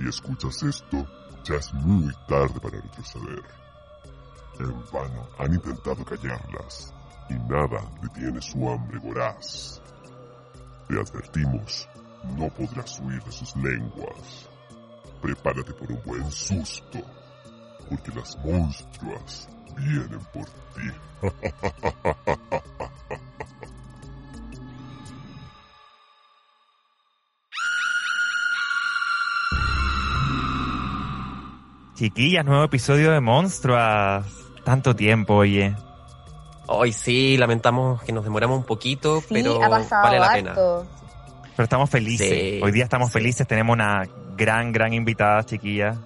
Si escuchas esto, ya es muy tarde para retroceder. En vano han intentado callarlas y nada detiene su hambre voraz. Te advertimos, no podrás huir de sus lenguas. Prepárate por un buen susto, porque las monstruas vienen por ti. Chiquillas, nuevo episodio de Monstruas. Tanto tiempo, oye. Hoy sí, lamentamos que nos demoramos un poquito, Sí, pero ha vale la pena. harto. Pero estamos felices. Sí, Hoy día estamos sí. felices. Tenemos una gran, gran invitada, chiquillas.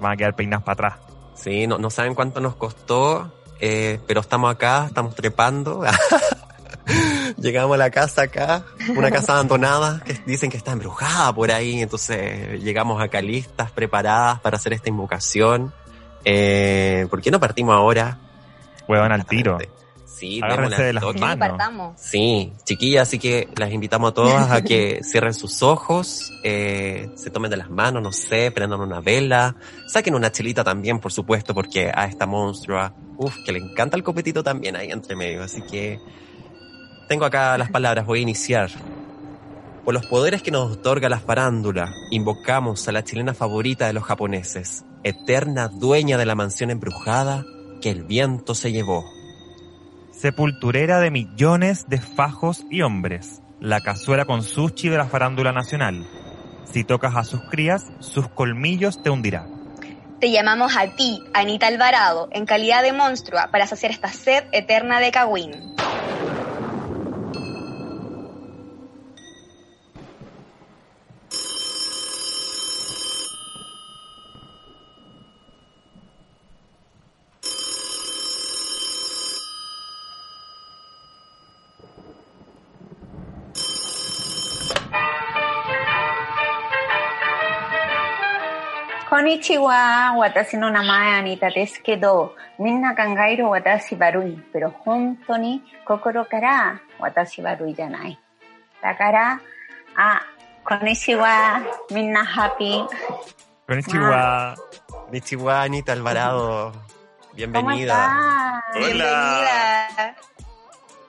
Van a quedar peinadas para atrás. Sí, no, no saben cuánto nos costó, eh, pero estamos acá, estamos trepando. Llegamos a la casa acá, una casa abandonada, que dicen que está embrujada por ahí, entonces llegamos acá listas, preparadas para hacer esta invocación. Eh, ¿Por qué no partimos ahora? Huevan al tiro. Sí, Agárrense de las toque. Sí, Mano. partamos. Sí, chiquillas, así que las invitamos a todas a que cierren sus ojos, eh, se tomen de las manos, no sé, prendan una vela, saquen una chelita también, por supuesto, porque a esta monstrua, uff, que le encanta el copetito también ahí entre medio, así que tengo acá las palabras, voy a iniciar. Por los poderes que nos otorga la farándula, invocamos a la chilena favorita de los japoneses, eterna dueña de la mansión embrujada que el viento se llevó. Sepulturera de millones de fajos y hombres. La cazuela con sushi de la farándula nacional. Si tocas a sus crías, sus colmillos te hundirá. Te llamamos a ti, Anita Alvarado, en calidad de monstrua, para saciar esta sed eterna de Kawin. Konnichiwa, watashi no namae Anita desu kedo, minna kangairu watashi barui, pero honto ni kokoro kara watashi barui janai. Dakara, ah, konnichiwa, minna happy. Konnichiwa. Konnichiwa, Anita Alvarado. ¿Cómo Bienvenida. estás? Bienvenida.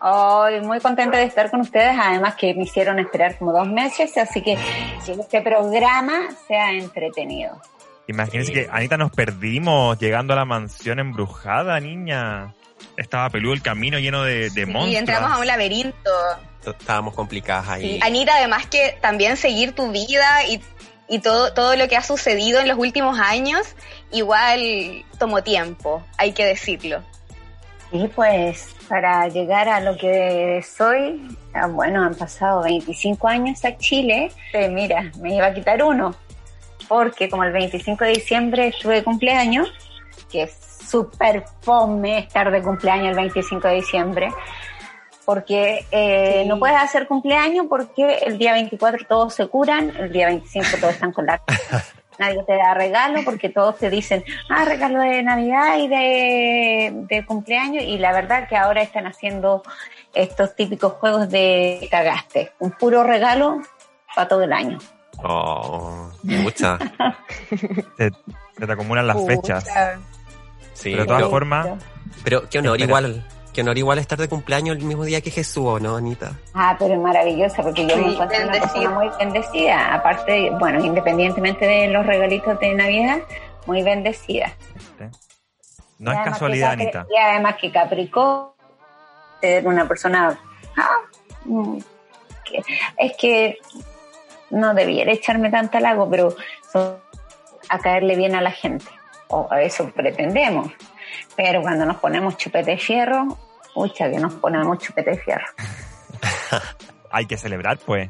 Hoy muy contenta de estar con ustedes, además que me hicieron esperar como dos meses, así que que este programa sea entretenido. Imagínense Sí. que Anita nos perdimos llegando a la mansión embrujada, niña. Estaba peludo el camino lleno de, de monstruos. Y entramos a un laberinto. Estábamos complicadas ahí. Sí. Anita, además que también seguir tu vida y, y todo, todo lo que ha sucedido en los últimos años, igual tomó tiempo, hay que decirlo. Y pues para llegar a lo que soy, ah, bueno, han pasado 25 años a Chile. Eh, mira, me iba a quitar uno, porque como el 25 de diciembre estuve de cumpleaños, que es súper fome estar de cumpleaños el 25 de diciembre, porque eh, Sí. no puedes hacer cumpleaños porque el día 24 todos se curan, el día 25 todos están con la... Nadie te da regalo porque todos te dicen, ah, regalo de Navidad y de, de cumpleaños. Y la verdad que ahora están haciendo estos típicos juegos de cagaste. Un puro regalo para todo el año. Oh, mucha. Se, se te acumulan las fechas. Sí, Pero de todas formas, pero qué honor Espera. igual. Qué honor igual estar de cumpleaños el mismo día que Jesús, ¿o ¿no, Anita? Ah, pero es maravillosa porque yo me encuentro una persona muy bendecida. Aparte, bueno, independientemente de los regalitos de Navidad, muy bendecida. no Y es casualidad, que Anita. Y además que Capricornio es una persona... ah, mm, que- es que no debiera echarme tanta lago, pero son a caerle bien a la gente. O a eso pretendemos. Pero cuando nos ponemos chupete de fierro, pucha que nos ponemos chupete de fierro. Hay que celebrar, pues.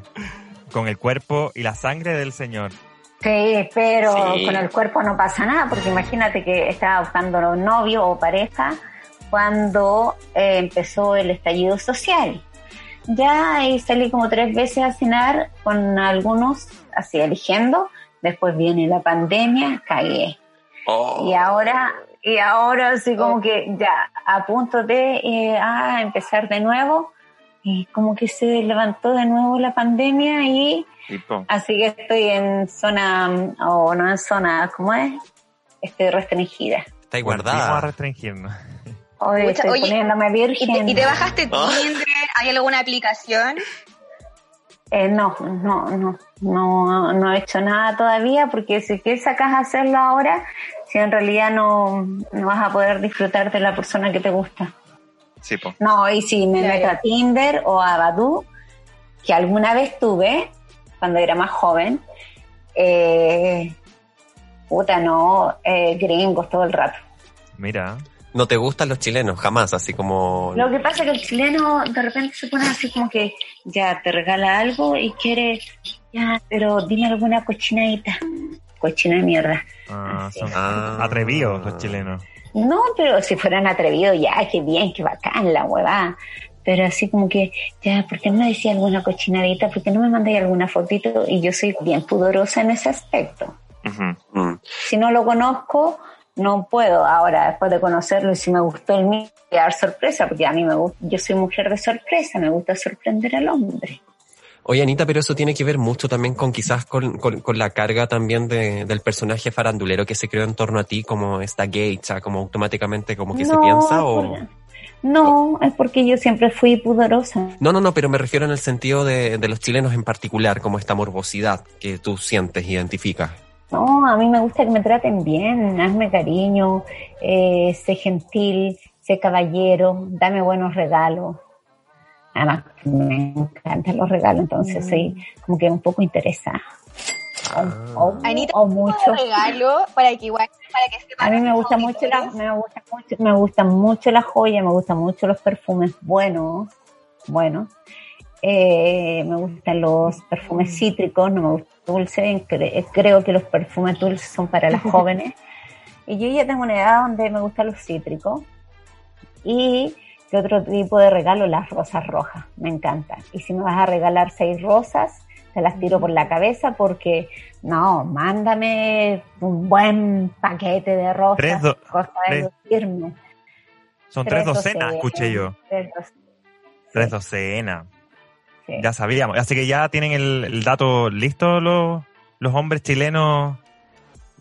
Con el cuerpo y la sangre del Señor. Sí, pero Sí. con el cuerpo no pasa nada, porque imagínate que estaba buscando novio o pareja cuando eh, empezó el estallido social. Ya ahí salí como tres veces a cenar con algunos, así eligiendo. Después viene la pandemia, cagué. Oh. Y ahora, y ahora así como que ya a punto de eh, ah, empezar de nuevo, y como que se levantó de nuevo la pandemia y así que estoy en zona, o no en zona, ¿cómo es? Estoy restringida. Está ahí volvimos a guardada. restringirnos. Hoy Pucha, estoy oye, poniéndome ¿Y virgen. te, y te bajaste Ah. Tinder? ¿Hay alguna aplicación? Eh, no, no, no, no, no he hecho nada todavía porque si quieres sacas a hacerlo ahora, si en realidad no, no vas a poder disfrutar de la persona que te gusta. Sí, po. No, y si me meto ya. a Tinder o a Badoo, que alguna vez tuve, cuando era más joven, eh, puta, no, eh, gringos todo el rato. Mira. No te gustan los chilenos, jamás, así como... Lo que pasa es que el chileno de repente se pone así como que ya te regala algo y quiere, ya, pero dime alguna cochinadita. Cochina de mierda. Ah, son Ah. atrevidos los chilenos. No, pero si fueran atrevidos, ya, qué bien, qué bacán la huevada. Pero así como que, ya, ¿por qué no me decía alguna cochinadita? ¿Por qué no me mandáis alguna fotito? Y yo soy bien pudorosa en ese aspecto. Mm. Si no lo conozco, no puedo. Ahora, después de conocerlo, y si me gustó el mío, voy a dar sorpresa, porque a mí me gusta, yo soy mujer de sorpresa, me gusta sorprender al hombre. Oye, Anita, pero eso tiene que ver mucho también con quizás con, con- con la carga también de- del personaje farandulero que se creó en torno a ti, como esta geisha, como automáticamente como que se piensa o... No, es porque yo siempre fui pudorosa. No, no, no, pero me refiero en el sentido de, de los chilenos en particular, como esta morbosidad que tú sientes, identificas. No, a mí me gusta que me traten bien, hazme cariño, eh, sé gentil, sé caballero, dame buenos regalos. Además, me encantan los regalos, entonces soy como que un poco interesada. O, o- Anita, o ¿cómo mucho. regalo para que igual, para que sepan A mí me gusta mucho la, me gusta mucho, me gustan mucho las joyas, me gustan mucho los perfumes buenos, buenos. Eh, me gustan los perfumes cítricos, no me gusta dulce. cre- creo que los perfumes dulces son para las jóvenes. Y yo ya tengo una edad donde me gustan los cítricos. Y que otro tipo de regalo, las rosas rojas, me encantan. Y si me vas a regalar seis rosas, te las tiro por la cabeza porque no, mándame un buen paquete de rosas, Tres do- cosa de tres- lucirme. Son tres, Tres docenas, docenas. escuché yo. Tres docenas. Tres docenas. Sí. Ya sabíamos. Así que ya tienen el, el dato listo los, los hombres chilenos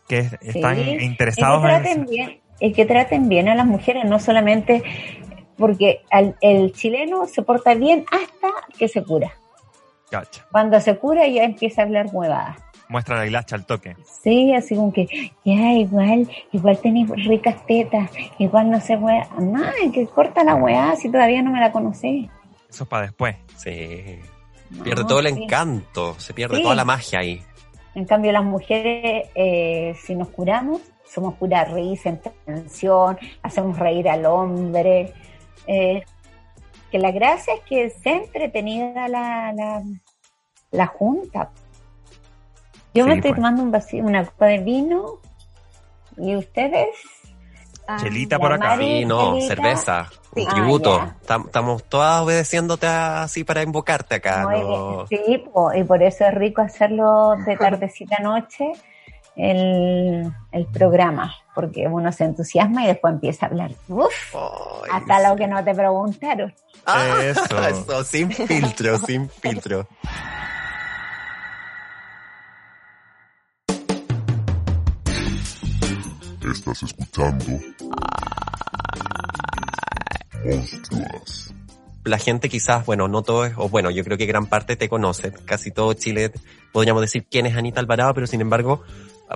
que es- están Sí. interesados y que en... traten bien, y que traten bien a las mujeres, no solamente porque al- el chileno se porta bien hasta que se cura. Cuando se cura ya empieza a hablar huevadas. Muestra la hilacha al toque. Sí, así como que, ya, igual, igual tenéis ricas tetas, igual no sé, weá. No, que corta la weá si todavía no me la conocí. Eso es para después. Sí. No, Pierde todo el sí. encanto, se pierde Sí. toda la magia ahí. En cambio, las mujeres, eh, si nos curamos, somos pura risa, entretención, hacemos reír al hombre. eh, que la gracia es que sea entretenida la, la, la junta. Yo Sí, me estoy pues. tomando un vacío, una copa de vino. ¿Y ustedes? Ah, Chelita por acá. Mari, Sí, no, cerveza, Sí. un Ah, tributo. Tam- Estamos todas obedeciéndote así para invocarte acá. Sí, po, y por eso es rico hacerlo de tardecita a noche el, el programa, porque uno se entusiasma y después empieza a hablar. Uf, Ay, hasta sí. lo que no te preguntaron. Ah, Eso. eso, sin filtro, sin filtro. Estás escuchando Monstruas. La gente quizás, bueno, no todo es, o bueno, yo creo que gran parte te conoce. Casi todo Chile podríamos decir quién es Anita Alvarado, pero sin embargo,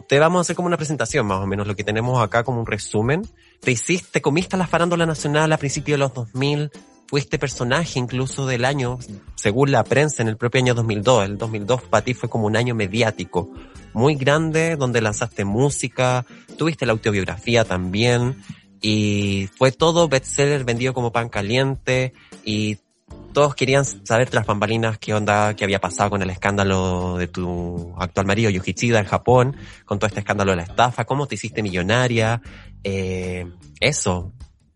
te vamos a hacer como una presentación más o menos, lo que tenemos acá como un resumen. Te hiciste, comiste a la farándula nacional a principios de los 2000, fuiste personaje incluso del año, según la prensa, en el propio año 2002. El 2002 para ti fue como un año mediático, muy grande, donde lanzaste música, tuviste la autobiografía también, y fue todo bestseller vendido como pan caliente, y todos querían saber tras bambalinas qué onda, qué había pasado con el escándalo de tu actual marido Yukichida en Japón, con todo este escándalo de la estafa, cómo te hiciste millonaria, eh, eso,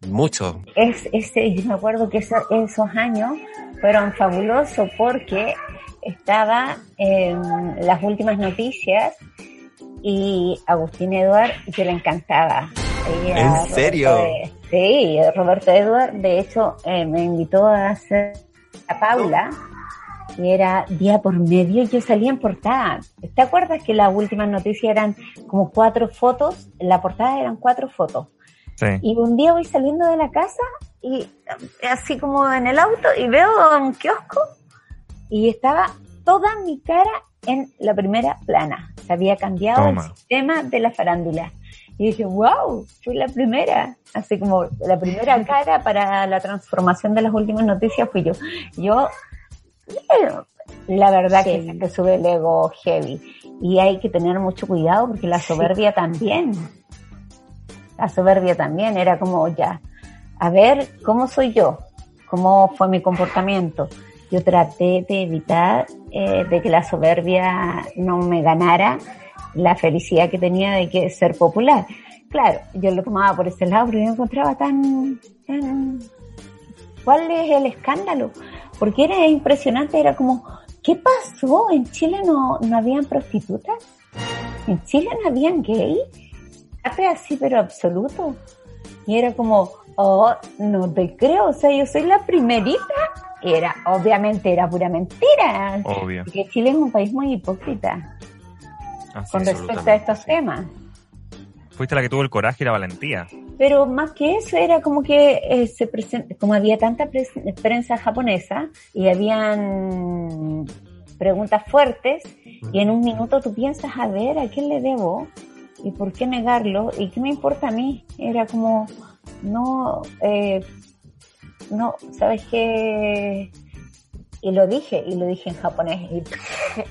mucho. Es, yo me acuerdo que eso- esos años fueron fabulosos porque estaba en las últimas noticias y Agustín Eduard, yo le encantaba. Y ¿En serio? sí, Roberto Eduard, de hecho, eh, me invitó a hacer a Paula, y era día por medio, yo salía en portada. ¿Te acuerdas que las últimas noticias eran como cuatro fotos? En la portada eran cuatro fotos. Sí. Y un día voy saliendo de la casa y eh, así como en el auto y veo un kiosco y estaba toda mi cara en la primera plana. Se había cambiado Toma. el sistema de la farándula. Y dije, wow, fui la primera. Así como la primera cara para la transformación de las últimas noticias fui yo. Yo, la verdad que Sí. te sube el ego heavy. Y hay que tener mucho cuidado porque la soberbia también. La soberbia también era como ya, a ver cómo soy yo, cómo fue mi comportamiento. Yo traté de evitar eh, de que la soberbia no me ganara la felicidad que tenía de que ser popular. Claro, yo lo tomaba por ese lado, pero yo me encontraba tan, tan... ¿Cuál es el escándalo? Porque era impresionante, era como, ¿qué pasó? ¿En Chile no, no habían prostitutas? ¿En Chile no habían gay? Así, pero absoluto. Y era como, oh, no te creo, o sea, yo soy la primerita. Era, obviamente, era pura mentira. Obvio. Porque Chile es un país muy hipócrita Así con es. respecto a estos temas. Fuiste la que tuvo el coraje y la valentía. Pero más que eso era como que eh, se presenta, como había tanta prensa japonesa y habían preguntas fuertes y en un minuto tú piensas a ver a quién le debo y por qué negarlo y qué me importa a mí. Era como no, eh, no, sabes qué y lo dije, y lo dije en japonés, y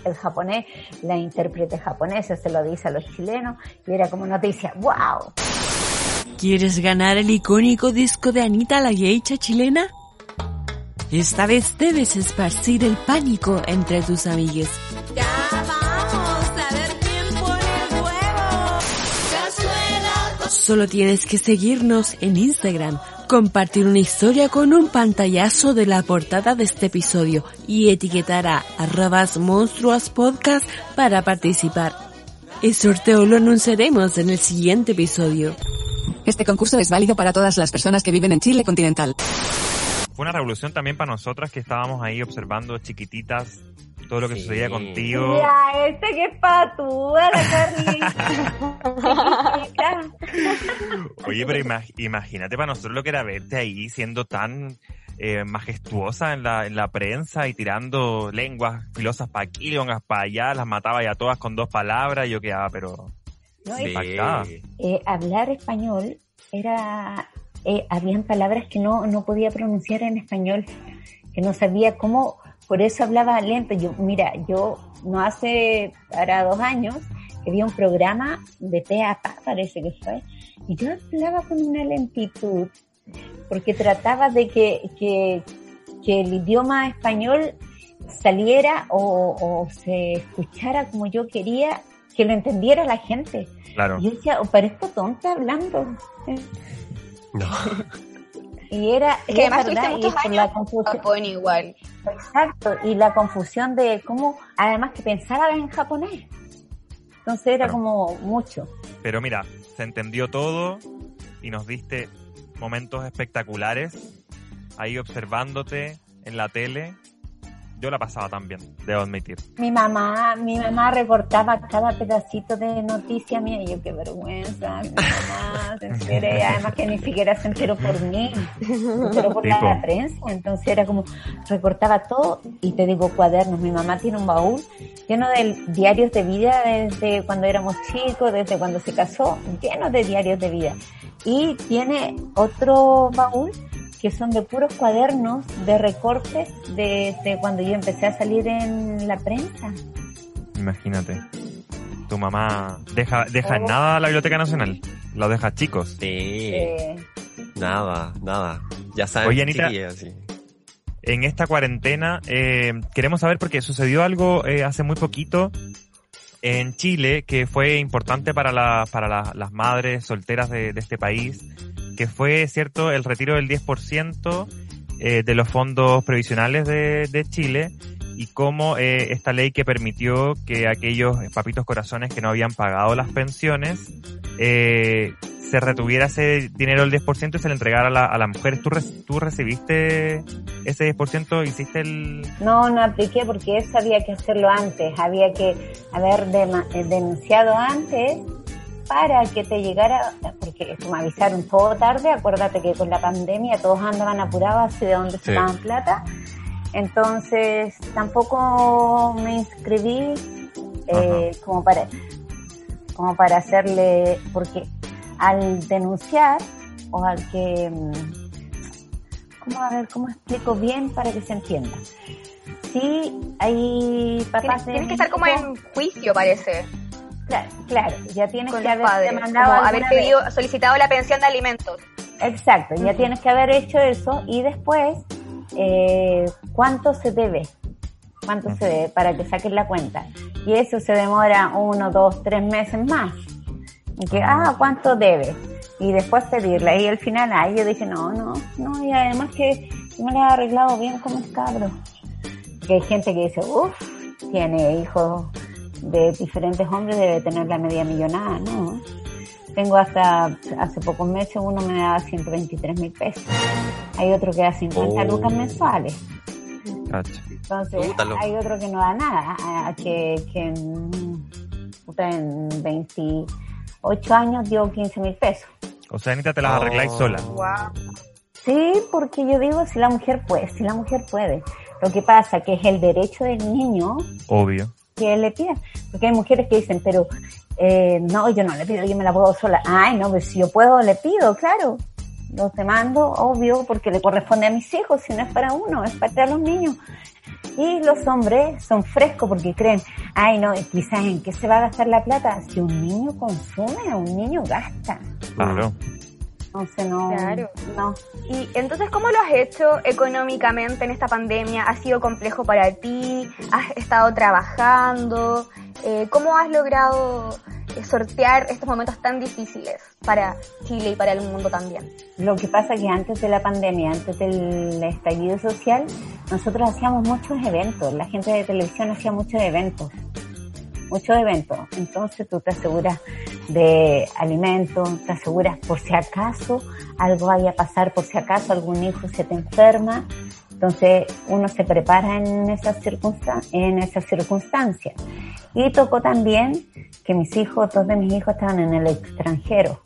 el japonés, la intérprete japonesa se lo dice a los chilenos, y era como noticia, wow, ¿Quieres ganar el icónico disco de Anita la geisha chilena? Esta vez debes esparcir el pánico entre tus amigues. Ya vamos a ver quién pone el huevo. Cazuela. Solo tienes que seguirnos en Instagram, compartir una historia con un pantallazo de la portada de este episodio y etiquetar a arrobas monstruos podcast para participar. El sorteo lo anunciaremos en el siguiente episodio. Este concurso es válido para todas las personas que viven en Chile continental. Fue una revolución también para nosotras que estábamos ahí observando chiquititas todo lo que Sí. sucedía contigo. Mira, este que es patúa, la Carlita. Oye, pero ima- imagínate para nosotros lo que era verte ahí siendo tan eh, majestuosa en la, en la prensa y tirando lenguas filosas para aquí, lenguas para allá, las mataba ya todas con dos palabras, y yo quedaba, pero No, Sí. eh, hablar español era, eh, habían palabras que no, no podía pronunciar en español, que no sabía cómo, por eso hablaba lento. Yo, mira, yo no hace, ahora dos años, que vi un programa de pe a pa, parece que fue, y yo hablaba con una lentitud, porque trataba de que, que, que el idioma español saliera o, o se escuchara como yo quería que lo entendiera la gente. claro. Y yo decía, oh, parezco tonta hablando. No. Y era, Es que y además verdad, tuviste muchos años la en confusión, Japón igual. exacto, y la confusión de cómo, además que pensaba en japonés. Entonces era Claro. como mucho. Pero mira, se entendió todo y nos diste momentos espectaculares ahí observándote en la tele. Yo la pasaba también, debo admitir. Mi mamá, mi mamá recortaba cada pedacito de noticia mía y yo qué vergüenza, mi mamá se enteré, y además que ni siquiera se enteró por mí, se enteró por Tipo. la prensa, entonces era como recortaba todo y te digo cuadernos, mi mamá tiene un baúl lleno de diarios de vida desde cuando éramos chicos, desde cuando se casó, lleno de diarios de vida y tiene otro baúl que son de puros cuadernos de recortes desde cuando yo empecé a salir en la prensa. Imagínate. Tu mamá deja, deja en Oh. nada la Biblioteca Nacional. Lo deja chicos. Sí. Nada, nada. Ya saben, Oye, Anita. sí. En esta cuarentena eh, queremos saber porque sucedió algo eh, hace muy poquito en Chile que fue importante para, la, para la- las madres solteras de, de este país, que fue, cierto, el retiro del 10% eh, de los fondos previsionales de, de Chile y cómo eh, esta ley que permitió que aquellos papitos corazones que no habían pagado las pensiones eh, se retuviera ese dinero del 10% y se le entregara a, la- a las mujeres. ¿Tú, re- ¿Tú recibiste ese 10%? ¿Hiciste el...? No, no apliqué porque eso había que hacerlo antes, había que haber eh, denunciado antes para que te llegara, porque como avisaron todo tarde, acuérdate que con la pandemia todos andaban apurados así de dónde Sí. sacaban plata, entonces tampoco me inscribí eh, como para como para hacerle, porque al denunciar o al que mm, ¿Cómo, a ver, ¿cómo explico bien para que se entienda? Sí, hay papás Tienes, de tienes que estar como en juicio, parece, Claro, claro, ya tienes con que haber padres. demandado Como haber vez. pedido, solicitado la pensión de alimentos. Exacto, ya tienes que haber hecho eso y después, eh, ¿cuánto se debe? ¿Cuánto se debe para que saquen la cuenta? Y eso se demora uno, dos, tres meses más. Y que, ah, ¿cuánto debe? Y después pedirla. Y al final, ahí yo dije, no, no, no, y además que me la he arreglado bien con mis cabros. Que hay gente que dice, uff, tiene hijos de diferentes hombres, debe tener la media millonada, ¿no? Tengo hasta hace pocos meses, uno me daba 123 mil pesos. Hay otro que da 50 Oh. lucas mensuales. Entonces, hay otro que no da nada, que, que en, puta, en 28 años dio 15 mil pesos. O sea, Anita, te las arregláis Oh. sola. Sí, porque yo digo, si la mujer puede, si la mujer puede. Lo que pasa que es el derecho del niño Obvio. Que le pida. Porque hay mujeres que dicen, pero eh, no, yo no le pido, yo me la puedo sola. Ay, no, pues si yo puedo, le pido, claro. Los demando, obvio, porque le corresponde a mis hijos, si no es para uno, es para los niños. Y los hombres son frescos porque creen, ay, no, quizás en qué se va a gastar la plata. Si un niño consume, un niño gasta. Claro. Entonces no, Claro. no. Y entonces, ¿cómo lo has hecho económicamente en esta pandemia? ¿Ha sido complejo para ti? ¿Has estado trabajando? Eh, ¿Cómo has logrado eh, sortear estos momentos tan difíciles para Chile y para el mundo también? Lo que pasa que antes de la pandemia, antes del estallido social, nosotros hacíamos muchos eventos. La gente de televisión hacía muchos eventos. Muchos eventos. Entonces tú te aseguras de alimentos, te aseguras por si acaso algo vaya a pasar, por si acaso algún hijo se te enferma. Entonces uno se prepara en esas circunstancias, en esas circunstancias. Y tocó también que mis hijos, dos de mis hijos estaban en el extranjero.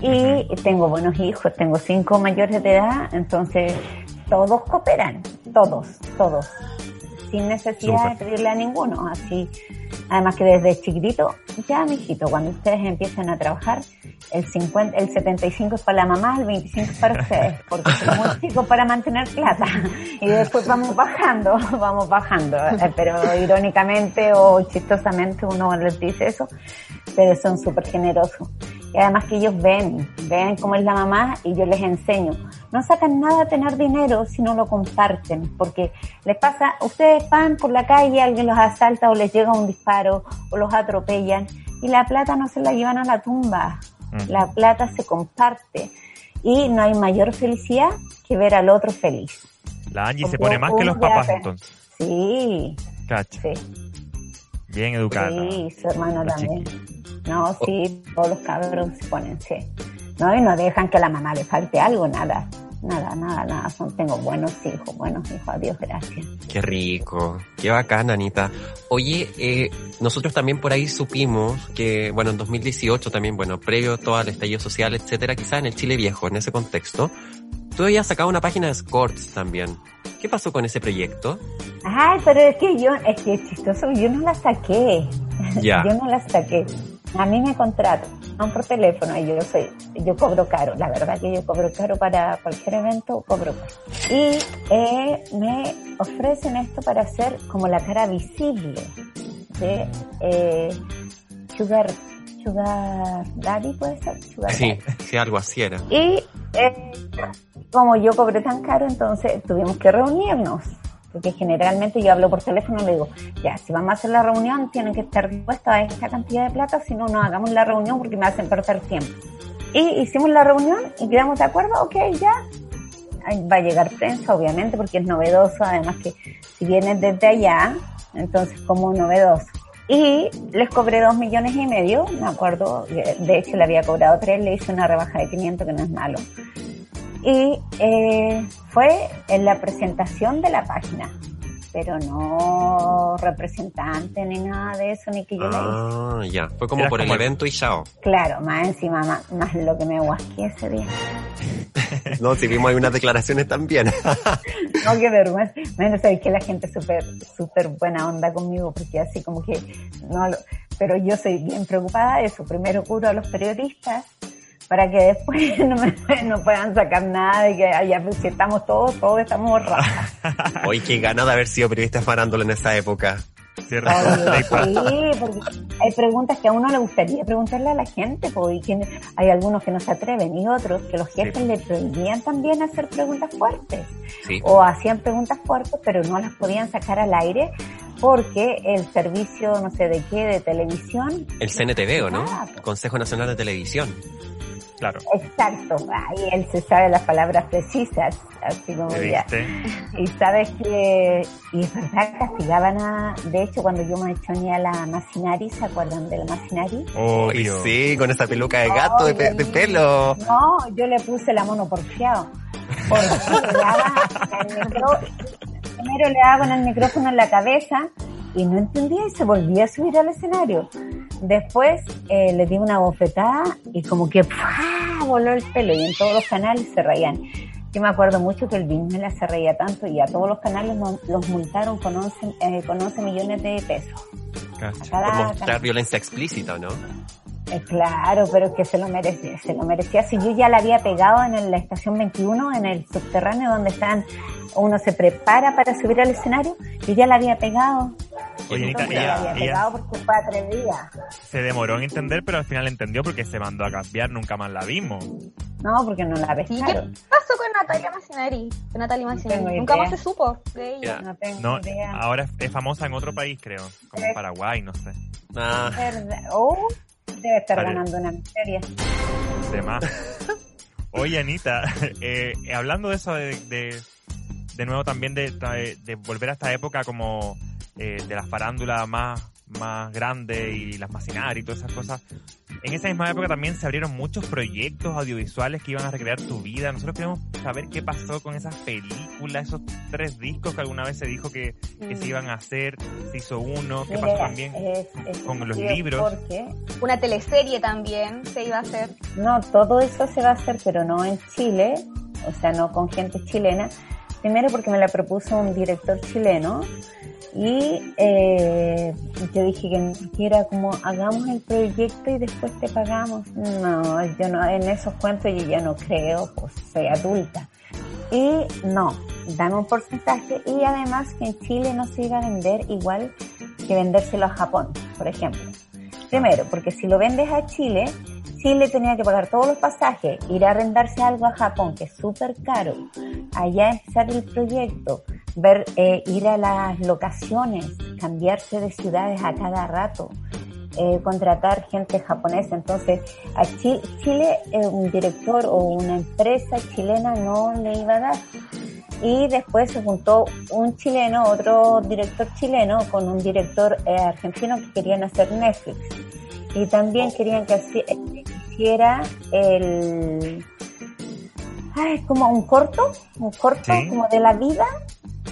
Y tengo buenos hijos, tengo cinco mayores de edad, entonces todos cooperan, todos, todos, sin necesidad de pedirle a ninguno. Así, además que desde chiquitito, ya mijito, cuando ustedes empiezan a trabajar, el 50, el 75 es para la mamá, el 25 es para ustedes, porque son muy chicos para mantener plata. Y después vamos bajando, vamos bajando. Eh, Pero irónicamente o chistosamente uno les dice eso, pero son súper generosos. Y además que ellos ven, ven cómo es la mamá y yo les enseño. No sacan nada a tener dinero si no lo comparten, porque les pasa, ustedes van por la calle, alguien los asalta o les llega un disparo o los atropellan y la plata no se la llevan a la tumba, Mm. la plata se comparte y no hay mayor felicidad que ver al otro feliz. La Angie se pone más que los papás entonces. Sí, Cacho. sí, Bien educada. sí, su hermano también. chiqui. No, sí, todos los cabros se ponen, sí. No, y no dejan que a la mamá le falte algo, nada. Nada, nada, nada. Son, tengo buenos hijos, buenos hijos, adiós, gracias. Qué rico, qué bacán, Anita. Oye, eh, nosotros también por ahí supimos que, bueno, en 2018 también, bueno, previo a todo el estallido social, etcétera, quizás en el Chile viejo, en ese contexto, tú habías sacado una página de escorts también. ¿Qué pasó con ese proyecto? Ay, pero es que yo, es que es chistoso, yo no la saqué. Ya. Yo no la saqué. A mí me contratan, por teléfono, y yo soy, yo cobro caro, la verdad que yo cobro caro para cualquier evento, cobro caro. Y eh, me ofrecen esto para hacer como la cara visible de eh, Sugar, Sugar Daddy, ¿puede ser? Sugar Sí, Daddy. sí, algo así era. Y eh, como yo cobré tan caro, entonces tuvimos que reunirnos. Porque generalmente yo hablo por teléfono y le digo, ya, si vamos a hacer la reunión, tienen que estar dispuestos a esta cantidad de plata, si no, no hagamos la reunión porque me hacen perder tiempo. Y hicimos la reunión y quedamos de acuerdo, ok, ya. Va a llegar prensa, obviamente, porque es novedoso, además que si vienes desde allá, entonces como novedoso. Y les cobré dos millones y medio, me acuerdo, de hecho le había cobrado tres, le hice una rebaja de 500 que no es malo. Y eh, fue en la presentación de la página, pero no representante ni nada de eso, ni que yo le hice. Ah, ya. Fue como Era por el como el- evento y chao. Claro, más encima, más, más lo que me guasqué ese día. No, si vimos ahí unas declaraciones también. No, qué vergüenza. Bueno, sabes que la gente es súper, súper buena onda conmigo, porque así como que, no, lo- pero yo soy bien preocupada de eso. Primero curo a los periodistas para que después no, me, no puedan sacar nada de que allá pues, si estamos todos, todos estamos rajas. Hoy qué gana de haber sido periodista farándula en esa época. ¿Cierto? Oye, sí, porque hay preguntas que a uno le gustaría preguntarle a la gente, pues, y que hay algunos que no se atreven y otros que los jefes Sí. le prohibían también hacer preguntas fuertes. Sí. o hacían preguntas fuertes, pero no las podían sacar al aire porque el servicio, no sé de qué, de televisión. El CNTV, ¿o no? Ah. Consejo Nacional de Televisión. Claro. Exacto, ahí él se sabe las palabras precisas, así como ¿Me ya. Y sabes que, y es verdad, castigaban a, de hecho cuando yo me echoné a la Macinari, ¿se acuerdan de la Macinari? Uy, Obvio. sí, con esa peluca de gato de, pe- de pelo. No, yo le puse la mono porfiado. Porque le daba el micro- primero le daba con el micrófono en la cabeza y no entendía y se volvía a subir al escenario. Después eh, le di una bofetada y como que ¡pua! voló el pelo y en todos los canales se reían. Yo me acuerdo mucho que el Bismela se reía tanto y a todos los canales los multaron con 11, eh, con 11 millones de pesos. Cada Por mostrar violencia explícita, ¿no? Eh, claro, pero es que se lo merecía, se lo merecía. Si yo ya la había pegado en el- la estación 21, en el subterráneo donde están, uno se prepara para subir al escenario, yo ya la había pegado. Oye, Anita, ella, se demoró en entender, pero al final entendió porque se mandó a cambiar, nunca más la vimos. No, porque no la ¿Y qué pescaron. pasó con Natalia Macinari? Con Natalia Macinari. tengo Nunca idea. más se supo de ella. No tengo No, idea. ahora es, es famosa en otro país, creo. Como en Eh. Paraguay, no sé. Ah. Oh, debe estar Vale. ganando una miseria. De más. Oye, Anita, eh, hablando de eso, de, de, de nuevo también de volver a esta época como eh, de las farándulas más, más grandes y las macinarias y todas esas cosas. En esa misma época también se abrieron muchos proyectos audiovisuales que iban a recrear tu vida. Nosotros queremos saber qué pasó con esas películas, esos tres discos que alguna vez se dijo que, que se iban a hacer. Se hizo uno, qué pasó Mira, también. es- es con los libros. Porque Una teleserie también se iba a hacer. No, todo eso se va a hacer, pero no en Chile, o sea, no con gente chilena. Primero porque me la propuso un director chileno y eh, yo dije que, era como hagamos el proyecto y después te pagamos. No, yo no, en esos cuentos yo ya no creo, pues soy adulta. Y no, dame un porcentaje y además que en Chile no se iba a vender igual que vendérselo a Japón, por ejemplo. Primero, porque si lo vendes a Chile, Chile tenía que pagar todos los pasajes, ir a arrendarse algo a Japón, que es súper caro, allá empezar el proyecto, ver, eh, ir a las locaciones, cambiarse de ciudades a cada rato, eh, contratar gente japonesa. Entonces, a Chi- Chile, eh, un director o una empresa chilena no le iba a dar. Y después se juntó un chileno, otro director chileno, con un director eh, argentino que querían hacer Netflix. Y también querían que así- eh, hiciera el... Ay, como un corto, un corto Sí. como de la vida.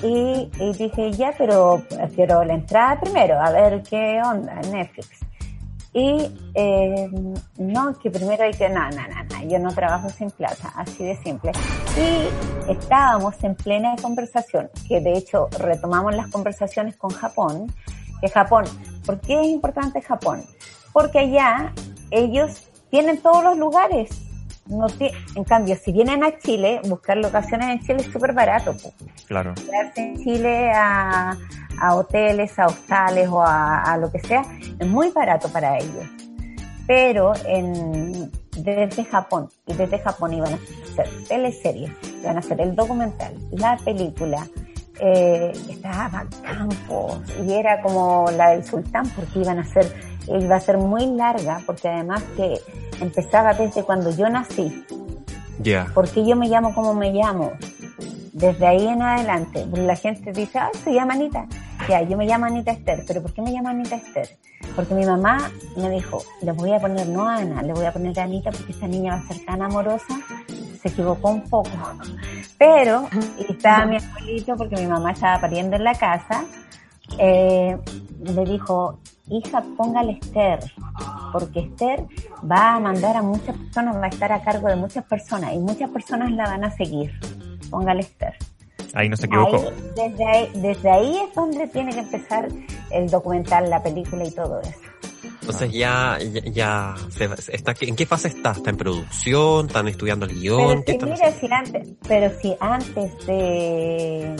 Y, y dije, ya, pero quiero la entrada primero, a ver qué onda Netflix. Y eh, no, que primero hay que, no, no, no, no, yo no trabajo sin plata, así de simple. Y estábamos en plena conversación, que de hecho retomamos las conversaciones con Japón, que Japón, ¿por qué es importante Japón? Porque allá ellos tienen todos los lugares. No en cambio, si vienen a Chile, buscar locaciones en Chile es súper barato. Claro. quedarse en Chile a, a hoteles, a hostales o a, a lo que sea, es muy barato para ellos. Pero en, desde Japón, y desde Japón iban a hacer teleseries, iban a hacer el documental, la película, eh, estaba Campos, y era como la del sultán, porque iban a hacer, iba a ser muy larga, porque además que empezaba desde cuando yo nací, ya. porque yo me llamo como me llamo. Desde ahí en adelante, la gente dice, ah, se llama Anita. Ya, yo me llamo Anita Esther, pero ¿por qué me llamo Anita Esther? Porque mi mamá me dijo, le voy a poner no a Ana, le voy a poner a Anita porque esta niña va a ser tan amorosa. Se equivocó un poco. Pero, estaba mi abuelito porque mi mamá estaba pariendo en la casa, eh, le dijo, hija, póngale Esther, porque Esther va a mandar a muchas personas, va a estar a cargo de muchas personas y muchas personas la van a seguir. Póngale Esther. Ahí no se equivocó. Ahí, desde, ahí, desde ahí es donde tiene que empezar el documental, la película y todo eso. Entonces ya, ya, ya se- está, ¿en qué fase está? ¿Está en producción? ¿Están estudiando el guion? Pero ¿Qué si, están mira, si antes, pero si antes de,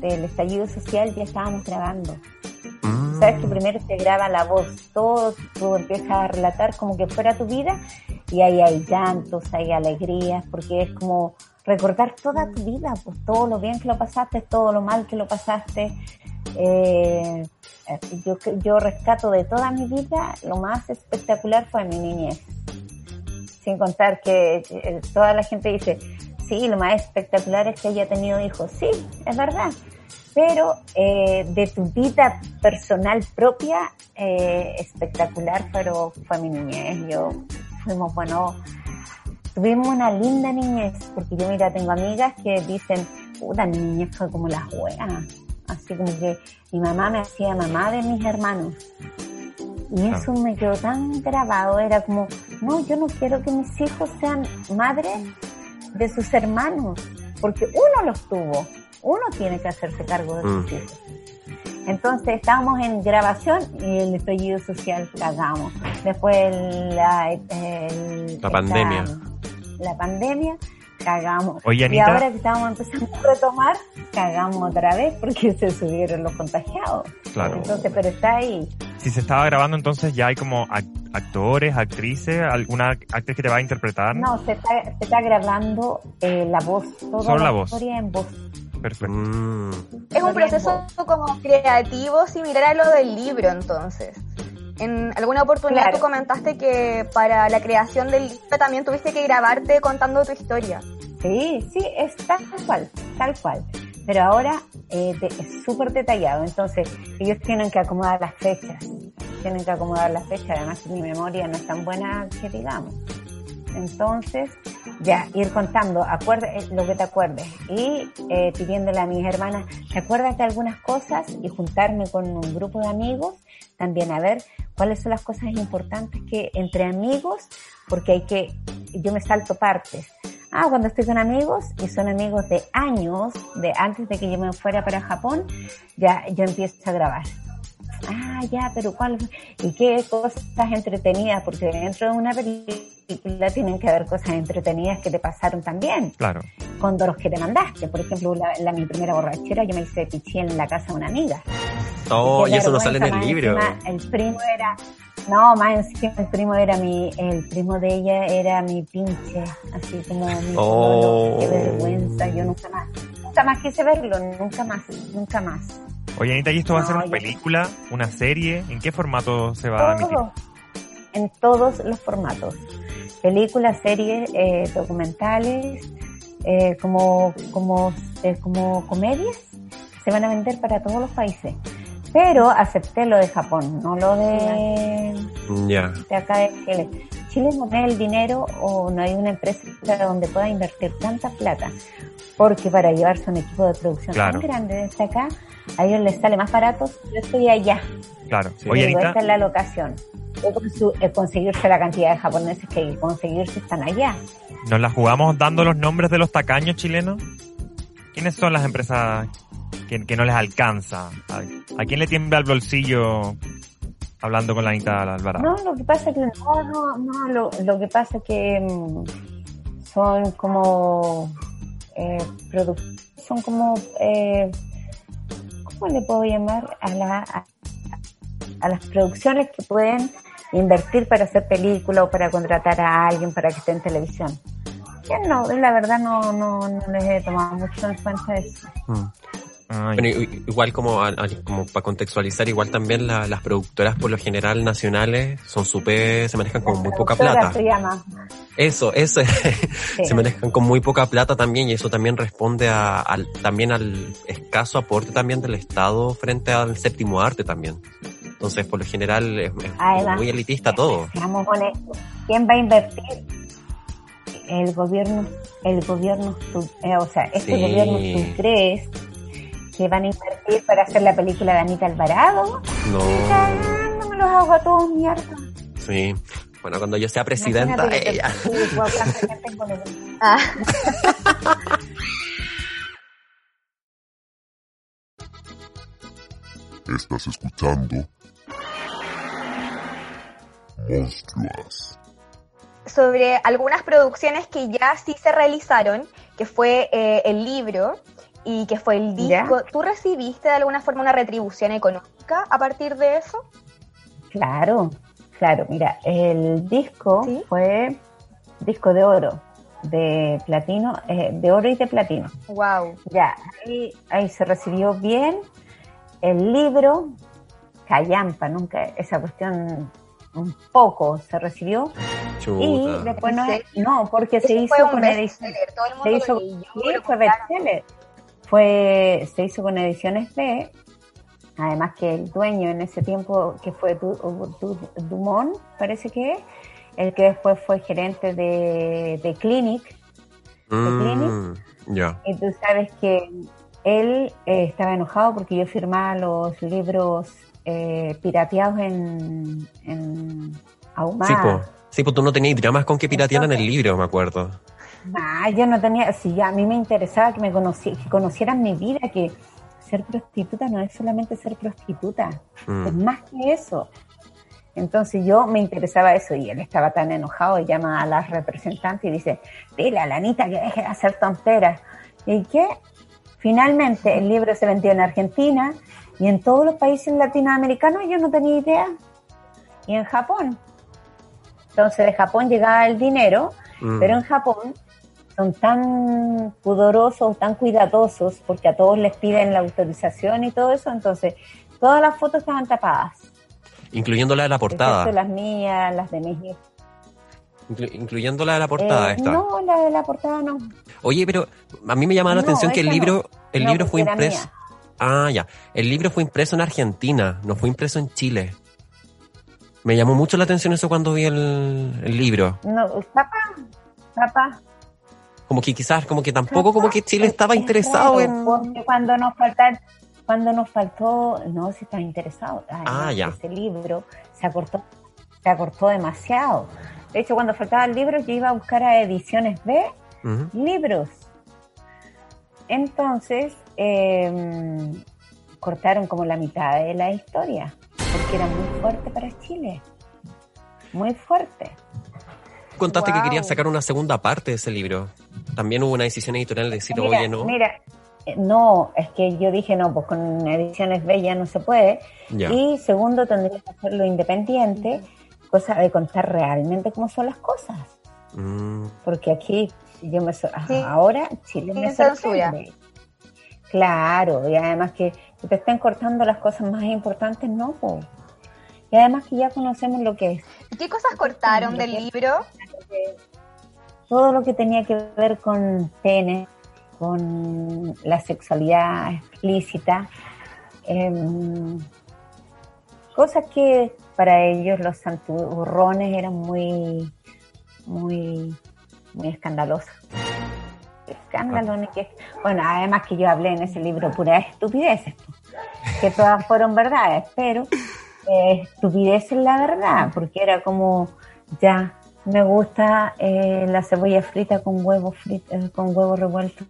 del estallido social ya estábamos grabando. Mm. Sabes que primero se graba la voz, todo, tú empiezas a relatar como que fuera tu vida y ahí hay llantos, hay alegrías, porque es como recordar toda tu vida, pues todo lo bien que lo pasaste, todo lo mal que lo pasaste. Eh, yo, yo rescato de toda mi vida, lo más espectacular fue mi niñez. Sin contar que eh, toda la gente dice, sí, lo más espectacular es que haya tenido hijos. Sí, es verdad pero eh, de tu vida personal propia, eh, espectacular, pero fue mi niñez. Yo fuimos, bueno, tuvimos una linda niñez, porque yo, mira, tengo amigas que dicen, puta, mi niñez fue como la juega. Así como que mi mamá me hacía mamá de mis hermanos. Y eso me quedó tan grabado, era como, no, yo no quiero que mis hijos sean madres de sus hermanos, porque uno los tuvo uno tiene que hacerse cargo de sus Mm. hijos. Entonces estábamos en grabación y el estallido social cagamos. Después el- la, el- La pandemia. La pandemia, cagamos. Oye, y ahora que estamos empezando a retomar, cagamos otra vez porque se subieron los contagiados. Claro. Entonces, pero está ahí. Si se estaba grabando, entonces ya hay como ac- actores, actrices, alguna actriz que te va a interpretar. No, se está, se está grabando eh, la voz, toda Solo la, la voz. historia en voz. Perfecto. Mm. Es un proceso como creativo similar a lo del libro, entonces. En alguna oportunidad Claro. tú comentaste que para la creación del libro también tuviste que grabarte contando tu historia. Sí, sí, es tal cual, tal cual. Pero ahora eh, es súper detallado, entonces ellos tienen que acomodar las fechas, tienen que acomodar las fechas, además mi memoria no es tan buena que digamos. Entonces, ya, ir contando, acuerda, eh, lo que te acuerdes, y eh, pidiéndole a mis hermanas, ¿te acuerdas de algunas cosas? Y juntarme con un grupo de amigos, también a ver cuáles son las cosas importantes que entre amigos, porque hay que, yo me salto partes. Ah, cuando estoy con amigos, y son amigos de años, de antes de que yo me fuera para Japón, ya yo empiezo a grabar. Ah, ya, pero ¿cuál? ¿Y qué cosas entretenidas? Porque dentro de una película tienen que haber cosas entretenidas que te pasaron también Claro. con los que te mandaste. Por ejemplo, la, la- mi primera borrachera, yo me hice pichí en la casa de una amiga. Oh, y eso no sale en el libro. encima, el primo era, no, más encima el primo era mi, el primo de ella era mi pinche, así como mi Oh. qué vergüenza, yo nunca más, nunca más quise verlo, nunca más, nunca más. Oye, Anita, ¿y esto va a ser una película, una serie? ¿En qué formato se va a emitir? En todos los formatos, películas, series, eh, documentales, eh, como, como, eh, como comedias, se van a vender para todos los países. Pero acepté lo de Japón, no lo de, Ya. de acá de Chile. Chile no tiene el dinero o no hay una empresa donde pueda invertir tanta plata. Porque para llevarse un equipo de producción Claro. tan grande desde acá, a ellos les sale más barato. Yo estoy allá. Claro. Sí. Oye, Anita, esta es la locación. Conseguirse la cantidad de japoneses que hay conseguirse están allá. ¿nos la jugamos dando los nombres de los tacaños chilenos? ¿Quiénes son las empresas que, que no les alcanza? ¿A, a quién le tiembla el bolsillo hablando con la Anita Alvarado? No, lo que pasa es que no, no, no, lo, lo que pasa es que mm, son como eh, son como eh, ¿cómo le puedo llamar a la a, a las producciones que pueden invertir para hacer película o para contratar a alguien para que esté en televisión? Yo no, la verdad no, no, no les he tomado mucho en cuenta eso. Mm. Ay, Bueno, i- igual como, a- a- como para contextualizar, igual también la- las productoras por lo general nacionales son súper, se manejan con muy poca plata. se llama. Eso, eso, Sí. se manejan con muy poca plata también y eso también responde a, al, también al escaso aporte también del Estado frente al séptimo arte también. Entonces, por lo general, es, es Además, muy elitista todo. Honestos. ¿Quién va a invertir? El gobierno, el gobierno, eh, o sea, este Sí. gobierno, ¿tú crees que van a invertir para hacer la película de Anita Alvarado? No, Cagando, me los hago a todos mierda. sí. Bueno, cuando yo sea presidenta, ella. Ah, Estás escuchando Monstruas. sobre algunas producciones que ya sí se realizaron, que fue eh, el libro y que fue el ¿Ya? disco. ¿Tú recibiste de alguna forma una retribución económica a partir de eso? Claro, claro. Mira, el disco ¿Sí? fue disco de oro, de platino, eh, de oro y de platino. Wow. Ya, ahí, ahí se recibió bien. El libro, callampa, nunca, esa cuestión un poco se recibió. Y Chuta. después no, no porque se hizo con edición. bestseller, todo el mundo Se lo hizo, leyó, sí, lo fue bestseller. Fue, se hizo con ediciones B. Además que el dueño en ese tiempo, que fue Du- Du- Dumont, parece que es, el que después fue gerente de, de Clinic, Mm, ya. y tú sabes que él eh, estaba enojado porque yo firmaba los libros eh, pirateados en, en Ahumada. Sí, pues. Sí, tú no tenías dramas con que piratearan el libro, me acuerdo. Ah, yo no tenía, si ya a mí me interesaba que me conoci- que conocieran mi vida, que ser prostituta no es solamente ser prostituta, Mm. es más que eso. Entonces yo me interesaba eso y él estaba tan enojado y llama a la representante y dice, dile a la Anita que deje de hacer tonteras. ¿Y qué? Finalmente el libro se vendió en Argentina y en todos los países latinoamericanos yo no tenía idea. Y en Japón. Entonces de Japón llegaba el dinero Mm. pero en Japón son tan pudorosos, tan cuidadosos, porque a todos les piden la autorización y todo eso, entonces todas las fotos estaban tapadas. Incluyendo la de la portada. Excepto las mías, las de mis hijos. Inclu- incluyendo la de la portada Eh, esta. No, la de la portada no. Oye, pero a mí me llamaba la No, atención que el libro, el No, libro fue impreso. mía. Ah, ya. El libro fue impreso en Argentina, no fue impreso en Chile. Me llamó mucho la atención eso cuando vi el, el libro. No, papá, papá. Como que quizás, como que tampoco como que Chile Es- estaba es interesado en... Porque cuando nos faltan, cuando nos faltó, no, si estaba interesado. Ay, Ah, no, ya. Ese libro se acortó, se acortó demasiado. De hecho, cuando faltaba el libro, yo iba a buscar a Ediciones B libros. Entonces, eh, cortaron como la mitad de la historia, porque era muy fuerte para Chile. Muy fuerte. Contaste que querías sacar una segunda parte de ese libro. También hubo una decisión editorial de decir, Mira, oye, no. mira, eh, no, es que yo dije, no, pues con ediciones B ya no se puede. Ya. Y segundo, tendría que hacerlo independiente, cosa de contar realmente cómo son las cosas. Mm, Porque aquí, yo me so- Sí. ahora Chile me sorprende. Claro, y además que, que te estén cortando las cosas más importantes, no. po. Y además que ya conocemos lo que es. ¿Y ¿Qué cosas cortaron del libro? Todo lo que tenía que ver con pene, con la sexualidad explícita, em, cosas que para ellos los santurrones eran muy, muy, muy escandalosas. Escándalo, que, bueno, además que yo hablé en ese libro puras estupideces, que todas fueron verdades, pero eh, estupidez es la verdad, porque era como, ya, me gusta eh, la cebolla frita con huevo frito, eh, con huevo revuelto.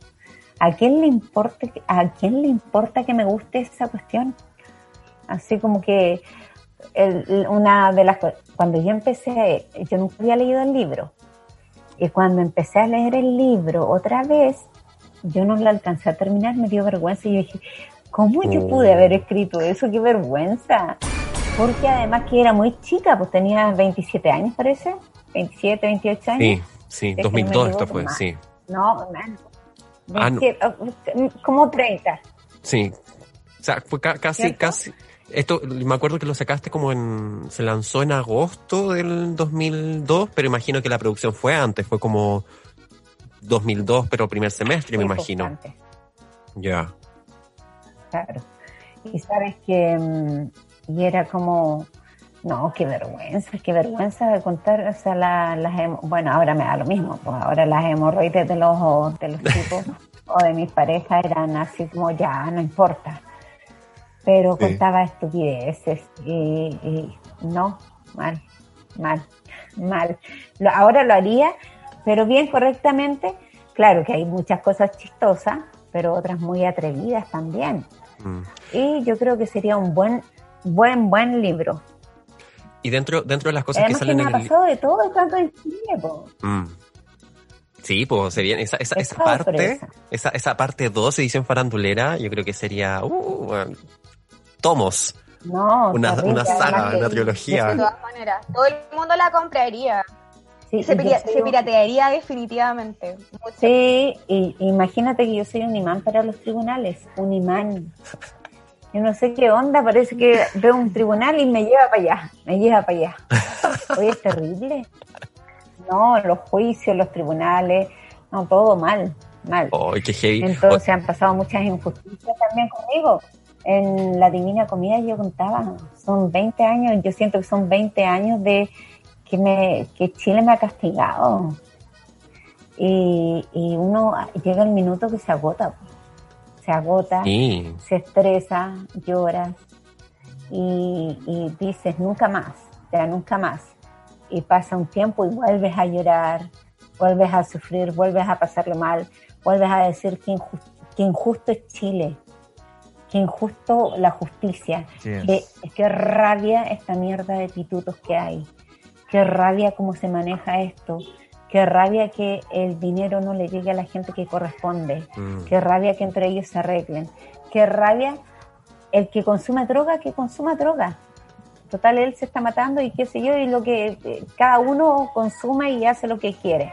¿A quién le importa, a quién le importa que me guste esa cuestión? Así como que el- una de las cuando yo empecé, yo nunca había leído el libro. Y cuando empecé a leer el libro otra vez, yo no lo alcancé a terminar, me dio vergüenza y yo dije, ¿cómo yo pude haber escrito eso? ¡Qué vergüenza! Porque además que era muy chica, pues tenía 27 años parece, 27, 28 años. sí, sí, Déjenme 2002 esto fue, más. sí. No, man. Ah, no. 27, oh, como 30. Sí. O sea, fue ca- casi, ¿Cierto? casi. Esto, me acuerdo que lo sacaste como en. Se lanzó en agosto del 2002, pero imagino que la producción fue antes, fue como 2002, pero primer semestre, me imagino. Ya. Claro. Y sabes que. mm, Y era como. No, qué vergüenza, qué vergüenza de contar, o sea, la- las bueno, ahora me da lo mismo, pues ahora las hemorroides de los, de los tipos o de mis parejas eran así como ya, no importa. Pero Sí. contaba estupideces y, y no, mal, mal, mal. Lo- ahora lo haría, pero bien correctamente. Claro que hay muchas cosas chistosas, pero otras muy atrevidas también. Mm. Y yo creo que sería un buen, buen, buen libro. Y dentro, dentro de las cosas Además que que salen me ha en el. pasado de todo tanto en Chile, po. Mm. Sí, pues se viene esa, esa, parte, esa, esa parte 2, edición farandulera, yo creo que sería uh, bueno, tomos, No, una, una saga, una De trilogía. todas maneras, todo el mundo la compraría. Sí, se, pira- soy se un- piratearía definitivamente. Mucho. Sí, y imagínate que yo soy un imán para los tribunales, un imán. Yo no sé qué onda, parece que veo un tribunal y me lleva para allá, me lleva para allá. Oye, es terrible. No, los juicios, los tribunales, no, todo mal, mal. ¡Ay, qué heavy! Entonces han pasado muchas injusticias también conmigo. En la Divina Comida yo contaba, son 20 años, yo siento que son 20 años de que, me, que Chile me ha castigado. Y, y uno llega el minuto que se agota, se agota, Sí, se estresa, lloras y, y dices nunca más, ya nunca más. Y pasa un tiempo y vuelves a llorar, vuelves a sufrir, vuelves a pasarlo mal, vuelves a decir que, injus- que injusto es Chile, que injusto la justicia, Sí es. que, que rabia esta mierda de pitutos que hay, qué rabia cómo se maneja esto, qué rabia que el dinero no le llegue a la gente que corresponde, Mm. qué rabia que entre ellos se arreglen, qué rabia el que consume droga, que consuma droga. Total, él se está matando y qué sé yo, y lo que eh, cada uno consume y hace lo que quiere.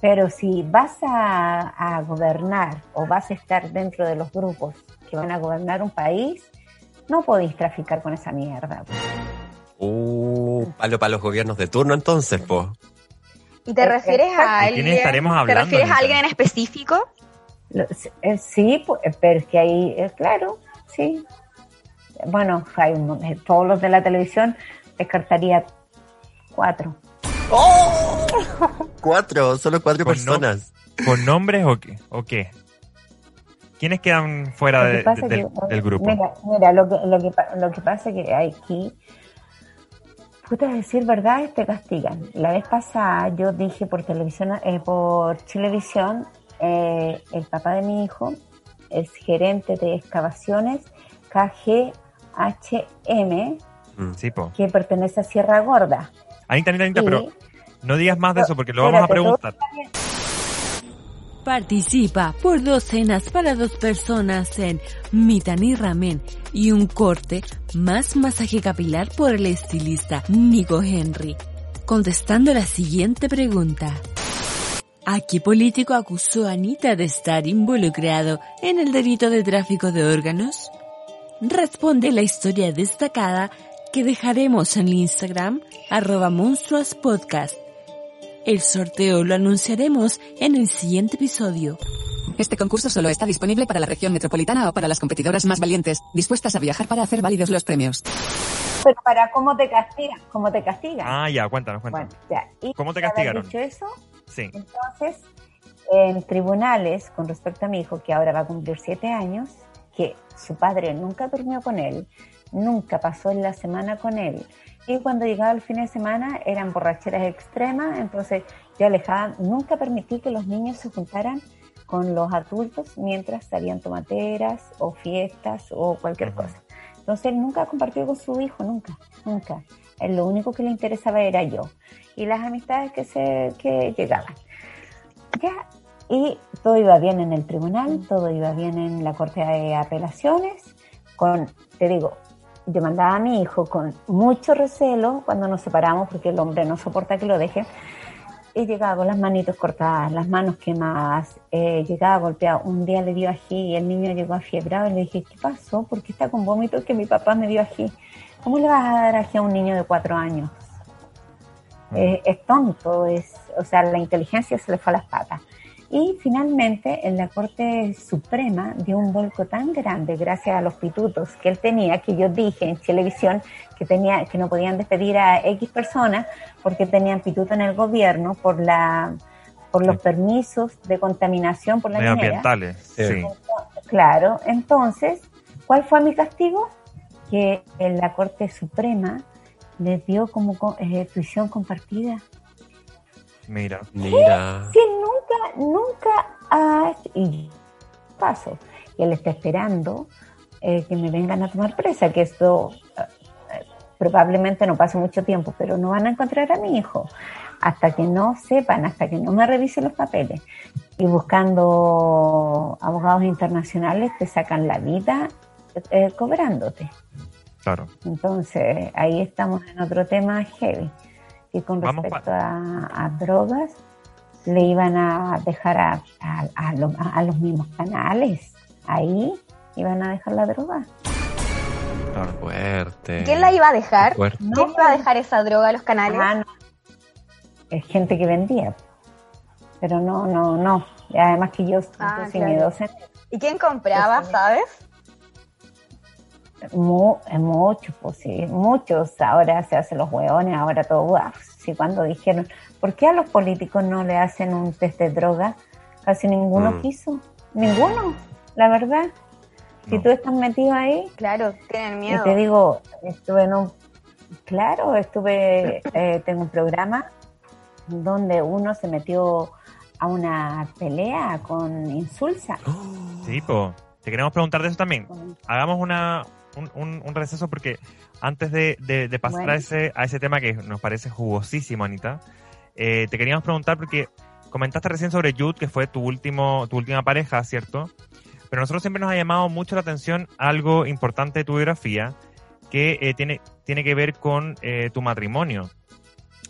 Pero si vas a, a gobernar o vas a estar dentro de los grupos que van a gobernar un país, no podéis traficar con esa mierda. Uh, palo para los gobiernos de turno entonces, pues. ¿Y te refieres a ¿De alguien? quién estaremos ¿Te refieres a alguien en específico? Eh, Sí, pues, eh, pero es que ahí, eh, claro, sí. Bueno, hay un todos los de la televisión descartaría cuatro. Cuatro, solo cuatro no. personas. ¿Con nombres o qué? ¿O qué? ¿Quiénes quedan fuera Lo que de- pasa de- que, del, del grupo? Mira, mira lo, que, lo, que, lo que pasa es que aquí, puta decir verdad, te castigan. La vez pasada yo dije por televisión, eh, por Chilevisión, eh, el papá de mi hijo es gerente de excavaciones KGHM, Mm. Sí, que pertenece a Sierra Gorda. Anita, Anita, Anita, Y- pero no digas más de eso porque lo vamos a todo- preguntar. Participa por dos cenas para dos personas en Mitani Ramen y un corte más masaje capilar por el estilista Nico Henry. Contestando la siguiente pregunta. ¿A qué político acusó a Anita de estar involucrado en el delito de tráfico de órganos? Responde la historia destacada que dejaremos en el Instagram arroba monstruospodcast. El sorteo lo anunciaremos en el siguiente episodio. Este concurso solo está disponible para la región metropolitana o para las competidoras más valientes, dispuestas a viajar para hacer válidos los premios. Pero para cómo te castigan, cómo te castigan. Ah, ya, cuéntanos, cuéntanos. bueno, ya. Y ¿Cómo te castigaron? dicho eso, Sí. Entonces, en tribunales, con respecto a mi hijo, que ahora va a cumplir siete años, que su padre nunca durmió con él, nunca pasó la semana con él, y cuando llegaba el fin de semana eran borracheras extremas, entonces yo alejaba, nunca permití que los niños se juntaran con los adultos mientras salían tomateras o fiestas o cualquier cosa. Entonces él nunca compartió con su hijo, nunca, nunca. Él lo único que le interesaba era yo y las amistades que se que llegaban. Ya, y todo iba bien en el tribunal, todo iba bien en la corte de apelaciones, con, te digo, yo mandaba a mi hijo con mucho recelo cuando nos separamos, porque el hombre no soporta que lo dejen, he llegado con las manitos cortadas, las manos quemadas, eh, llegaba golpeado. Un día le dio ají y el niño llegó afiebrado y le dije, ¿qué pasó? ¿Por qué está con vómitos que mi papá me dio ají? ¿Cómo le vas a dar ají a un niño de cuatro años? Eh, es tonto, es, o sea, la inteligencia se le fue a las patas. Y finalmente, en la Corte Suprema dio un vuelco tan grande gracias a los pitutos que él tenía, que yo dije en televisión que tenía, que no podían despedir a X personas porque tenían pituto en el gobierno por la, por los Sí. permisos de contaminación por la minera. Medioambientales, sí. Claro, entonces, ¿cuál fue mi castigo? Que en la Corte Suprema le dio como co- eh, prisión compartida. Mira. Mira. Que nunca, nunca ha... Y paso. Y él está esperando eh, que me vengan a tomar presa, que esto eh, eh, probablemente no pase mucho tiempo, pero no van a encontrar a mi hijo hasta que no sepan, hasta que no me revisen los papeles. Y buscando abogados internacionales te sacan la vida eh, cobrándote. Claro. Entonces, ahí estamos en otro tema heavy. Y con respecto a, a drogas, le iban a dejar a, a- a lo- a- los mismos canales. Ahí iban a dejar la droga. Claro. Fuerte. ¿Quién la iba a dejar? ¿Quién iba a dejar esa droga a los canales? Ah, no. Es gente que vendía. Pero no, no, no. Además que yo, Ah, soy claro. miedosa. ¿Y quién compraba, sabes? Mu- muchos, pues sí, muchos. Ahora se hacen los hueones, ahora todo. guau. Sí, cuando dijeron, ¿por qué a los políticos no le hacen un test de droga? Casi ninguno Mm. quiso. Ninguno, la verdad. Si tú estás metido ahí, Claro, tienen y miedo. te digo, estuve en un. Claro, estuve. eh, tengo un programa donde uno se metió a una pelea con insulsa. Sí, po. Te queremos preguntar de eso también. Hagamos una, un, un- un receso porque antes de, de- de pasar Bueno. a, ese, a ese tema que nos parece jugosísimo, Anita, eh, te queríamos preguntar porque comentaste recién sobre Jude, que fue tu, último, tu última pareja, ¿cierto? Pero a nosotros siempre nos ha llamado mucho la atención algo importante de tu biografía que eh, tiene, tiene que ver con eh, tu matrimonio.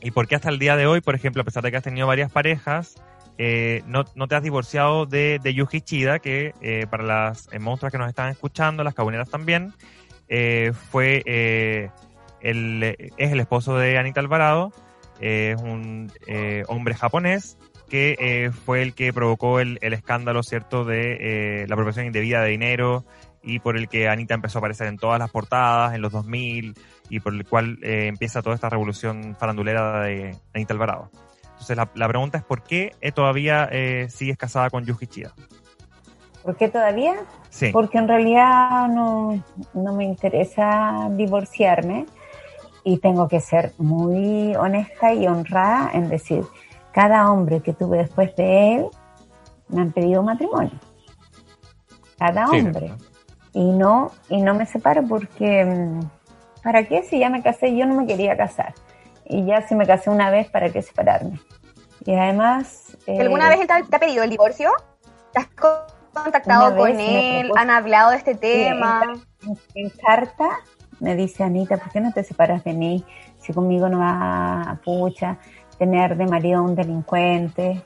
Y por qué hasta el día de hoy, por ejemplo, a pesar de que has tenido varias parejas, eh, no, no te has divorciado de, de Yuji Chida, que eh, para las eh, monstruas que nos están escuchando, las cabuneras también, eh, fue eh, el, es el esposo de Anita Alvarado, eh, es un hombre japonés que fue el que provocó el, el escándalo, ¿cierto?, de la apropiación indebida de dinero y por el que Anita empezó a aparecer en todas las portadas en los 2000 y por el cual empieza toda esta revolución farandulera de Anita Alvarado. Entonces la, la pregunta es ¿por qué todavía sigues casada con Yuji Chida? ¿Por qué todavía? Sí, Porque en realidad no, no me interesa divorciarme y tengo que ser muy honesta y honrada en decir, cada hombre que tuve después de él me han pedido matrimonio. Cada Sí, hombre. Y no, y no me separo porque, mm, ¿para qué? Si ya me casé, yo no me quería casar. Y ya si me casé una vez, ¿para qué separarme? Y además... eh, ¿Alguna vez él te ha, pedido el divorcio? ¿Te has contactado con él? ¿Han hablado de este tema? en, carta me dice Anita, ¿por qué no te separas de mí? Si conmigo no va a pucha, tener de marido a un delincuente.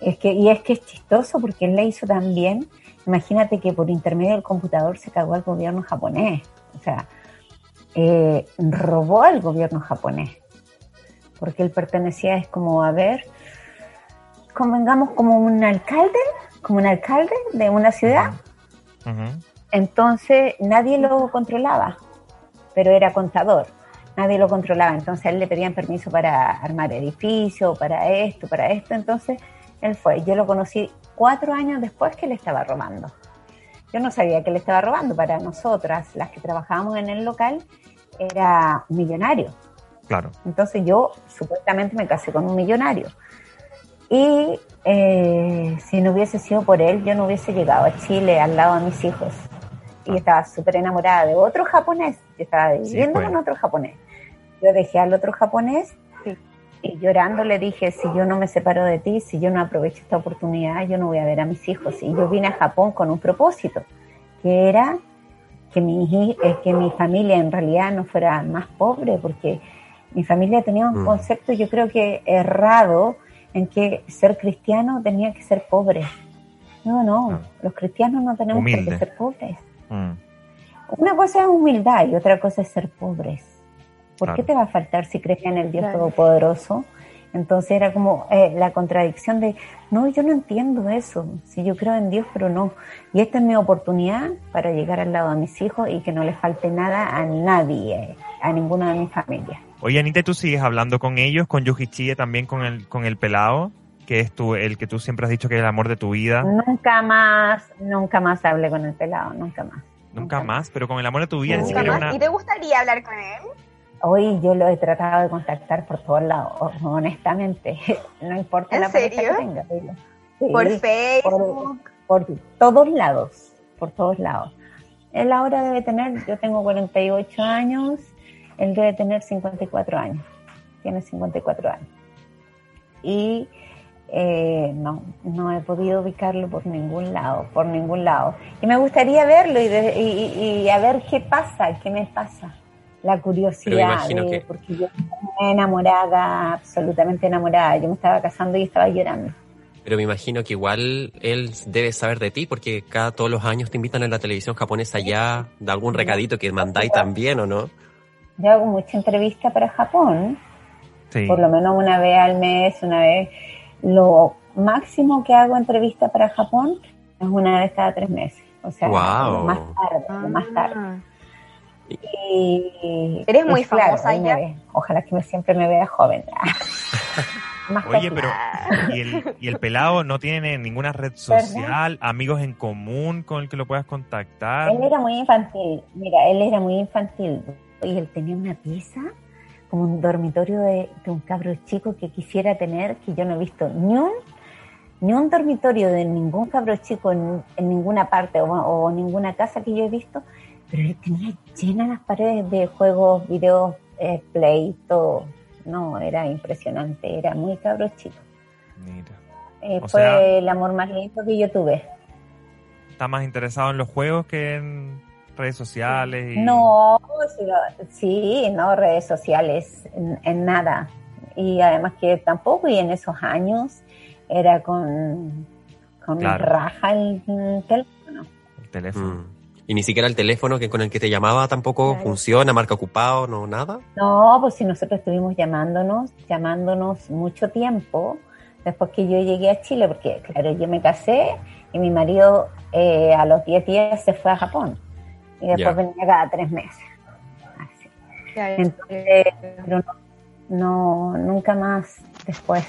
Es que, y es que es chistoso porque él le hizo tan bien. Imagínate que por intermedio del computador se cagó al gobierno japonés. O sea, eh, robó al gobierno japonés. Porque él pertenecía, es como, a ver, convengamos como un alcalde, como un alcalde de una ciudad. Entonces nadie lo controlaba, pero era contador. Nadie lo controlaba. Entonces a él le pedían permiso para armar edificio, para esto, para esto. Entonces él fue. Yo lo conocí cuatro años después que le estaba robando. Yo no sabía que le estaba robando. Para nosotras, las que trabajábamos en el local, era un millonario. Claro. Entonces yo supuestamente me casé con un millonario. Y eh, si no hubiese sido por él, yo no hubiese llegado a Chile al lado de mis hijos. Y estaba súper enamorada de otro japonés. Yo estaba viviendo pues. con otro japonés. Yo dejé al otro japonés y llorando le dije, si yo no me separo de ti, si yo no aprovecho esta oportunidad, yo no voy a ver a mis hijos. Y yo vine a Japón con un propósito, que era que mi, eh, que mi familia en realidad no fuera más pobre, porque mi familia tenía un Mm. concepto yo creo que errado en que ser cristiano tenía que ser pobre. No, no, Ah. los cristianos no tenemos por qué ser pobres. Mm, Una cosa es humildad y otra cosa es ser pobres. ¿Por Claro. qué te va a faltar si crees en el Dios Claro. Todopoderoso? Entonces era como eh, la contradicción de, no, yo no entiendo eso, si yo creo en Dios, pero no. Y esta es mi oportunidad para llegar al lado de mis hijos y que no les falte nada a nadie, a ninguna de mis familias. Oye, Anita, ¿tú sigues hablando con ellos, con Yujichie, también con el, con el pelado, que es tu, el que tú siempre has dicho que es el amor de tu vida? Nunca más, nunca más hablé con el pelado, nunca más. Nunca más, pero con el amor de tu vida, ni Nunca siquiera más. una... ¿Y te gustaría hablar con él? Hoy yo lo he tratado de contactar por todos lados, honestamente. No importa ¿En la serio? que tenga. sí, Por por, Facebook. por todos lados, por todos lados. Él ahora debe tener, yo tengo 48 años, él debe tener 54 años. Tiene 54 años. Y eh, no, no he podido ubicarlo por ningún lado, por ningún lado. Y me gustaría verlo y, de- y- a ver qué pasa, qué me pasa. La curiosidad, imagino de- que- porque yo estaba enamorada, absolutamente enamorada. Yo me estaba casando y estaba llorando. Pero me imagino que igual él debe saber de ti porque cada todos los años te invitan en la televisión japonesa ya de algún recadito que mandáis también, ¿o no? Yo hago mucha entrevista para Japón, Sí. por lo menos una vez al mes, una vez. Lo máximo que hago entrevista para Japón es una vez cada tres meses. O sea, más tarde, más tarde. Ah. Y, Eres muy claro, famosa ya. ve. Ojalá que me, siempre me vea joven. más Oye, pero ¿y el, y el pelado no tiene ninguna red social, amigos en común con el que lo puedas contactar? Él era muy infantil, mira, él era muy infantil. Y él tenía una pieza, como un dormitorio de, de un cabro chico que quisiera tener, que yo no he visto ni un, ni un dormitorio de ningún cabro chico en, en ninguna parte o, o ninguna casa que yo he visto, pero él tenía llenas las paredes de juegos, videos, eh, play, todo. No, era impresionante, era muy cabro chico. Mira, Eh, fue sea- el amor más lindo que yo tuve. está más interesado en los juegos que en redes sociales. Y... No, sí, no, redes sociales, en, en nada. Y además que tampoco, y en esos años era con, con Claro. raja el, el teléfono. El teléfono. Mm. Y ni siquiera el teléfono que con el que te llamaba tampoco Claro. funciona, marca ocupado, no nada. No, pues si nosotros estuvimos llamándonos, llamándonos mucho tiempo, después que yo llegué a Chile, porque claro, yo me casé y mi marido eh, a los 10 días se fue a Japón. Y después venía cada tres meses. Así. Entonces, pero no, no, nunca más después.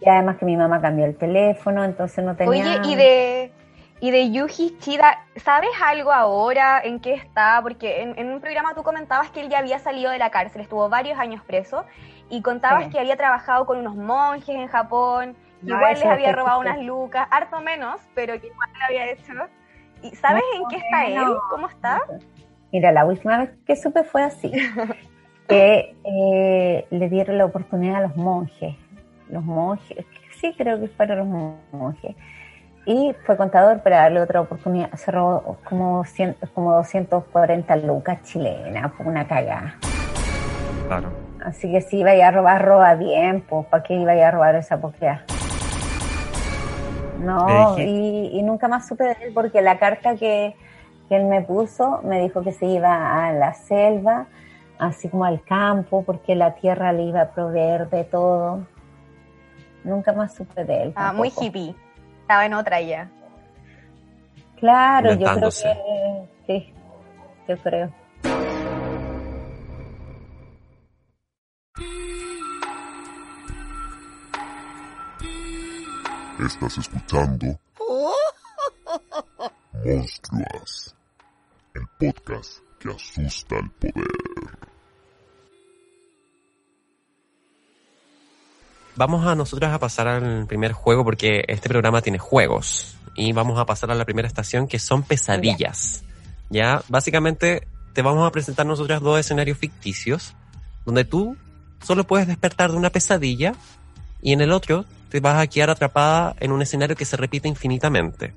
Y además que mi mamá cambió el teléfono, entonces no tenía... Oye, y de, y de Yuji Chida, ¿sabes algo ahora en qué está? Porque en, en un programa tú comentabas que él ya había salido de la cárcel, estuvo varios años preso, y contabas Sí. que había trabajado con unos monjes en Japón, que No, igual les había robado unas lucas, harto menos, pero que igual lo había hecho. ¿Y sabes No, en qué está él? ¿Cómo está? Mira, la última vez que supe fue así, que eh, le dieron la oportunidad a los monjes, los monjes, sí creo que fueron los monjes, y fue contador para darle otra oportunidad, se robó como, 100, como 240 lucas chilenas, fue una cagada. Claro. Así que si iba a robar, roba bien, pues ¿para qué iba a robar esa poquea? No, dije- y, y nunca más supe de él porque la carta que, que él me puso me dijo que se iba a la selva, así como al campo, porque la tierra le iba a proveer de todo. Nunca más supe de él. Ah, muy hippie. Estaba en otra ya. Claro, yo creo que sí, yo creo. Estás escuchando Monstruas, el podcast que asusta al poder. Vamos a nosotros a pasar al primer juego porque este programa tiene juegos. Y vamos a pasar a la primera estación que son pesadillas. Ya, básicamente te vamos a presentar nosotras dos escenarios ficticios donde tú solo puedes despertar de una pesadilla y en el otro te vas a quedar atrapada en un escenario que se repite infinitamente.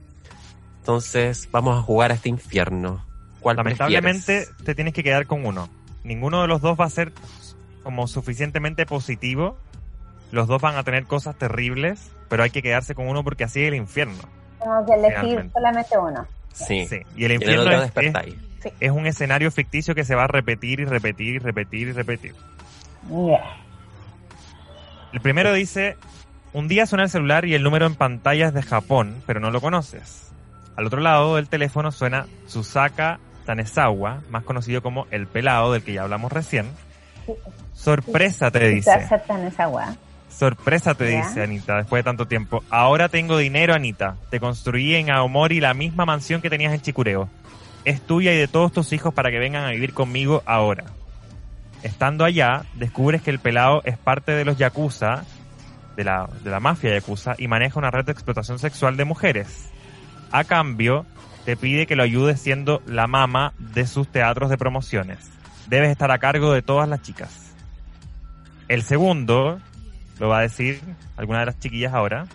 Entonces vamos a jugar a este infierno. ¿Cuál Lamentablemente prefieres? te tienes que quedar con uno. Ninguno de los dos va a ser como suficientemente positivo los dos van a tener cosas terribles, pero hay que quedarse con uno porque así es el infierno. Tengo que elegir Realmente. solamente uno. Sí. Sí. Y el Y en el infierno es- es un escenario ficticio que se va a repetir y repetir y repetir y repetir. Yeah. El primero dice, un día suena el celular y el número en pantalla es de Japón, pero no lo conoces. Al otro lado del teléfono suena Susaka Tanezawa, más conocido como El Pelado, del que ya hablamos recién. Sorpresa te dice. Sorpresa te ¿Ya? dice Anita, después de tanto tiempo. Ahora tengo dinero, Anita. Te construí en Aomori la misma mansión que tenías en Chicureo. Es tuya y de todos tus hijos para que vengan a vivir conmigo ahora. Estando allá, descubres que el pelado es parte de los Yakuza, de la, de la mafia Yakuza, y maneja una red de explotación sexual de mujeres. A cambio, te pide que lo ayudes siendo la mama de sus teatros de promociones. Debes estar a cargo de todas las chicas. El segundo, lo va a decir alguna de las chiquillas ahora.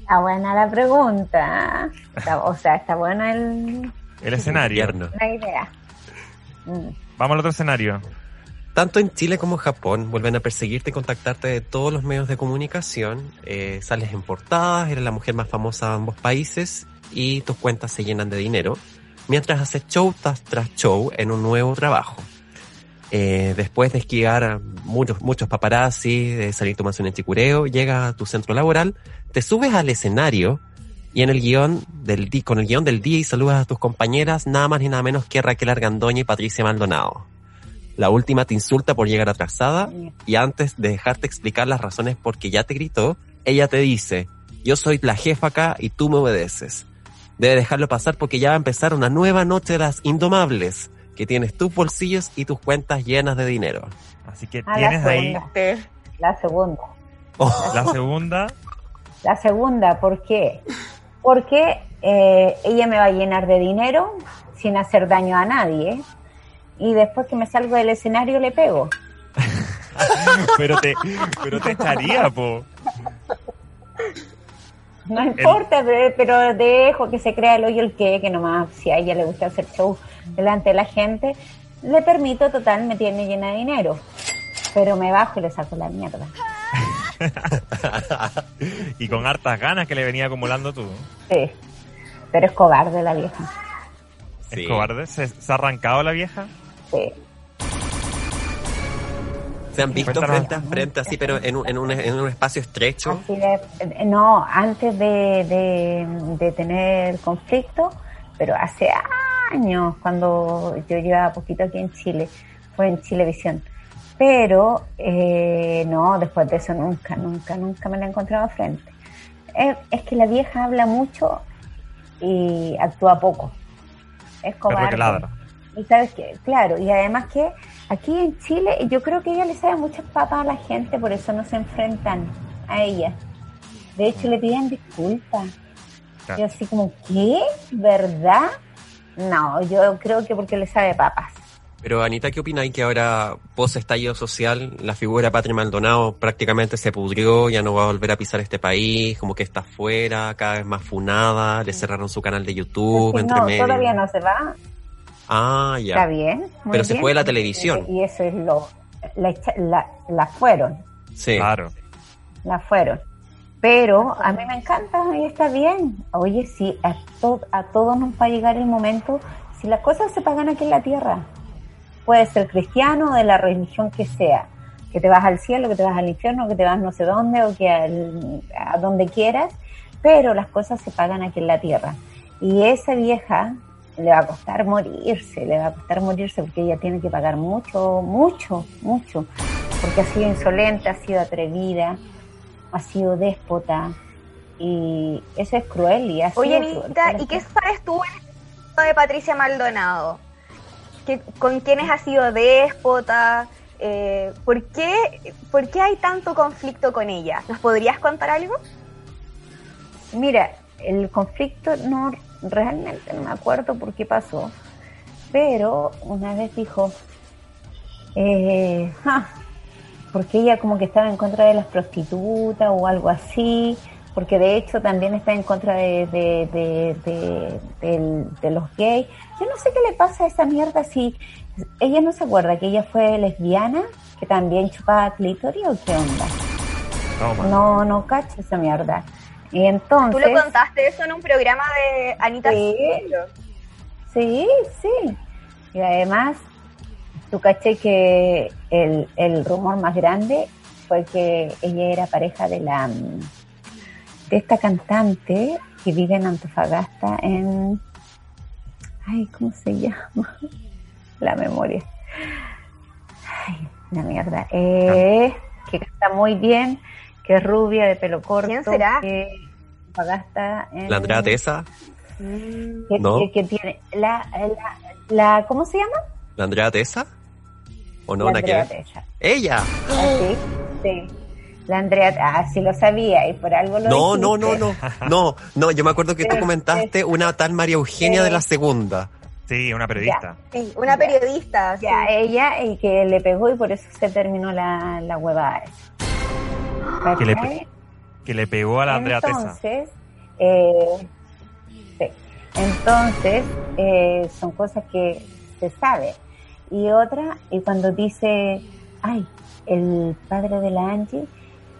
Está buena la pregunta. Está- o sea, está buena el, El escenario. La idea. Mm. Vamos al otro escenario. Tanto en Chile como en Japón vuelven a perseguirte y contactarte de todos los medios de comunicación. Eh, sales en portadas, eres la mujer más famosa de ambos países y tus cuentas se llenan de dinero. Mientras haces show tras, show en un nuevo trabajo. Eh, después de esquivar a muchos, muchos paparazzi, de salir tomarse un chicureo, llegas a tu centro laboral, te subes al escenario y en el guion del con el guion del día y saludas a tus compañeras, nada más ni nada menos que Raquel Argandoña y Patricia Maldonado. La última te insulta por llegar atrasada y antes de dejarte explicar las razones por que ya te gritó, ella te dice, yo soy la jefa acá y tú me obedeces. Debe dejarlo pasar porque ya va a empezar una nueva noche de las indomables, que tienes tus bolsillos y tus cuentas llenas de dinero. Así que Ah, la tienes ahí segunda. La segunda. la segunda. La segunda, ¿por qué? Porque eh, ella me va a llenar de dinero sin hacer daño a nadie. Y después que me salgo del escenario le pego. pero te, pero te echaría, po. No importa, pero, pero dejo que se crea el hoyo el que, que nomás si a ella le gusta hacer show delante de la gente, le permito, total, me tiene llena de dinero. Pero me bajo y le saco la mierda. y con hartas ganas que le venía acumulando tú. Sí. Pero es cobarde la vieja. Sí. ¿Es cobarde? ¿Se, se ha arrancado la vieja? Sí. Se han visto frente a frente así, pero en un, en un, en un espacio estrecho. Así de- no, antes de, de, de tener conflicto, pero hace años, cuando yo llevaba poquito aquí en Chile, fue en Chilevisión. Pero eh, no, después de eso nunca, nunca, nunca me la he encontrado frente. Es, es que la vieja habla mucho y actúa poco. Es Perro que cobarde. Y sabes que, claro, y además que aquí en Chile yo creo que ella le sabe muchas papas a la gente, por eso no se enfrentan a ella. De hecho le piden disculpas. Claro. Yo así como, ¿qué? ¿Verdad? No, yo creo que porque le sabe papas. Pero Anita, ¿qué opináis que ahora, post estallido social, la figura de Patria Maldonado prácticamente se pudrió, ya no va a volver a pisar este país, como que está fuera, cada vez más funada, le cerraron su canal de YouTube, Es que entre no, medio. todavía no se va. Ah, Está ya. bien. muy Pero se bien. fue de la televisión. Y eso es lo... La, la fueron. Sí. Claro. la fueron. Pero a mí me encanta y está bien. Oye, sí, a, to- a todos nos va a llegar el momento, si las cosas se pagan aquí en la tierra, puede ser cristiano o de la religión que sea, que te vas al cielo, que te vas al infierno, que te vas no sé dónde o que al- a donde quieras, pero las cosas se pagan aquí en la tierra. Y esa vieja le va a costar morirse, le va a costar morirse porque ella tiene que pagar mucho, mucho, mucho, porque ha sido insolente, ha sido atrevida, ha sido déspota y eso es cruel y así Oye. Anita, ¿y qué sabes tú de Patricia Maldonado? ¿Qué- ¿Con quiénes ha sido déspota? Eh, ¿por, qué, ¿Por qué hay tanto conflicto con ella? ¿Nos podrías contar algo? Mira, el conflicto no realmente no me acuerdo por qué pasó, pero una vez dijo, eh, ah, porque ella como que estaba en contra de las prostitutas o algo así, porque de hecho también está en contra de, de, de, de- los gays. Yo no sé qué le pasa a esa mierda si ella no se acuerda que ella fue lesbiana, que también chupaba clítoris o qué onda. No, no cacho esa mierda. Y entonces... Tú lo contaste eso en un programa de Anita Sí. Solo. Sí, sí. Y además, tú caché que el, el rumor más grande fue que ella era pareja de la de esta cantante que vive en Antofagasta en ay, ¿cómo se llama? La memoria. Ay, la mierda. Eh, que canta muy bien, que es rubia, de pelo corto. ¿Quién será? Que Antofagasta en- La Andrea Tesa. que, ¿No? que- que tiene la, la, la- ¿cómo se llama? ¿La Andrea Tesa? ¿O no? la que Andrea. Tesa. ¡Ella! Ah, sí, sí. La Andrea, ah, sí lo sabía y por algo lo No, no, no, no. No, no, yo me acuerdo que tú Sí, comentaste una tal María Eugenia de la segunda. Sí, una periodista. Sí, una periodista. sí. Ya, ella y que le pegó y por eso se terminó la, la huevada. Que le, que le pegó a la Andrea Tesa. Eh. Entonces, eh, son cosas que se sabe. Y otra, y cuando dice, ay, el padre de la Angie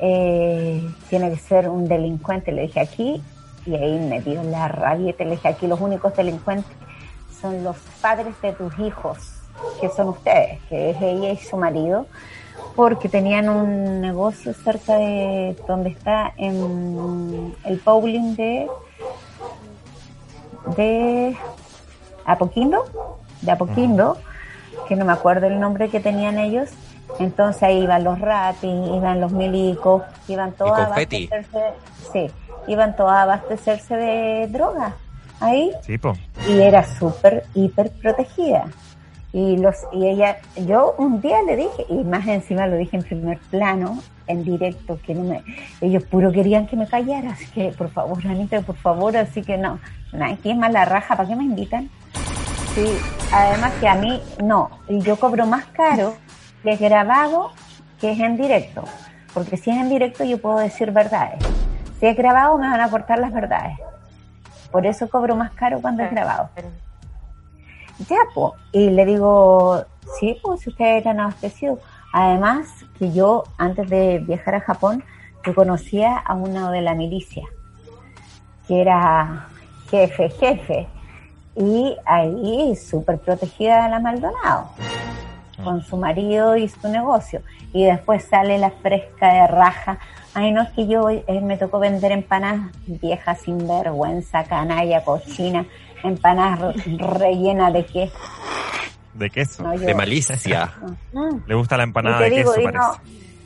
eh, tiene que ser un delincuente, le dije aquí, y ahí me dio la rabieta, le dije aquí los únicos delincuentes son los padres de tus hijos, que son ustedes, que es ella y su marido, porque tenían un negocio cerca de donde está en el bowling de de Apoquindo, de Apoquindo, que no me acuerdo el nombre que tenían ellos. Entonces ahí iban los ratis, iban los milicos, iban todos a abastecerse, sí, iban todos a abastecerse de droga ahí Sí, po. y era súper hiper protegida y los y ella yo un día le dije y más encima lo dije en primer plano en directo que no me ellos puro querían que me callara así que por favor Anita por favor así que no que es mala raja para qué me invitan sí además que a mí no y yo cobro más caro que es grabado que es en directo porque si es en directo yo puedo decir verdades si es grabado me van a cortar las verdades por eso cobro más caro cuando es grabado. Ya, pues. Y le digo, sí, pues si ustedes eran abastecidos. Además, que yo, antes de viajar a Japón, yo conocía a uno de la milicia, que era jefe, jefe. Y ahí, súper protegida de la Maldonado, con su marido y su negocio. Y después sale la fresca de raja. Ay, no, es que yo eh, me tocó vender empanadas viejas sin vergüenza, canalla, cochina, empanadas re- rellenas de queso. De queso. No, yo- De malicia. Mm. Le gusta la empanada de digo, queso, parece.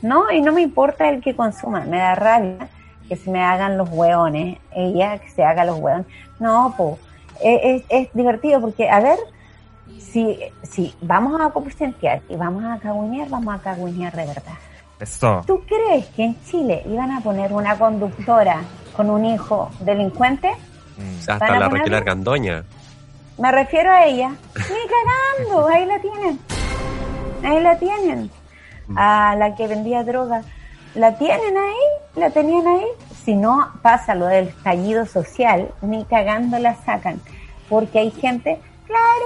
no, no, y no me importa el que consuma, me da rabia que se me hagan los hueones, ella que se haga los hueones. No, pues, es, es divertido porque, a ver, si, si vamos a copustentear y vamos a cagüinear, vamos a cagüinear de verdad. Eso. ¿Tú crees que en Chile iban a poner una conductora con un hijo delincuente? Mm. Hasta ¿Van a la? Raquel Argandoña. Me refiero a ella. Ni cagando, ahí la tienen. Ahí la tienen. A la que vendía droga. La tienen ahí, la tenían ahí. Si no pasa lo del estallido social, ni cagando la sacan. Porque hay gente, claro,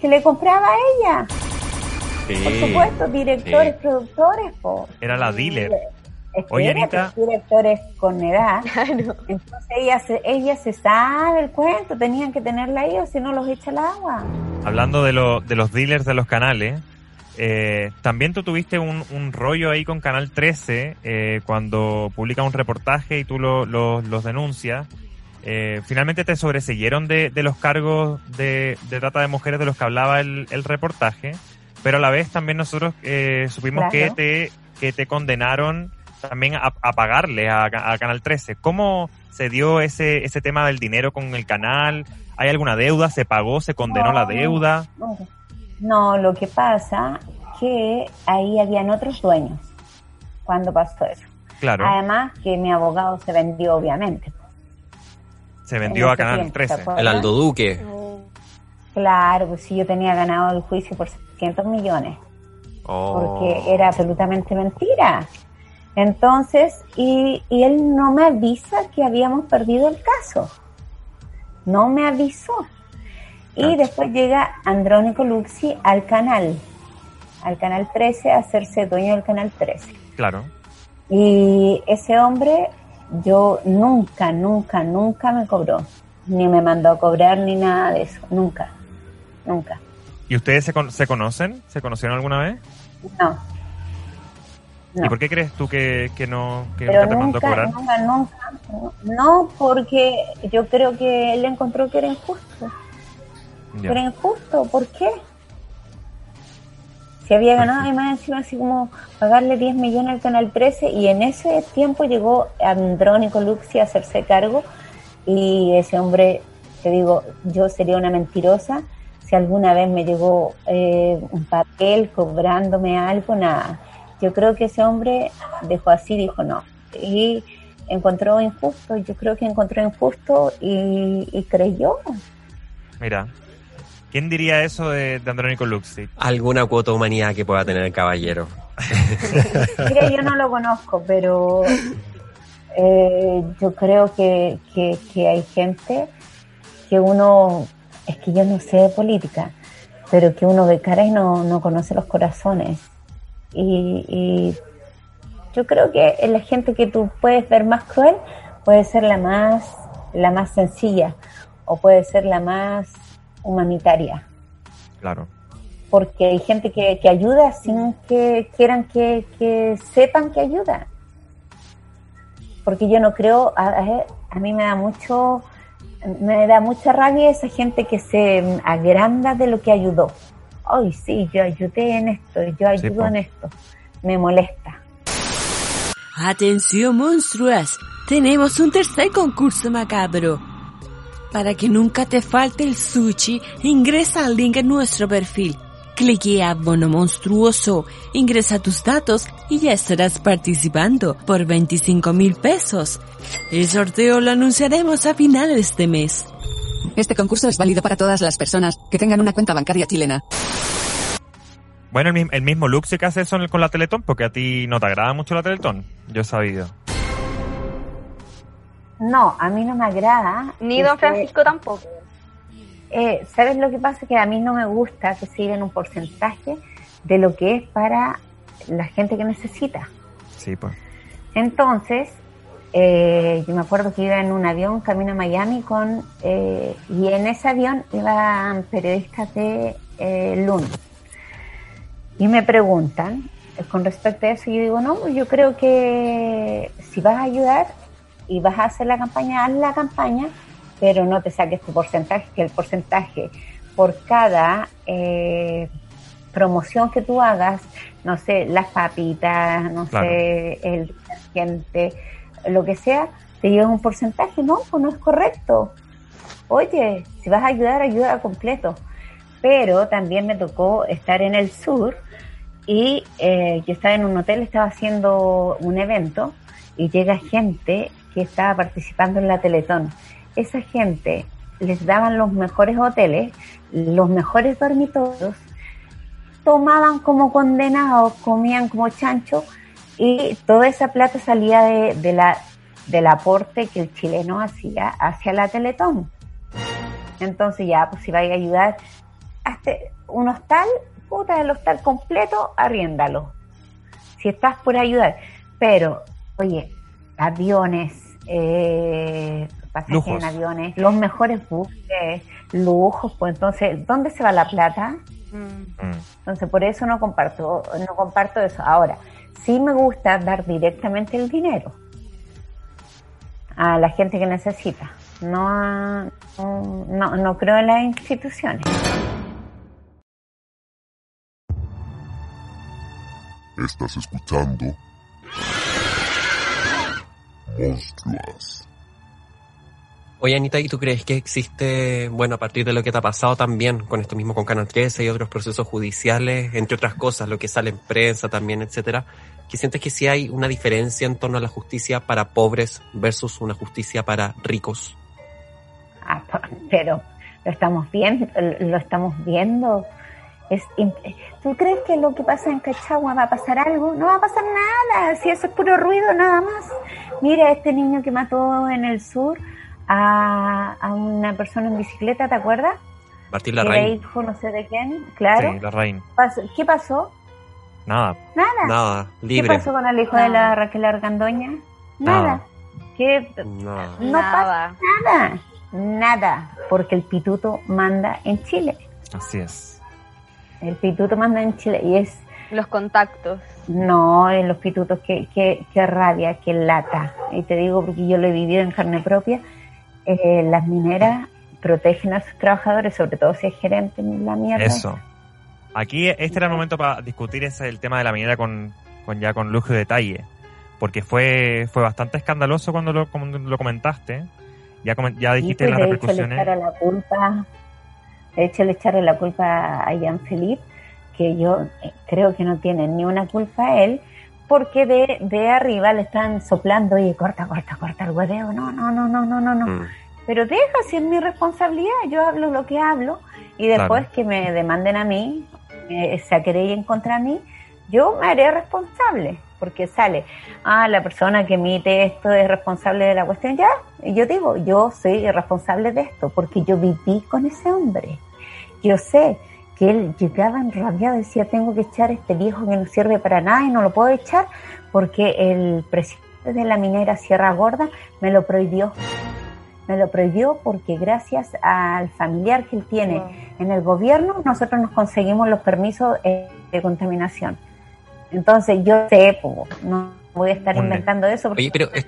que le compraba a ella. Por supuesto, directores, sí. productores, po. Era la dealer. Espérate, Oye, Anita. directores con edad. Entonces ella se, ella se sabe el cuento, tenían que tenerla ahí o si no los echa al agua. Hablando de, lo- de los dealers de los canales, eh, también tú tuviste un, un rollo ahí con Canal 13 eh, cuando publica un reportaje y tú lo- lo- los denuncias. Eh, finalmente te sobreseyeron de, de los cargos de, de trata de mujeres de los que hablaba el, el reportaje, pero a la vez también nosotros eh, supimos Claro. que te, que te condenaron también a, a pagarle a, a Canal 13. ¿Cómo se dio ese, ese tema del dinero con el canal? ¿Hay alguna deuda? ¿Se pagó? ¿Se condenó la No. deuda? No, lo que pasa que ahí habían otros dueños cuando pasó eso. Claro, Además que mi abogado se vendió obviamente. se vendió en a Canal tiempo, ¿te 13. acuerdas? El Aldo Duque. Claro, pues sí, yo tenía ganado el juicio por 600 millones. Oh. porque era absolutamente mentira. Entonces, y, y él no me avisa que habíamos perdido el caso. No me avisó. Y después llega Andrónico Luxi al canal, al canal 13, a hacerse dueño del canal 13. Claro. Y ese hombre, yo nunca, nunca, nunca me cobró. Ni me mandó a cobrar ni nada de eso. Nunca. Nunca. ¿Y ustedes se, con- se conocen? ¿Se conocieron alguna vez? No. No. ¿Y por qué crees tú que, que no que Pero nunca te mandó a nunca, cobrar? nunca, nunca. No, porque yo creo que él encontró que era injusto. Ya. Era injusto, ¿por qué? Si había ganado y más encima así como pagarle 10 millones al Canal 13 y en ese tiempo llegó Andrónico Luxi a hacerse cargo y ese hombre, te digo, yo sería una mentirosa si alguna vez me llegó eh, un papel cobrándome algo, nada. Yo creo que ese hombre dejó así, dijo no. Y encontró injusto, yo creo que encontró injusto y, y creyó. Mira, ¿quién diría eso de, de Andrónico Luxi? Alguna cuota humanidad que pueda tener el caballero. Mira, yo no lo conozco, pero eh, yo creo que, que, que hay gente que uno, es que yo no sé de política, pero que uno ve cara y no, no conoce los corazones. Y, y yo creo que la gente que tú puedes ver más cruel puede ser la más, la más sencilla o puede ser la más humanitaria Claro. porque hay gente que, que ayuda sin que quieran que, que sepan que ayuda. Porque yo no creo, a, a- a mí me da mucho, me da mucha rabia esa gente que se agranda de lo que ayudó. Ay, sí, yo ayudé en esto, yo ayudo en esto. Me molesta. Atención monstruas, tenemos un tercer concurso macabro. Para que nunca te falte el sushi, ingresa al link en nuestro perfil. Clique a Bono Monstruoso, ingresa tus datos y ya estarás participando por 25 mil pesos. El sorteo lo anunciaremos a finales de mes. Este concurso es válido para todas las personas que tengan una cuenta bancaria chilena. Bueno, el, el mismo Luxi que hace eso con la Teletón, porque a ti no te agrada mucho la Teletón. Yo he sabido. No, a mí no me agrada. Ni Don Francisco tampoco. Eh, ¿Sabes lo que pasa? Que a mí no me gusta que se lleven un porcentaje de lo que es para la gente que necesita. Sí, pues. Entonces, eh, yo me acuerdo que iba en un avión camino a Miami con, eh, y en ese avión iban periodistas de eh, LUN. Y me preguntan eh, con respecto a eso, yo digo, no, pues yo creo que si vas a ayudar y vas a hacer la campaña, haz la campaña, pero no te saques tu porcentaje, que el porcentaje por cada eh, promoción que tú hagas, no sé, las papitas, no Claro. sé, el detergente, lo que sea, te lleva un porcentaje, no, pues no es correcto. Oye, si vas a ayudar, ayuda completo. Pero también me tocó estar en el sur y eh, yo estaba en un hotel, estaba haciendo un evento y llega gente que estaba participando en la Teletón. Esa gente les daban los mejores hoteles, los mejores dormitorios, tomaban como condenados, comían como chancho y toda esa plata salía de, de la, del aporte que el chileno hacía hacia la Teletón. Entonces ya, pues si vais a ayudar, hasta un hostal, puta, el hostal completo, arriéndalo. Si estás por ayudar. Pero, oye, aviones, eh, pasajes Lujos. en aviones, los mejores buses, lujos, pues entonces, ¿dónde se va la plata? Mm. Mm. Entonces, por eso no comparto, no comparto eso. Ahora, sí me gusta dar directamente el dinero a la gente que necesita. No, a- no, creo en las instituciones. Estás escuchando Monstruas. Oye, Anita, ¿y tú crees que existe, bueno, a partir de lo que te ha pasado también con esto mismo con Canal 13 y otros procesos judiciales, entre otras cosas, lo que sale en prensa también, etcétera, que sientes que sí hay una diferencia en torno a la justicia para pobres versus una justicia para ricos? Ah, pero lo estamos viendo, lo estamos viendo. Es, ¿Tú crees que lo que pasa en Cachagua va a pasar algo? No va a pasar nada, si eso es puro ruido nada más. Mira, este niño que mató en el sur a, a una persona en bicicleta, ¿te acuerdas? Martín Larraín. hijo no sé de quién, claro. Sí, la reina. Pasó- ¿Qué pasó? Nada. Nada. Nada, ¿Qué libre. pasó con el hijo de la Raquel Argandoña? Nada. Nada. ¿Qué? Nada. No Nada. Nada. Nada. Porque el pituto manda en Chile. Así es. El pituto manda en Chile y es Los contactos. No, en los pitutos, qué, qué, qué rabia, qué lata. Y te digo porque yo lo he vivido en carne propia. Eh, las mineras protegen a sus trabajadores, sobre todo si es gerente en la mierda. Eso. Aquí este era el momento para discutir ese el tema de la minera con, con ya con lujo y detalle. Porque fue, fue bastante escandaloso cuando lo, cuando lo comentaste. Ya, ya dijiste pues, las de hecho le repercusiones. echaron la culpa, de hecho le echaron la culpa a Jean Philippe, que yo eh, creo que no tiene ni una culpa a él, porque de, de arriba le están soplando, oye, corta, corta, corta el hueveo, no, no, no, no, no, no, no. Mm. Pero deja, si es mi responsabilidad, yo hablo lo que hablo y después Claro. que me demanden a mí, eh, se querellen contra mí, yo me haré responsable, porque sale, ah, la persona que emite esto es responsable de la cuestión, ya, yo digo, yo soy responsable de esto, porque yo viví con ese hombre. Yo sé que él llegaba enrabiado y decía, tengo que echar a este viejo que no sirve para nada y no lo puedo echar porque el presidente de la minera Sierra Gorda me lo prohibió. Me lo prohibió porque gracias al familiar que él tiene en el gobierno, nosotros nos conseguimos los permisos eh, de contaminación. Entonces yo sé, no voy a estar inventando eso. Porque Oye, pero es-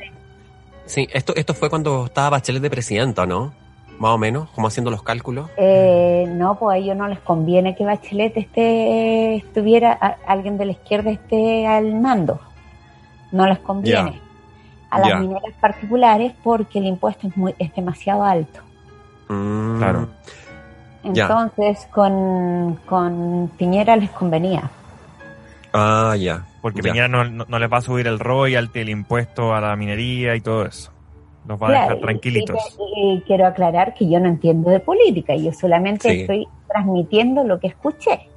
sí, esto, esto fue cuando estaba Bachelet de presidenta, ¿no? Más o menos, como haciendo los cálculos. Eh, no, pues a ellos no les conviene que Bachelet esté, estuviera, a- alguien de la izquierda esté al mando. No les conviene. A las mineras particulares porque el impuesto es, muy, es demasiado alto. Mm. Claro. Ya. Entonces con, con Piñera les convenía. Ah, ya. Porque. Piñera no, no, no les va a subir el royalty, el impuesto a la minería y todo eso. Los va a dejar tranquilitos. Y, y quiero aclarar que yo no entiendo de política, yo solamente Sí. estoy transmitiendo lo que escuché.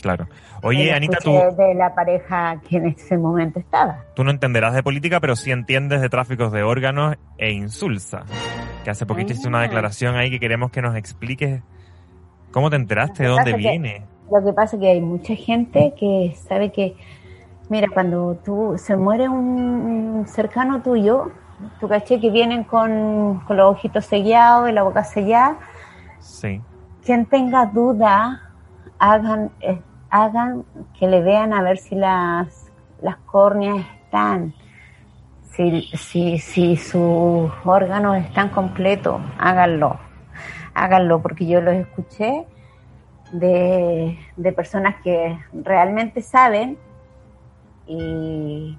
Claro. Oye, Anita, tú, de la pareja que en ese momento estaba. tú no entenderás de política, pero sí entiendes de tráficos de órganos e insulsa. Que hace poquito hiciste una Ah. declaración ahí que queremos que nos expliques cómo te enteraste, de dónde que- viene. Lo que pasa es que hay mucha gente que sabe que, mira, cuando tú se muere un cercano tuyo, tú caché que vienen con, con los ojitos sellados y la boca sellada. Sí. Quien tenga duda, hagan, eh, hagan que le vean a ver si las, las córneas están, si, si, si sus órganos están completos, háganlo. Háganlo, porque yo los escuché de, de personas que realmente saben y,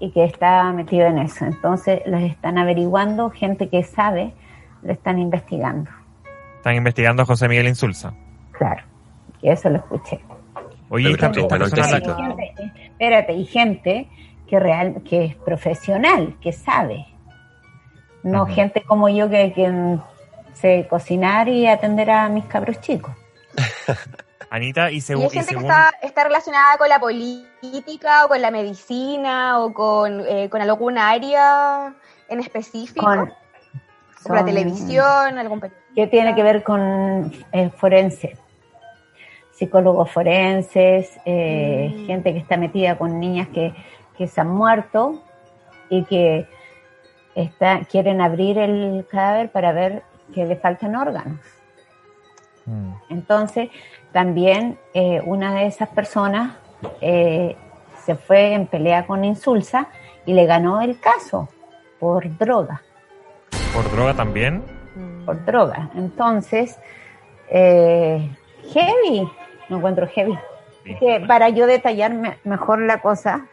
y que está metido en eso. Entonces, los están averiguando, gente que sabe, lo están investigando. Están investigando a José Miguel Insulza. Claro, y eso lo escuché. Oye, esta, esta bueno persona la- gente- espérate, y gente que real, que es profesional, que sabe. No gente como yo que, que sé cocinar y atender a mis cabros chicos. Anita, y, Y según hay y gente que según está, está relacionada con la política o con la medicina o con, eh, con alguna área en específico. Con, Como la son- televisión, algún periodista. que tiene que ver con eh, forense, psicólogos forenses, eh, Mm. gente que está metida con niñas que, que se han muerto y que está, quieren abrir el cadáver para ver que le faltan órganos. Mm. Entonces, también eh, una de esas personas eh, se fue en pelea con Insulsa y le ganó el caso por droga. por droga también. por droga. Entonces, eh, heavy, me encuentro heavy. Sí. Que para yo detallar me- mejor la cosa,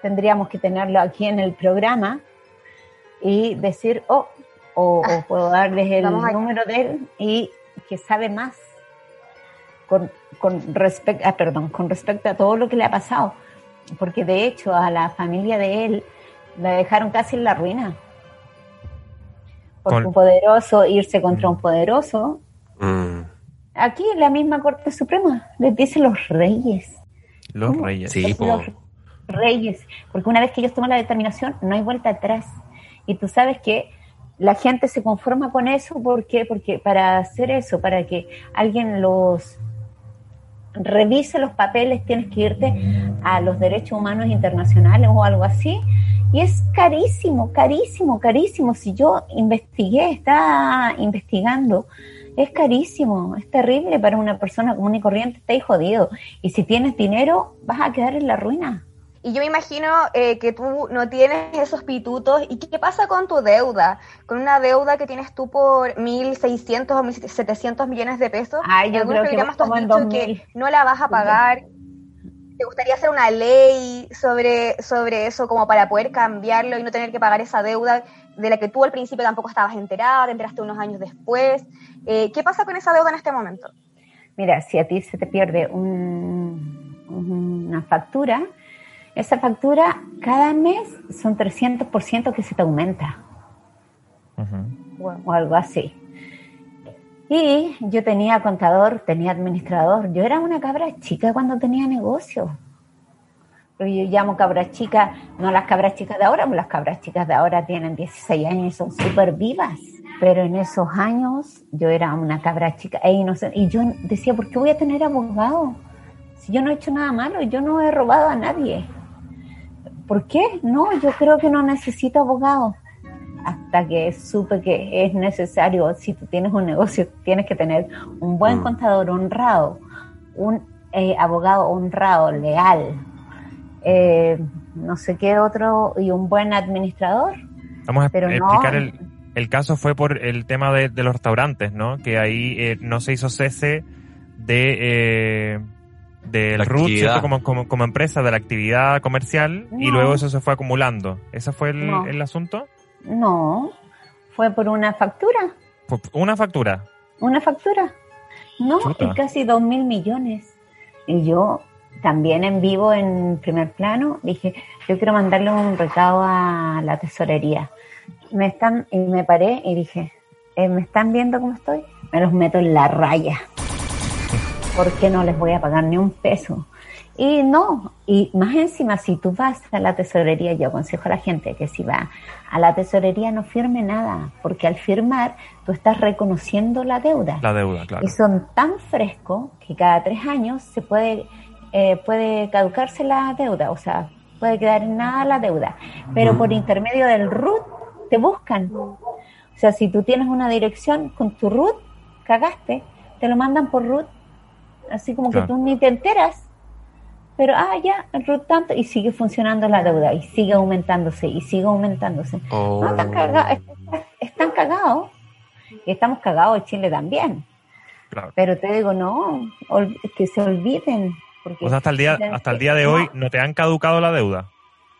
tendríamos que tenerlo aquí en el programa y decir, oh, o, o puedo darles el número de él y que sabe más con, con respecto, ah, perdón, con respecto a todo lo que le ha pasado. Porque de hecho a la familia de él la dejaron casi en la ruina. Por Con- un poderoso irse contra un poderoso. Mm, Aquí la misma Corte Suprema les dice los reyes. Los ¿Cómo? reyes. Sí, po. Los reyes. Porque una vez que ellos toman la determinación, no hay vuelta atrás. Y tú sabes que la gente se conforma con eso. ¿Por qué? Porque para hacer eso, para que alguien los revise los papeles, tienes que irte a los derechos humanos internacionales o algo así. Y es carísimo, carísimo, carísimo. Si yo investigué, está investigando, es carísimo, es terrible para una persona común y corriente, está ahí jodido. Y si tienes dinero, vas a quedar en la ruina. Y yo me imagino eh, que tú no tienes esos pitutos. ¿Y qué pasa con tu deuda? Con una deuda que tienes tú por 1.600 o 1.700 millones de pesos. Ay, yo creo que tú has dicho 2000. que no la vas a pagar. ¿Te gustaría hacer una ley sobre, sobre eso como para poder cambiarlo y no tener que pagar esa deuda de la que tú al principio tampoco estabas enterada, te enteraste unos años después? Eh, ¿Qué pasa con esa deuda en este momento? Mira, si a ti se te pierde un- una factura, esa factura cada mes son 300% que se te aumenta o algo así. Y yo tenía contador, tenía administrador. Yo era una cabra chica cuando tenía negocio. Pero yo llamo cabra chica, no las cabras chicas de ahora, pues las cabras chicas de ahora tienen 16 años y son súper vivas. Pero en esos años yo era una cabra chica e inocente. Y yo decía, ¿por qué voy a tener abogado? Si yo no he hecho nada malo, yo no he robado a nadie. ¿Por qué? No, yo creo que no necesito abogado hasta que supe que es necesario, si tú tienes un negocio, tienes que tener un buen Mm. contador honrado, un eh, abogado honrado, leal, eh, no sé qué otro, y un buen administrador. Vamos a Pero no- explicar el, el caso fue por el tema de, de los restaurantes, ¿no? Que ahí eh, no se hizo cese de eh, del La. Como, como, como empresa de la actividad comercial y luego eso se fue acumulando. ¿Ese fue el, No. el asunto? No, fue por una factura, una factura. una factura. No, Chuta. y casi dos mil millones. Y yo también en vivo, en primer plano, dije, yo quiero mandarle un recado a la tesorería. Me están, y me paré y dije, eh, ¿me están viendo cómo estoy? Me los meto en la raya. Porque no les voy a pagar ni un peso? Y no, y más encima, si tú vas a la tesorería, yo aconsejo a la gente que si va a la tesorería no firme nada, porque al firmar tú estás reconociendo la deuda. La deuda, claro. Y son tan frescos que cada tres años se puede, eh, puede caducarse la deuda, o sea, puede quedar en nada la deuda. Pero por intermedio del RUT te buscan. O sea, si tú tienes una dirección con tu RUT, cagaste, te lo mandan por RUT. Así como Claro. que tú ni te enteras. Pero, ah, ya, tanto, y sigue funcionando la deuda, y sigue aumentándose, y sigue aumentándose. Oh. No, están cagados, están cagados. Y estamos cagados en Chile también. claro. Pero te digo, no, que se olviden. Porque O sea, hasta el día, hasta el día de hoy no te han caducado la deuda.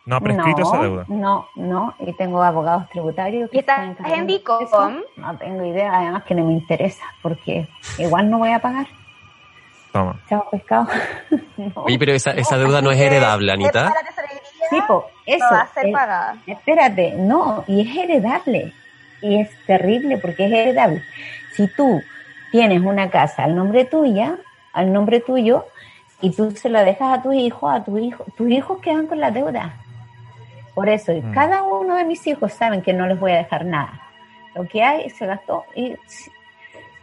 No ha prescrito no, esa deuda. No, no, y tengo abogados tributarios. que ¿Y estás en Dicom? No tengo idea, además que no me interesa, porque igual no voy a pagar. Toma. Chao, pescado. No. Oye, pero esa, esa deuda no es heredable, Anita. Para la tesorería, Sí, po, eso. no va a ser eh, pagada. Espérate, no, y es heredable. Y es terrible porque es heredable. Si tú tienes una casa al nombre tuya, al nombre tuyo, y tú se la dejas a tu hijo, a tu hijo, tus hijos quedan con la deuda. Por eso, y Mm. cada uno de mis hijos saben que no les voy a dejar nada. Lo que hay se gastó. Y,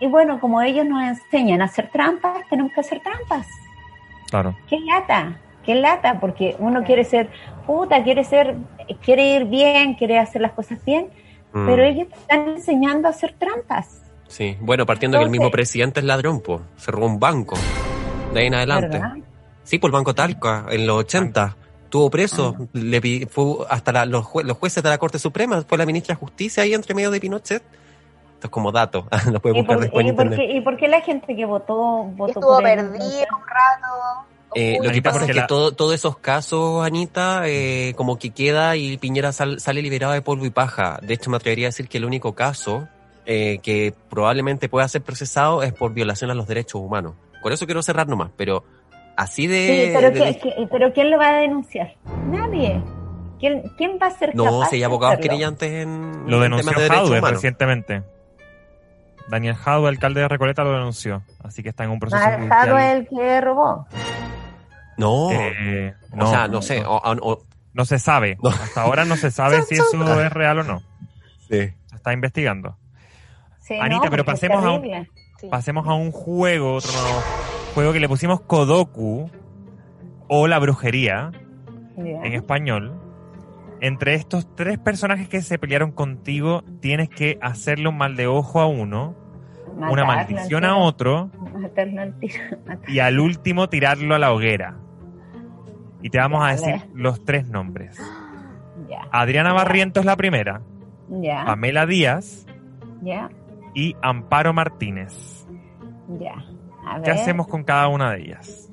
y bueno, como ellos nos enseñan a hacer trampas, tenemos que hacer trampas. Claro. Qué lata, qué lata, porque uno quiere ser puta, quiere ser, quiere ir bien, quiere hacer las cosas bien, Mm, pero ellos te están enseñando a hacer trampas. Sí, bueno, partiendo que el mismo Entonces- presidente es ladrón, pues. Se robó un banco. De ahí en adelante. ¿verdad? Sí, por el Banco Talca, en los 80. Estuvo preso. Ah. Le fue hasta la- los, jue- los jueces de la Corte Suprema. Fue la ministra de Justicia ahí entre medio de Pinochet. Esto es como dato. Lo puedes ¿Y buscar por, después en y por internet. qué, y por qué la gente que votó, votó Estuvo por él? perdido un rato. Eh, lo que pasa es que la- todo, todos esos casos, Anita, eh, como que queda y Piñera sal- sale liberado de polvo y paja. De hecho, me atrevería a decir que el único caso eh, que probablemente pueda ser procesado es por violación a los derechos humanos. Con eso quiero cerrar nomás, pero así de... Sí, pero, de- ¿qué- qué- pero ¿quién lo va a denunciar? Nadie. ¿Quién, quién va a ser no, capaz si hay abogados querellantes en, Lo en denunció temas de derechos humanos. recientemente. Daniel Jadwe, alcalde de Recoleta, lo denunció. Así que está en un proceso Ah, Jado es el que robó. No, Eh, o sea, no sé. o- o- o- no se sabe. No. Hasta ahora no se sabe si eso es real o no. sí. Se está investigando. Sí, Anita, pero pasemos a un-. Sí. Pasemos a un juego, otro juego que le pusimos Kodoku o la brujería en español. Entre estos tres personajes que se pelearon contigo, tienes que hacerle un mal de ojo a uno, una maldición al a otro Matarlo al tiro. matarlo. y al último tirarlo a la hoguera. Y te vamos a decir los tres nombres. Adriana Barrientos la primera, Pamela Díaz y Amparo Martínez. ya. A ver. ¿Qué hacemos con cada una de ellas?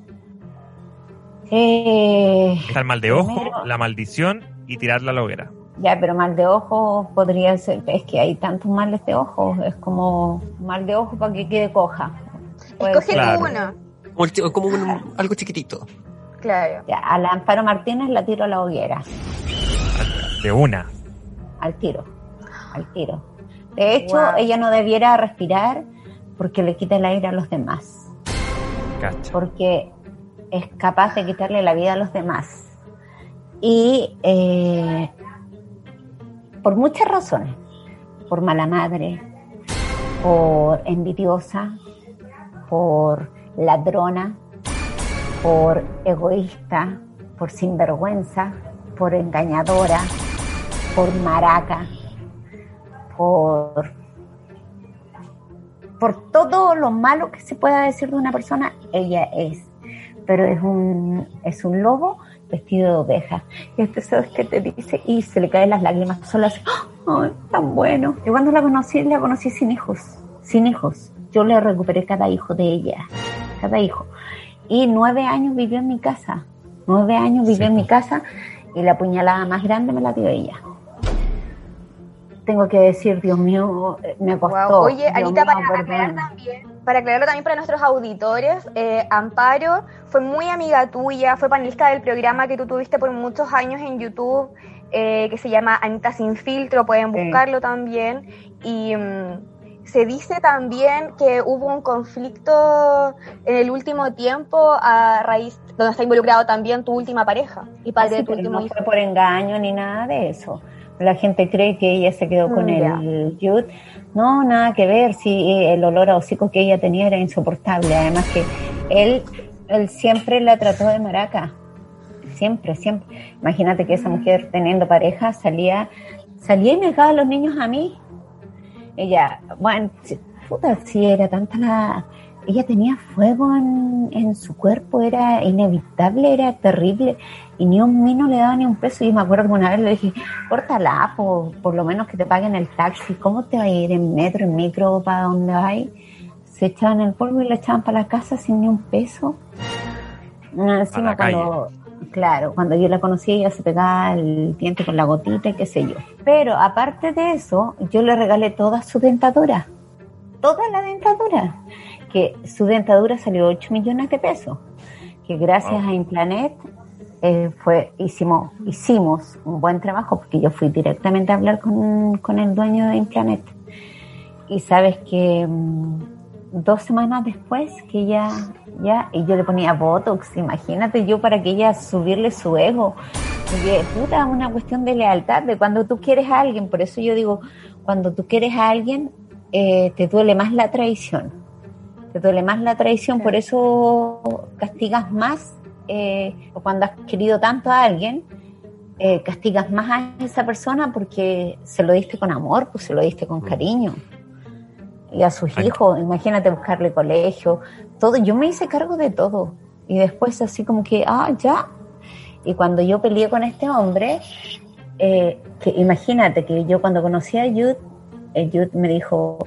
Eh, Está el mal de ojo, Primero- la maldición y tirarla a la hoguera. ya, pero mal de ojo podría ser. Es que hay tantos males de ojo. Es como mal de ojo para que quede coja. Puede Escoge. Claro. uno. Como, un- algo chiquitito. Claro. Ya, a la Amparo Martínez la tiro a la hoguera. De una. Al tiro. Al tiro. De hecho, Wow. ella no debiera respirar porque le quita el aire a los demás. Cacha. porque es capaz de quitarle la vida a los demás. Y eh, por muchas razones, por mala madre, por envidiosa, por ladrona, por egoísta, por sinvergüenza, por engañadora, por maraca, por por todo lo malo que se pueda decir de una persona, ella es. Pero es un, es un lobo vestido de oveja. Y este sabes qué te dice y se le caen las lágrimas solas. ¡Ay, tan bueno! Yo cuando la conocí, la conocí sin hijos. Sin hijos. Yo le recuperé cada hijo de ella. Cada hijo. Y nueve años vivió en mi casa. Nueve años vivió Sí, en mi casa y la puñalada más grande me la dio ella. Tengo que decir, Dios mío, me costó. Oye, Dios Anita, mío, para aclarar también, para aclararlo también para nuestros auditores, eh, Amparo fue muy amiga tuya, fue panelista del programa que tú tuviste por muchos años en YouTube, eh, que se llama Anita Sin Filtro, pueden Sí. buscarlo también. Y mm, se dice también que hubo un conflicto en el último tiempo a raíz, donde está involucrado también tu última pareja y padre Ah, de tu último no hijo. fue por engaño ni nada de eso. La gente cree que ella se quedó con Mm, el Jude. No, nada que ver. Sí, el olor a hocico que ella tenía era insoportable. Además que él, él siempre la trató de maraca. Siempre, siempre. Imagínate que esa mujer teniendo pareja salía, salía y me dejaba a los niños a mí. Ella, bueno, si- puta, si era tanta la... Ella tenía fuego en, en su cuerpo, era inevitable, era terrible, y ni un mí no le daba ni un peso. Y me acuerdo que una vez le dije, córtala, por, por lo menos que te paguen el taxi, ¿cómo te va a ir en metro, en micro, para donde hay? Se echaban el polvo y la echaban para la casa sin ni un peso. Encima calle. cuando, claro, cuando yo la conocí ella se pegaba el diente con la gotita y qué sé yo. Pero aparte de eso, yo le regalé toda su dentadura. Toda la dentadura. Que su dentadura salió 8 millones de pesos. Que gracias Wow. a Implanet eh, fue, hicimos, hicimos un buen trabajo porque yo fui directamente a hablar con, con el dueño de Implanet. Y sabes que mm, dos semanas después que ella ya, y yo le ponía Botox, imagínate yo para que ella subirle su ego. Porque puta, una cuestión de lealtad, de cuando tú quieres a alguien, por eso yo digo, cuando tú quieres a alguien, eh, te duele más la traición. Te duele más la traición, por eso castigas más, eh, o cuando has querido tanto a alguien, eh, castigas más a esa persona porque se lo diste con amor, pues se lo diste con cariño. Y a sus hijos, imagínate buscarle colegio, todo. Yo me hice cargo de todo. Y después así como que, ah, ya. Y cuando yo peleé con este hombre, eh, que imagínate que yo cuando conocí a Jude, Jude me dijo,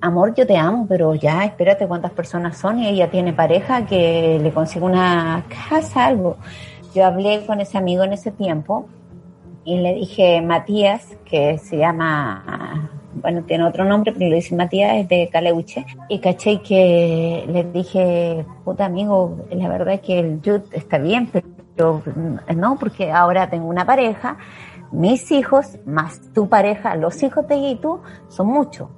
amor, yo te amo, pero ya, espérate cuántas personas son y ella tiene pareja que le consigo una casa, algo. Yo hablé con ese amigo en ese tiempo y le dije, Matías, que se llama, bueno, tiene otro nombre, pero le dice Matías, es de Caleuche, y caché que le dije, puta amigo, la verdad es que el Jude está bien, pero no, porque ahora tengo una pareja, mis hijos, más tu pareja, los hijos de ella y tú, son muchos.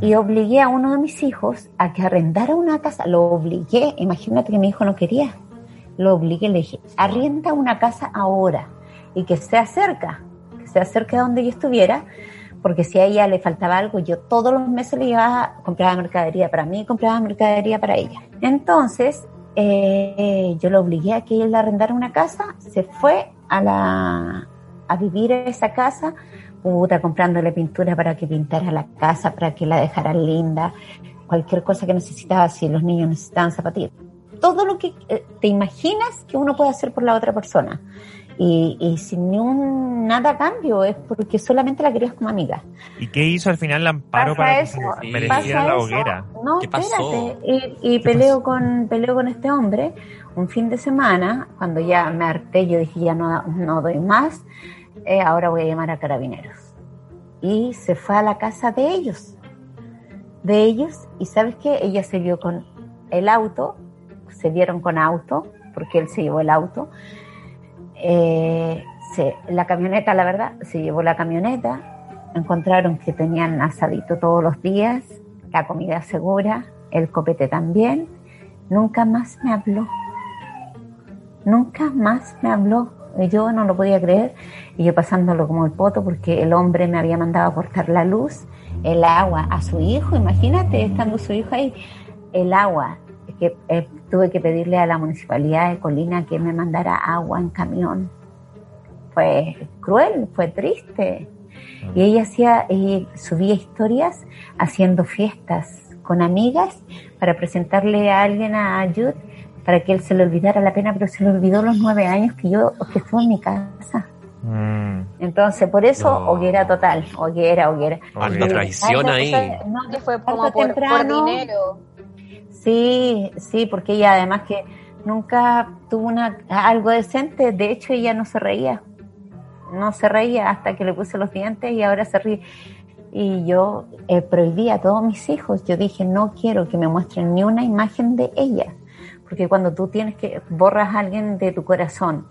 Y obligué a uno de mis hijos a que arrendara una casa. Lo obligué, imagínate que mi hijo no quería. Lo obligué, le dije, arrienda una casa ahora y que sea cerca, que sea cerca de donde yo estuviera, porque si a ella le faltaba algo, yo todos los meses le llevaba, compraba mercadería para mí, compraba mercadería para ella. Entonces, eh, yo lo obligué a que él arrendara una casa, se fue a la a vivir a esa casa, puta, comprándole pintura para que pintara la casa, para que la dejara linda, cualquier cosa que necesitaba, si los niños necesitaban zapatillas. Todo lo que eh, te imaginas que uno puede hacer por la otra persona. Y, y sin ni un nada a cambio, es porque solamente la querías como amiga. ¿Y qué hizo al final la Amparo Pasa para que eso, se sí. mereciera pasa la eso. hoguera? No, ¿Qué pasó? espérate. Y, y peleo con peleo con este hombre un fin de semana, cuando ya me harté, yo dije ya no, no doy más, eh, ahora voy a llamar a carabineros. Y se fue a la casa de ellos, de ellos, y sabes qué, ella se vio con el auto, se vieron con auto, porque él se llevó el auto. Eh, se- la camioneta, la verdad, se llevó la camioneta, encontraron que tenían asadito todos los días, la comida segura, el copete también. Nunca más me habló. Nunca más me habló. Yo no lo podía creer. Y yo pasándolo como el poto porque el hombre me había mandado a cortar la luz, el agua a su hijo. Imagínate, estando su hijo ahí, el agua. Que, eh, tuve que pedirle a la municipalidad de Colina que me mandara agua en camión. Fue cruel, fue triste. Y ella hacía, ella subía historias haciendo fiestas con amigas para presentarle a alguien a Jude para que él se le olvidara la pena, pero se le olvidó los nueve años que yo que estuve en mi casa. Mm, Entonces, por eso, No. hoguera total, hoguera, hoguera. Alta hoguera. traición ahí. no, Que fue como por, por temprano. dinero. Sí, sí, porque ella además que nunca tuvo una algo decente, de hecho ella no se reía, no se reía hasta que le puse los dientes y ahora se ríe. Y yo eh, prohibí a todos mis hijos, yo dije no quiero que me muestren ni una imagen de ella, porque cuando tú tienes que borras a alguien de tu corazón,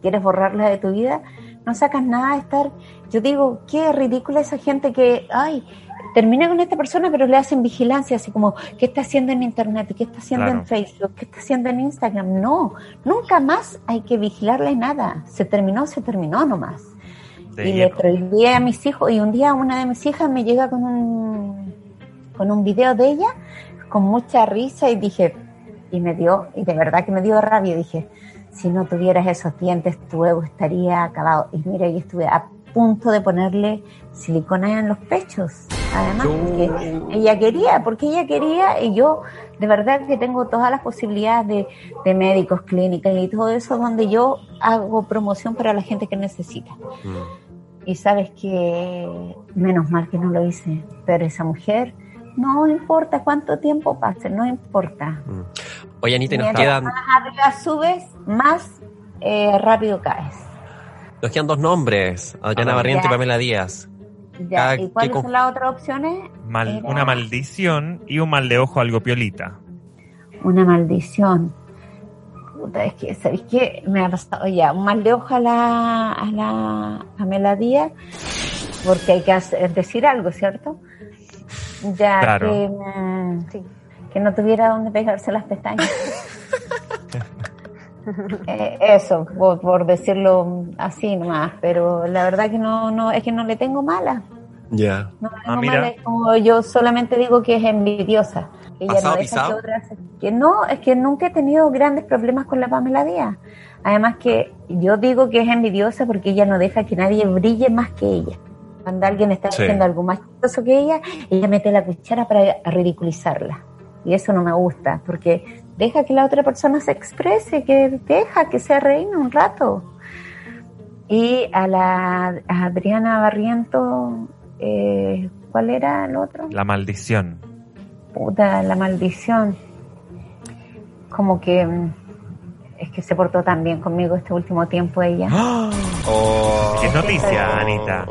quieres borrarla de tu vida, no sacas nada de estar. Yo digo, qué ridícula esa gente que, ay, termina con esta persona, pero le hacen vigilancia, así como, ¿qué está haciendo en Internet? ¿Qué está haciendo Claro. en Facebook? ¿Qué está haciendo en Instagram? No, nunca más hay que vigilarle nada. Se terminó, se terminó nomás. de y le prohibí a mis hijos, y un día una de mis hijas me llega con un, con un video de ella, con mucha risa, y dije, y me dio, y de verdad que me dio rabia, dije, si no tuvieras esos dientes, tu ego estaría acabado. Y mira, yo estuve a punto de ponerle silicona en los pechos, además, porque ella quería, porque ella quería, y yo de verdad que tengo todas las posibilidades de, de médicos, clínicas y todo eso, donde yo hago promoción para la gente que necesita. Mm. Y sabes que menos mal que no lo hice, pero esa mujer, no importa cuánto tiempo pase, no importa. Mm. Oye, Anita, nos quedan, más arriba subes, más eh, rápido caes. nos quedan dos nombres, Adriana Ah, Barriento y ya. Pamela Díaz. Ya, Ah, ¿Y cuáles son las otras opciones? Mal- Era una maldición y un mal de ojo algo piolita. Una maldición. Puta, es que, ¿sabéis qué? Me ha pasado ya un mal de ojo a la, a la Pamela Díaz, porque hay que hacer- decir algo, ¿cierto? Ya Claro. que, sí, que no tuviera donde pegarse las pestañas. Eh, eso, por, por decirlo así nomás, pero la verdad que no, no, es que no le tengo mala. Ya. No le Ah, tengo mira. mala, es como yo solamente digo que es envidiosa. Que ella ¿Pasado no deja que otras- que no, es que nunca he tenido grandes problemas con la Pamela Díaz. Además que yo digo que es envidiosa porque ella no deja que nadie brille más que ella. Cuando alguien está Sí. haciendo algo más chistoso que ella, ella mete la cuchara para ridiculizarla. Y eso no me gusta, porque deja que la otra persona se exprese, que deja que se reine un rato. Y a la a Adriana Barriento, eh, ¿cuál era el otro? La maldición. Puta, la maldición. Como que mm, es que se portó tan bien conmigo este último tiempo ella. Oh. ¿Qué noticia, Anita?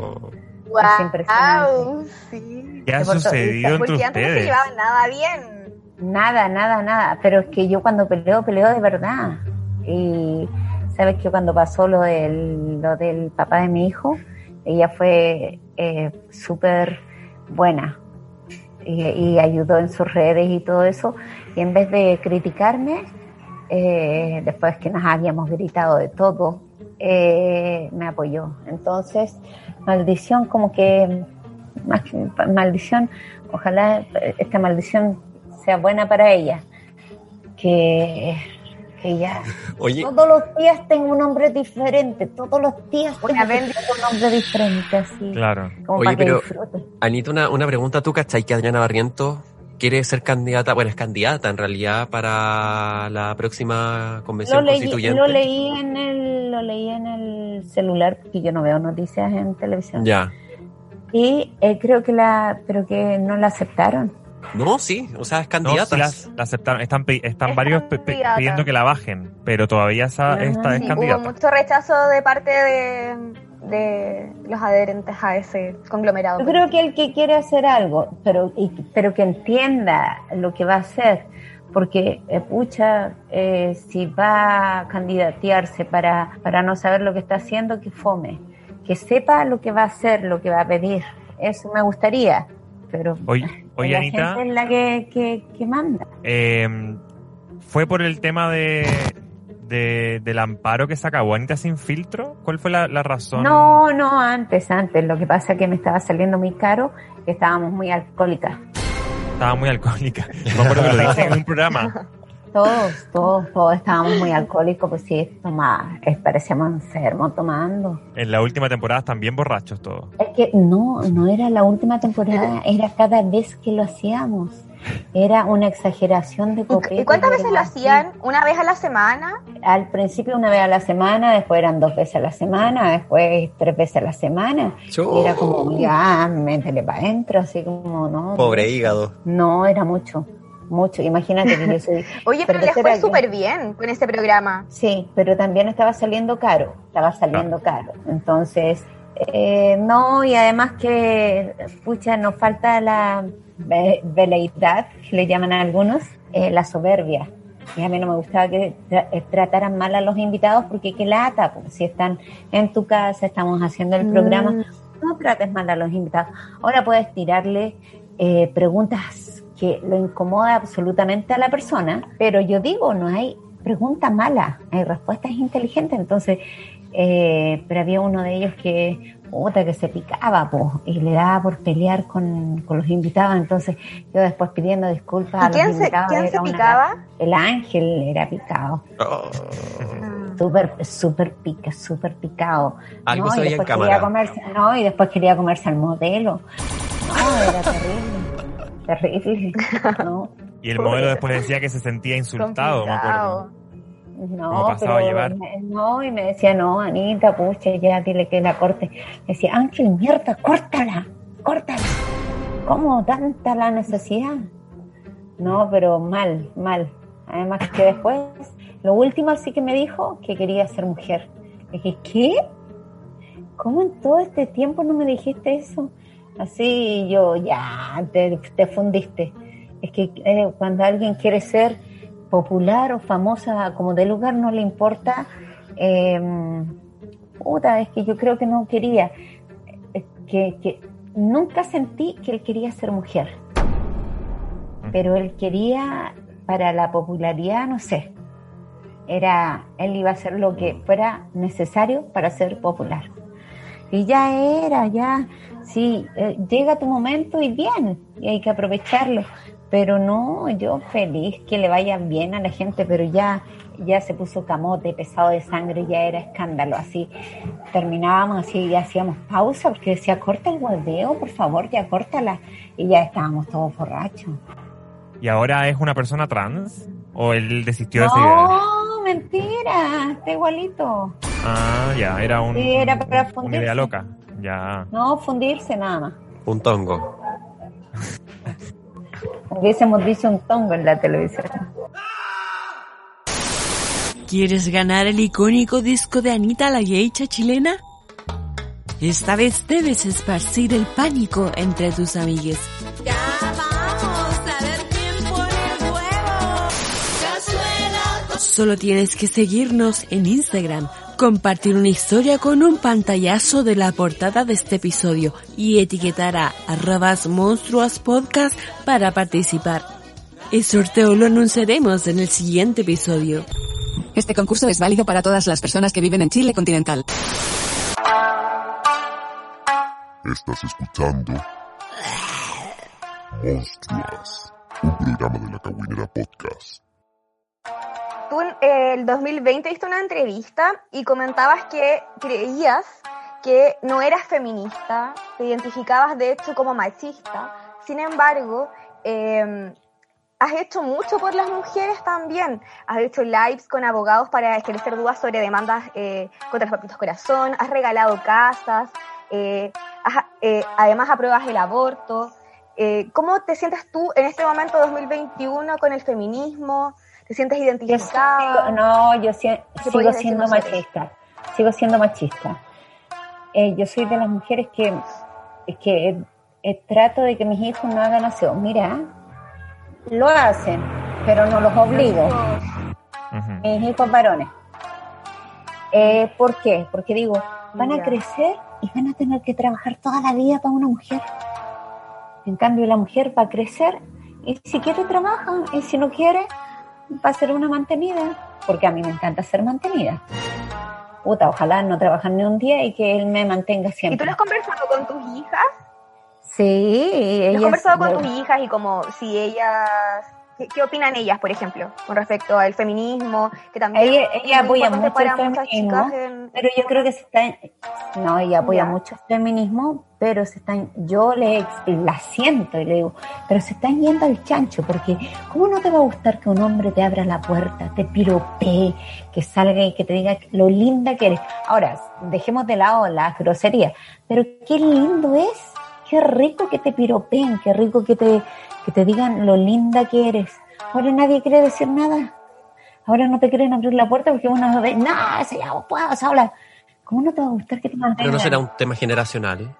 Es impresionante. Wow, sí. ¿Qué ha sucedido entre Porque antes no se ustedes? llevaban nada bien. Nada, nada, nada. Pero es que yo cuando peleo, peleo de verdad. Y sabes que cuando pasó lo del, lo del papá de mi hijo, ella fue eh, súper buena y, y ayudó en sus redes y todo eso. Y en vez de criticarme, eh, después que nos habíamos gritado de todo, eh, me apoyó. Entonces, maldición como que más que maldición, ojalá esta maldición sea buena para ella. Que, que ya Oye, todos los días tengo un hombre diferente, todos los días que bendición. tener un hombre diferente, así. Claro. Como Oye, para pero- disfrute. Anita, una, una pregunta. ¿Tú cachai que Adriana Barrientos quiere ser candidata, bueno, es candidata en realidad para la próxima Lo convención leí, constituyente? lo leí en el, lo leí en el celular porque yo no veo noticias en televisión. Ya. Y eh, creo que la, pero que no la aceptaron. No, sí, o sea, es No, candidata. sí las- la aceptaron. Están, están Es varios candidata. pidiendo que la bajen, pero todavía esa, esta es Sí, hubo candidata. mucho rechazo de parte de, de los adherentes a ese conglomerado. Yo creo que el que quiere hacer algo, pero, y- pero que entienda lo que va a hacer, porque, eh, pucha, eh, si va a candidatearse para, para no saber lo que está haciendo, que fome, que sepa lo que va a hacer, lo que va a pedir. Eso me gustaría, pero Oye, oye la Anita, gente es la que, que, que manda. eh, fue por el tema de, de- del amparo que se acabó Anita sin filtro. ¿Cuál fue la, la razón? No, no, antes, antes. Lo que pasa es que me estaba saliendo muy caro, que estábamos muy alcohólicas. Estaba muy alcohólica. Me acuerdo que lo dije en un programa. Todos, todos, todos estábamos muy alcohólicos, pues sí, tomaba, eh, parecíamos enfermos tomando. En la última temporada están bien borrachos todos. Es que no, no era la última temporada, era cada vez que lo hacíamos. Era una exageración de copete. ¿Y cuántas veces lo hacían? ¿Una vez a la semana? Al principio una vez a la semana, después eran dos veces a la semana, después tres veces a la semana. Y era como, ya, métele para adentro, así como, no. Pobre hígado. No, era mucho, mucho. Imagínate que yo soy... Oye, pero les cervecera fue súper bien con ese programa. Sí, pero también estaba saliendo caro, estaba saliendo caro. Entonces, eh, no, y además que, pucha, nos falta la ve- veleidad, le llaman a algunos, eh, la soberbia. Y a mí no me gustaba que tra- eh, trataran mal a los invitados porque qué lata, pues, si están en tu casa, estamos haciendo el programa, no trates mal a los invitados. Ahora puedes tirarle eh, preguntas que lo incomoda absolutamente a la persona, pero yo digo, no hay pregunta mala, hay respuestas inteligentes. Entonces, eh, pero había uno de ellos que, puta, que se picaba, po, y le daba por pelear con, con los invitados. Entonces, yo después pidiendo disculpas a ¿Y quién los se, invitados. quién era se una- picaba? El ángel era picado. Oh. Súper, súper pica, súper picado. Algo se y en después cámara. quería comerse, no, y después quería comerse al modelo. No, era terrible. Terrible. No, Y el modelo después decía que se sentía insultado, me acuerdo. Complicado. no Como pasaba pero a llevar. me- no, y me decía, no, Anita, pucha, ya dile que la corte. Me decía, Ángel, mierda, córtala, córtala. ¿Cómo tanta la necesidad? No, pero mal, mal. Además que después, lo último sí que me dijo que quería ser mujer. Le dije, ¿qué? ¿Cómo en todo este tiempo no me dijiste eso? Así yo, ya, te, te fundiste. Es que eh, cuando alguien quiere ser popular o famosa como de lugar, no le importa. eh, puta, es que yo creo que no quería. eh, Que, que nunca sentí que él quería ser mujer. Pero él quería, para la popularidad, no sé. Era, él iba a hacer lo que fuera necesario para ser popular. Y ya era, ya, sí, eh, llega tu momento y bien, y hay que aprovecharlo. Pero no, yo feliz que le vaya bien a la gente, pero ya, ya se puso camote, pesado de sangre, ya era escándalo. Así terminábamos así y hacíamos pausa porque decía, corta el hueveo, por favor, ya córtala. Y ya estábamos todos borrachos. ¿Y ahora es una persona trans? ¿O él desistió de esa idea? No, mentira, está igualito. Ah, ya, era un, Sí, era para una fundirse. idea loca. Ya. No, fundirse nada más. Un tongo. Hubiésemos dicho un tongo en la televisión. ¿Quieres ganar el icónico disco de Anita la geisha chilena? Esta vez debes esparcir el pánico entre tus amigues. Ya vamos a ver quién pone el huevo. Solo tienes que seguirnos en Instagram, compartir una historia con un pantallazo de la portada de este episodio y etiquetar a arrobas monstruos podcast para participar. El sorteo lo anunciaremos en el siguiente episodio. Este concurso es válido para todas las personas que viven en Chile continental. Estás escuchando Monstruas, un programa de la Caguinera Podcast. Tú en el 2020 diste una entrevista y comentabas que creías que no eras feminista, te identificabas de hecho como machista. Sin embargo, eh, has hecho mucho por las mujeres también. Has hecho lives con abogados para esclarecer dudas sobre demandas eh, contra los papitos corazón, has regalado casas, eh, eh, además apruebas el aborto. Eh, ¿Cómo te sientes tú en este momento 2021 con el feminismo? ¿Te sientes Yo identificada? sigo- no, yo si- ¿Qué sigo siendo machista. Sigo siendo machista. Eh, yo soy de las mujeres que, que eh, trato de que mis hijos no hagan aseo. Mira, lo hacen, pero no los obligo. Mis hijos varones. Eh, ¿Por qué? Porque digo, van a crecer y van a tener que trabajar toda la vida para una mujer. En cambio, la mujer va a crecer y si quiere trabaja y si no quiere va a ser una mantenida. Porque a mí me encanta ser mantenida. Puta, ojalá no trabajar ni un día y que él me mantenga ¿Y tú siempre. lo has conversado con tus hijas? Sí, ¿Lo has conversado con tus hijas y como si ellas... ¿Qué, qué opinan ellas, por ejemplo, con respecto al feminismo? Que también Ella, ella apoya mucho el para feminismo, en- pero yo creo que se está, no, ella apoya Ya. mucho el feminismo, pero se están, yo le la siento y le digo, pero se están yendo al chancho, porque ¿cómo no te va a gustar que un hombre te abra la puerta, te piropee, que salga y que te diga lo linda que eres? Ahora, dejemos de lado las groserías, pero qué lindo es, qué rico que te piropeen, qué rico que te, que te digan lo linda que eres. Ahora nadie quiere decir nada. Ahora no te quieren abrir la puerta porque uno ve, no, ese ya vos puedes hablar. ¿Cómo no te va a gustar que te Pero mantengan? no será un tema generacional.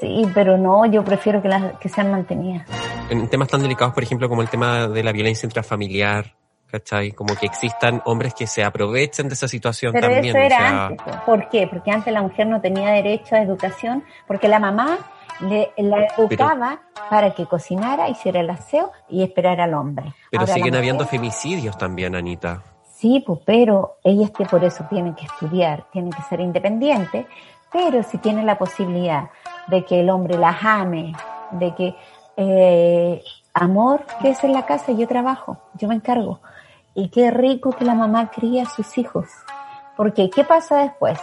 Sí, pero no, yo prefiero que, las, que sean mantenidas. En temas tan delicados, por ejemplo, como el tema de la violencia intrafamiliar, ¿cachai? Como que existan hombres que se aprovechen de esa situación Pero también. eso o era sea, antes. ¿Por qué? Porque antes la mujer no tenía derecho a educación, porque la mamá le, la educaba para que cocinara, hiciera el aseo y esperara al hombre. pero Ahora siguen mujer- habiendo femicidios también, Anita. Sí, pues, pero ellas que por eso tienen que estudiar, tienen que ser independientes, pero si tienen la posibilidad de que el hombre las ame, de que eh, amor, que es en la casa, yo trabajo, yo me encargo. Y qué rico que la mamá cría a sus hijos. Porque, ¿qué pasa después?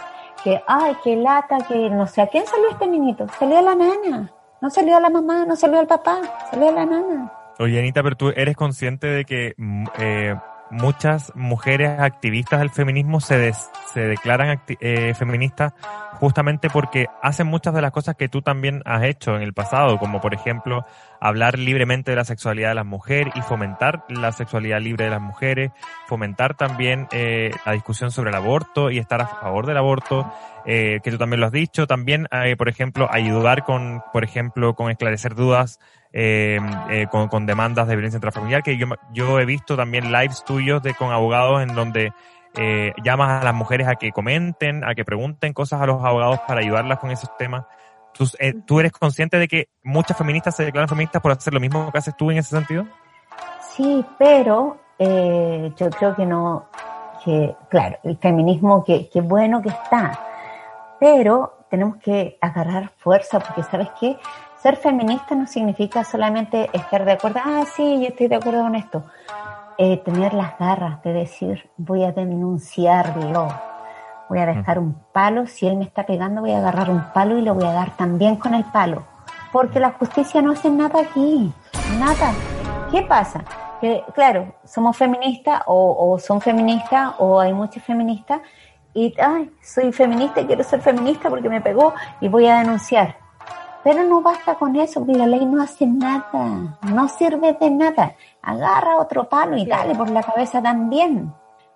Que, ay, qué lata, que no sé, ¿a quién salió este niñito? Salió a la nana. No salió a la mamá, no salió al papá, salió a la nana. Oye, Anita, pero tú eres consciente de que mm, eh, muchas mujeres activistas del feminismo se, des- se declaran eh, feministas justamente porque hacen muchas de las cosas que tú también has hecho en el pasado, como por ejemplo hablar libremente de la sexualidad de las mujeres y fomentar la sexualidad libre de las mujeres, fomentar también eh, la discusión sobre el aborto y estar a favor del aborto, eh, que tú también lo has dicho, también, eh, por ejemplo, ayudar con, por ejemplo, con esclarecer dudas eh, eh, con, con demandas de violencia intrafamiliar, que yo, yo he visto también lives tuyos de con abogados en donde eh, llamas a las mujeres a que comenten, a que pregunten cosas a los abogados para ayudarlas con esos temas. ¿Tú, eh, ¿tú eres consciente de que muchas feministas se declaran feministas por hacer lo mismo que haces tú en ese sentido? Sí, pero yo creo que no, que claro, el feminismo, que, que bueno que está, pero tenemos que agarrar fuerza porque, ¿sabes qué? Ser feminista no significa solamente estar de acuerdo, ah, sí, yo estoy de acuerdo con esto. Eh, tener las garras de decir, voy a denunciarlo, voy a dejar un palo, si él me está pegando voy a agarrar un palo y lo voy a dar también con el palo. Porque la justicia no hace nada aquí, nada. ¿Qué pasa? Que, claro, somos feministas o, o son feministas o hay muchas feministas y, ay, soy feminista y quiero ser feminista porque me pegó y voy a denunciar. Pero no basta con eso, porque la ley no hace nada, no sirve de nada. Agarra otro palo y dale por la cabeza también.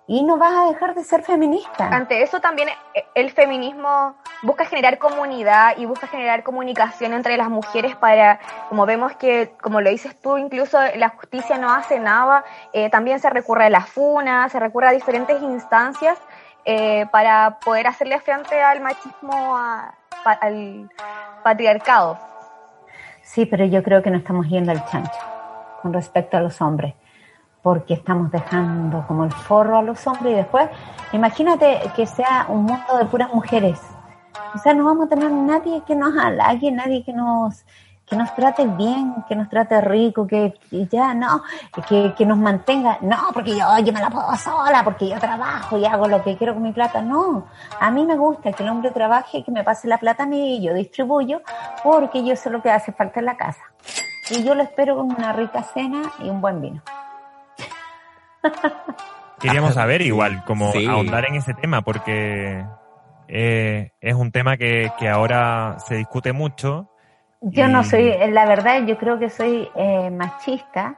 Y no vas a dejar de ser feminista. Ante eso también eh, el feminismo busca generar comunidad y busca generar comunicación entre las mujeres para, como vemos que, como lo dices tú, incluso la justicia no hace nada, eh, también se recurre a la FUNA, se recurre a diferentes instancias eh, para poder hacerle frente al machismo, al patriarcado. Sí, pero yo creo que no estamos yendo al chancho con respecto a los hombres, porque estamos dejando como el forro a los hombres y después, imagínate que sea un mundo de puras mujeres. O sea, no vamos a tener nadie que nos halague, nadie que nos que nos trate bien, que nos trate rico, que ya, no, que, que nos mantenga, no, porque yo, yo me la puedo sola, porque yo trabajo y hago lo que quiero con mi plata, no, a mí me gusta que el hombre trabaje y que me pase la plata a mí y yo distribuyo, porque yo sé lo que hace falta en la casa. Y yo lo espero con una rica cena y un buen vino. Queríamos saber igual, como Sí. ahondar en ese tema, porque eh, es un tema que, que ahora se discute mucho. Yo no soy, eh, la verdad, yo creo que soy eh, machista.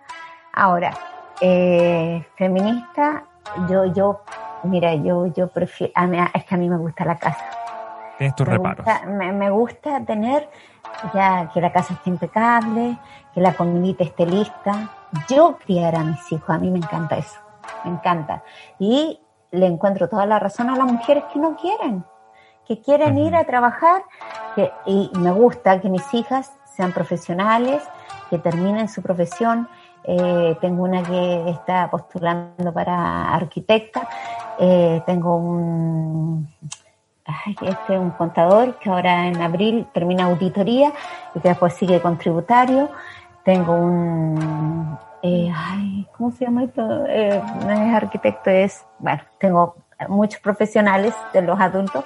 Ahora, eh, feminista, yo, yo, mira, yo, yo prefiero, a mí, es que a mí me gusta la casa. Tienes tus me reparos. Gusta, me, me gusta tener ya que la casa esté impecable, que la comidita esté lista. Yo criar a mis hijos, a mí me encanta eso, me encanta. Y le encuentro toda la razón a las mujeres que no quieren, que quieren ir a trabajar, que, y me gusta que mis hijas sean profesionales, que terminen su profesión. Eh, tengo una que está postulando para arquitecta, eh, tengo un, ay, este un contador que ahora en abril termina auditoría y que después sigue con tributario. Tengo un, eh, ay, ¿cómo se llama esto? Eh, no es arquitecto, es, bueno, tengo muchos profesionales de los adultos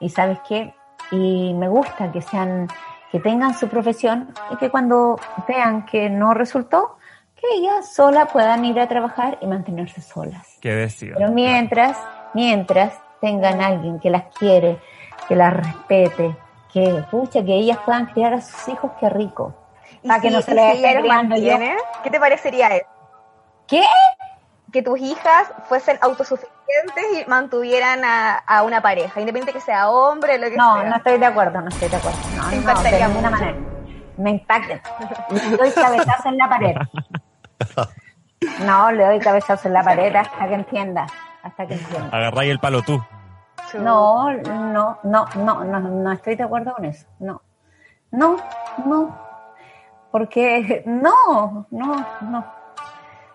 y sabes qué, y me gusta que sean, que tengan su profesión y que cuando vean que no resultó, que ellas solas puedan ir a trabajar y mantenerse solas. Que decida. Pero mientras, mientras tengan alguien que las quiere, que las respete, que, pucha, que ellas puedan criar a sus hijos, qué rico. Para que si- no se les los criando yo. ¿Qué te parecería eso? ¿Qué? Que tus hijas fuesen autosuficientes y mantuvieran a, a una pareja, independiente que sea hombre, lo que No, sea. no estoy de acuerdo, no estoy de acuerdo. No, Te no, de ninguna manera. Me impacta. Le doy cabezazo en la pared. No, le doy cabezazo en la pared hasta que entienda. Hasta que entienda. Agarráis el palo tú. No, no, no, no, no, no estoy de acuerdo con eso. No, no, no. Porque no, no, no.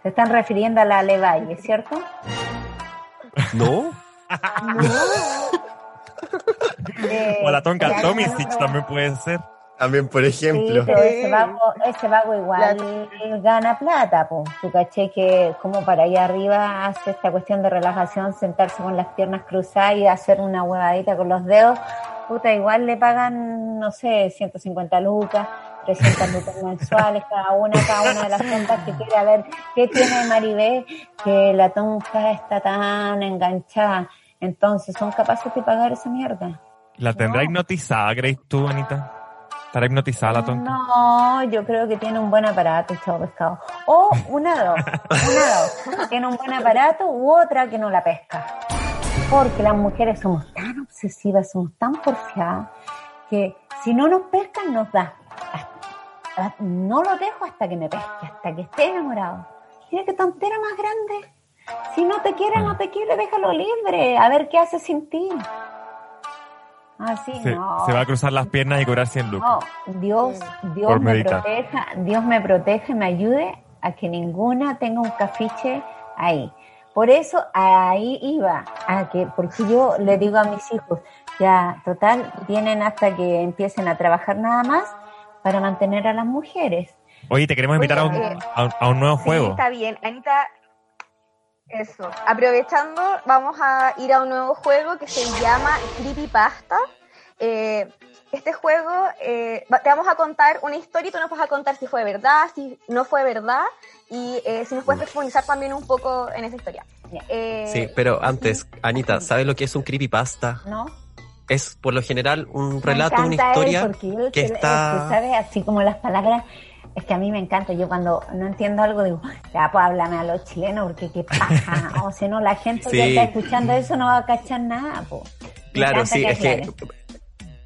Se están refiriendo a la Levalle, ¿cierto? ¿No? Eh, O a la tonka ya, Tomisic no, no. también puede ser. También, por Sí, ejemplo. pero ese vago, ese vago igual gana plata, po. Tú caché que como para allá arriba hace esta cuestión de relajación, sentarse con las piernas cruzadas y hacer una huevadita con los dedos, puta, igual le pagan, no sé, 150 lucas, 300 lucas mensuales cada una, cada una de las tontas que quiere a ver qué tiene Maribel, que la tonta está tan enganchada. Entonces, son capaces de pagar esa mierda. ¿La tendrá No. hipnotizada, crees tú, Anita? ¿Estará hipnotizada la tonta? No, yo creo que tiene un buen aparato, chavo pescado. O una dos, una dos. Tiene un buen aparato u otra que no la pesca. Porque las mujeres somos tan obsesivas, somos tan porfiadas, que si no nos pescan, nos da. Hasta- No lo dejo hasta que me pesque, hasta que esté enamorado. Mira qué tontera más grande. Si no te quiere, no te quiere, déjalo libre. A ver qué hace sin ti. Así Se, no. se va a cruzar las piernas y cobrar 100 lucas. No, Dios, Dios Por me meditar. proteja, Dios me proteja y me ayude a que ninguna tenga un cafiche ahí. Por eso ahí iba, a que, porque yo le digo a mis hijos, ya, total, tienen hasta que empiecen a trabajar nada más para mantener a las mujeres. Oye, te queremos invitar a un, Oye, a, un- a un nuevo Sí, juego. está bien. Anita, eso. Aprovechando, vamos a ir a un nuevo juego que se llama Creepypasta. Eh, este juego, eh, te vamos a contar una historia y tú nos vas a contar si fue verdad, si no fue verdad y eh, si nos puedes profundizar también un poco en esa historia. Eh, Sí, pero antes, Anita, ¿sabes lo que es un creepypasta? ¿No? Es por lo general un relato, una historia él que está... que sabe así como las palabras. Es que a mí me encanta. Yo cuando no entiendo algo digo, ya pues háblame a los chilenos porque qué paja. o si no, la gente que está escuchando eso no va a cachar nada. Me Claro, sí, es que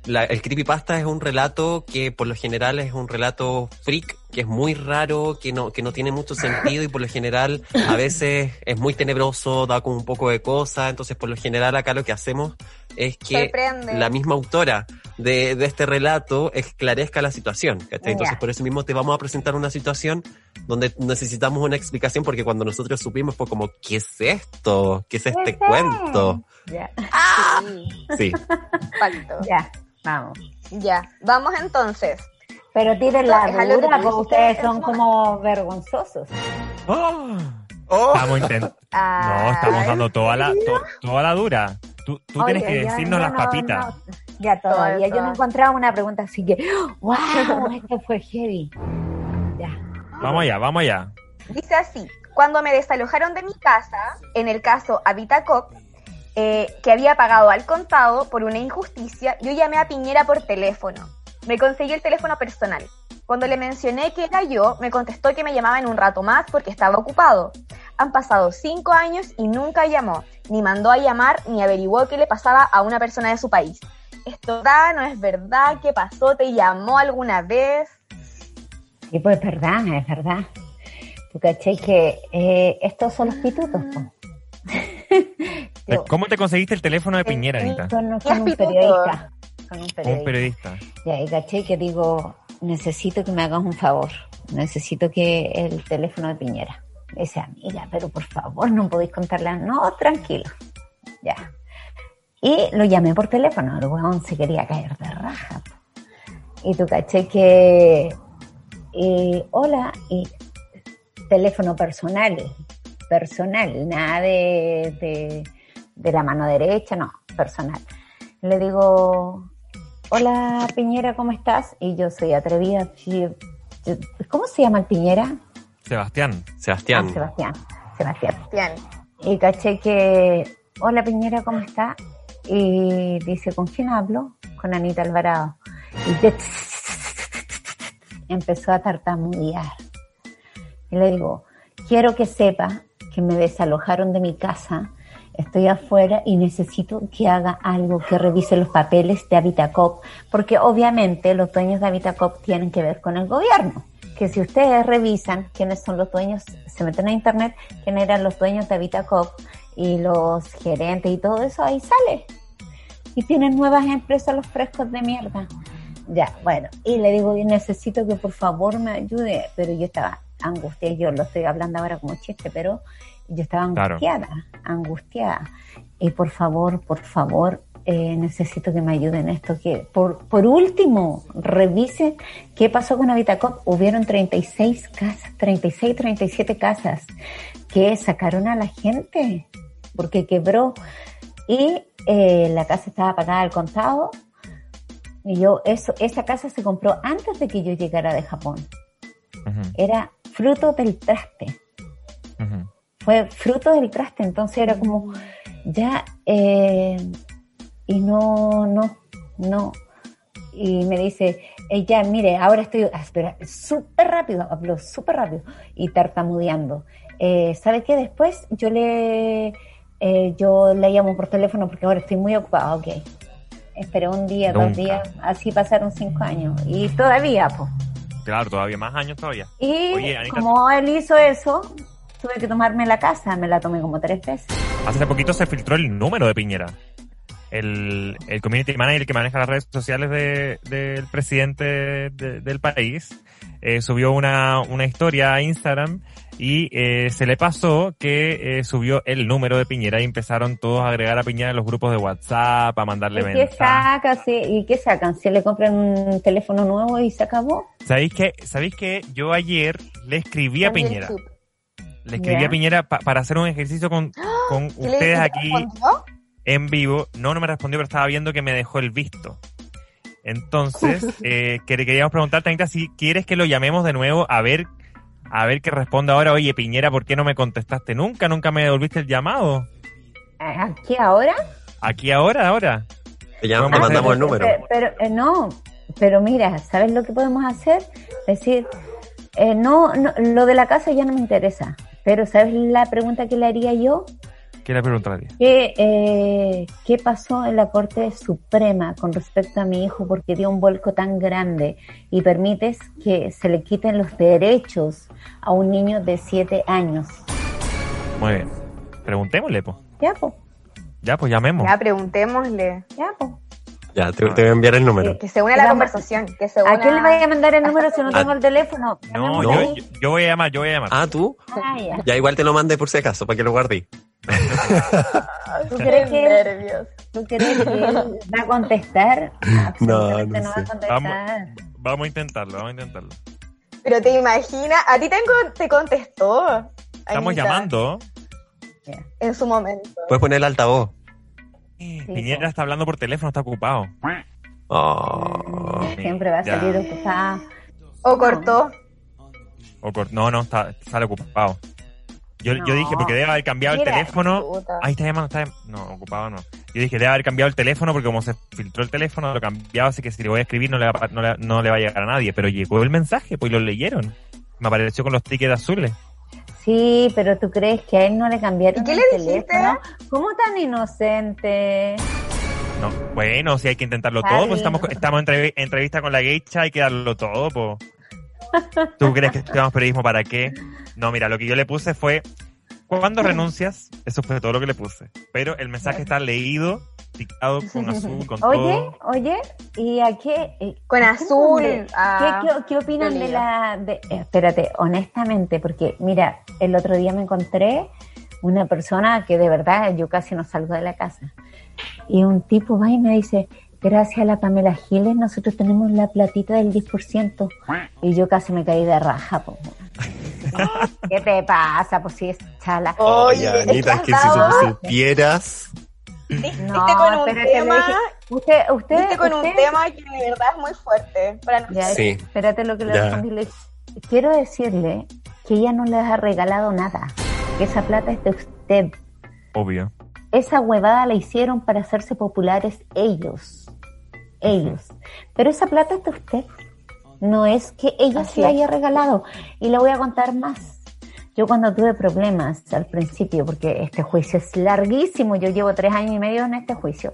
la- el creepypasta es un relato que por lo general es un relato freak, que es muy raro, que no, que no tiene mucho sentido y por lo general a veces es muy tenebroso, da como un poco de cosa, entonces por lo general acá lo que hacemos es que Sorprende. la misma autora de, de este relato esclarezca la situación, ¿cachai? Entonces Ya. por eso mismo te vamos a presentar una situación donde necesitamos una explicación porque cuando nosotros supimos fue como, ¿qué es esto? ¿Qué es este cuento? Ya, sí, Sí. falto. ya, vamos. Ya, vamos entonces. Pero tiren la dura, porque ustedes son como vergonzosos. ¡Oh! ¡Oh! Estamos intentando. No, estamos dando toda la, to- toda la dura. Tú, tú tienes que ya- decirnos las no- papitas. no, ya todavía, yo no encontraba una pregunta así que, wow, esto fue heavy. Ya. Vamos allá, vamos allá. Dice así, cuando me desalojaron de mi casa, en el caso Habitacop, eh, que había pagado al contado por una injusticia, yo llamé a Piñera por teléfono. Me conseguí el teléfono personal. Cuando le mencioné que era yo, me contestó que me llamaba en un rato más porque estaba ocupado. Han pasado cinco años y nunca llamó, ni mandó a llamar, ni averiguó qué le pasaba a una persona de su país. ¿Esto da? ¿No es verdad? ¿Qué pasó? ¿Te llamó alguna vez? Y pues es verdad, es verdad. Tú caché que eh, estos son los pitutos. Yo- ¿Cómo te conseguiste el teléfono de Piñera, Anita? Con, ¿Qué con un periodista. Con un Un periodista. periodista. Ya, y caché que digo, necesito que me hagas un favor. Necesito que el teléfono de Piñera. Me dice, mira, pero por favor, no podéis contarle. a-". No, tranquilo. Ya. Y lo llamé por teléfono. El weón se quería caer de raja. Y tú caché que, eh, hola, y teléfono personal. Personal, nada de, de, de la mano derecha, no, personal. Le digo, hola Piñera, ¿cómo estás? Y yo soy atrevida. y- ¿Cómo se llama el Piñera? Sebastián. Sebastián. Ah, Sebastián. Sebastián. Bien. Y caché que, hola Piñera, ¿cómo está? Y dice, ¿con quién hablo? Con Anita Alvarado. Y de- empezó a tartamudear. Y le digo, quiero que sepa que me desalojaron de mi casa, estoy afuera y necesito que haga algo, que revise los papeles de Habitacop, porque obviamente los dueños de Habitacop tienen que ver con el gobierno. Que si ustedes revisan quiénes son los dueños, se meten a internet, quiénes eran los dueños de Habitacop y los gerentes y todo eso, ahí sale. Y tienen nuevas empresas los frescos de mierda. Ya, bueno, y le digo, yo necesito que por favor me ayude, pero yo estaba angustiada, yo lo estoy hablando ahora como chiste, pero yo estaba Claro. angustiada, angustiada. Y por favor, por favor, eh, necesito que me ayuden en esto. Que por, por último, revisen qué pasó con Habitacop. Hubieron 36 casas, 36, 37 casas que sacaron a la gente porque quebró y eh, la casa estaba pagada al contado. Y yo, eso, esa casa se compró antes de que yo llegara de Japón. Era fruto del traste fue fruto del traste, entonces era como, ya, eh, y no, no, no. Y me dice, eh, ya, mire, ahora estoy, ah, espera, súper rápido, habló súper rápido y tartamudeando. Eh, ¿Sabe qué? Después yo le, eh, yo le llamo por teléfono porque ahora estoy muy ocupada, ok. Esperé un día, Nunca. dos días, así pasaron cinco años. Y todavía, pues. Claro, todavía más años todavía. Y Oye, Anita, como él hizo eso, tuve que tomarme la casa, me la tomé como tres veces. Hace poquito se filtró el número de Piñera. El, el community manager que maneja las redes sociales de- del presidente de- del país eh, subió una, una historia a Instagram y eh, se le pasó que eh, subió el número de Piñera y empezaron todos a agregar a Piñera en los grupos de WhatsApp, a mandarle ¿Y qué mensajes. saca? sí? ¿Y qué sacan? ¿Se le compran un teléfono nuevo y se acabó? ¿Sabéis que, ¿Sabéis que yo ayer le escribí a Piñera? Le escribí a Piñera pa- para hacer un ejercicio con, con ¿Qué le ustedes aquí ¿Respondió? En vivo. No, no me respondió, pero estaba viendo que me dejó el visto. Entonces, eh, que- queríamos preguntarte, Anita, si quieres que lo llamemos de nuevo a ver, a ver qué responde ahora. Oye, Piñera, ¿por qué no me contestaste nunca? ¿Nunca me devolviste el llamado? ¿Aquí ahora? Aquí ahora, ahora. Te llaman, Ah, mandamos el pero, número. Pero, pero, eh, no, pero mira, ¿sabes lo que podemos hacer? Decir, eh, no, no, lo de la casa ya no me interesa, pero ¿sabes la pregunta que le haría yo? ¿Qué le preguntaría? ¿Qué, eh, ¿Qué pasó en la Corte Suprema con respecto a mi hijo porque dio un vuelco tan grande y permites que se le quiten los derechos a un niño de siete años? Muy bien. Preguntémosle, pues. Ya, pues, Ya, pues llamemos. Ya, preguntémosle. ya, pues. Ya, te, te voy a enviar el número. Que se une a la Vamos. conversación. Que se una... ¿A quién le vaya a mandar el número si no tengo el teléfono? No, No. Yo, voy a llamar, yo voy a llamar. Ah, ¿tú? Ah, ya. Ya igual te lo mandé por si acaso, para que lo guardes. ¿Tú crees que. ¿Tú crees que él va a contestar? Absolutamente no va sé. a contestar. Vamos a intentarlo, vamos a intentarlo. Pero te imaginas, a ti te, te contestó. Estamos Anita, llamando. En su momento. Puedes poner el altavoz. Piñera está hablando por teléfono, está ocupado. Oh. Siempre va a Ya. salir ocupada. O cortó. O cor- no, no, está, sale ocupado. Yo, yo dije, porque debe haber cambiado el teléfono. puta. Ahí está llamando, está No, ocupado no. Yo dije, debe haber cambiado el teléfono porque como se filtró el teléfono, lo cambiaba, así que si le voy a escribir no le, va, a- no, le, no le va a llegar a nadie. Pero llegó el mensaje, pues y lo leyeron. Me apareció con los tickets azules. Sí, pero tú crees que a él no le cambiaron ¿Y qué el le dijiste? teléfono. ¿Cómo tan inocente? No, bueno, si hay que intentarlo todo, pues estamos, estamos en entrev- entrevista con la geisha, hay que darlo todo, pues. ¿Tú crees que estudiamos periodismo para qué? No, mira, lo que yo le puse fue, ¿cuándo renuncias? Eso fue todo lo que le puse. Pero el mensaje está leído, con azul, con Oye, todo. oye, ¿y a qué? eh, Con ¿qué azul. ah, ¿Qué, qué, qué opinan de la... De, eh, espérate, honestamente, porque mira, el otro día me encontré una persona que de verdad yo casi no salgo de la casa. Y un tipo va y me dice, gracias a la Pamela Giles nosotros tenemos la platita del 10%. Y yo casi me caí de raja. po. ¿Qué te pasa? Pues si es chala. Oye, Anita, es que si supieras. Viste No, con un tema, usted, usted, viste con un usted- tema que de verdad es muy fuerte para nosotros. Ya, Sí. Espérate lo que le respondí. Quiero decirle que ella no les ha regalado nada. Que esa plata es de usted. Obvio. Esa huevada la hicieron para hacerse populares ellos. Ellos. Pero esa plata es de usted. No es que ella Así se la haya regalado. Y le voy a contar más. Yo cuando tuve problemas al principio, porque este juicio es larguísimo, yo llevo tres años y medio en este juicio,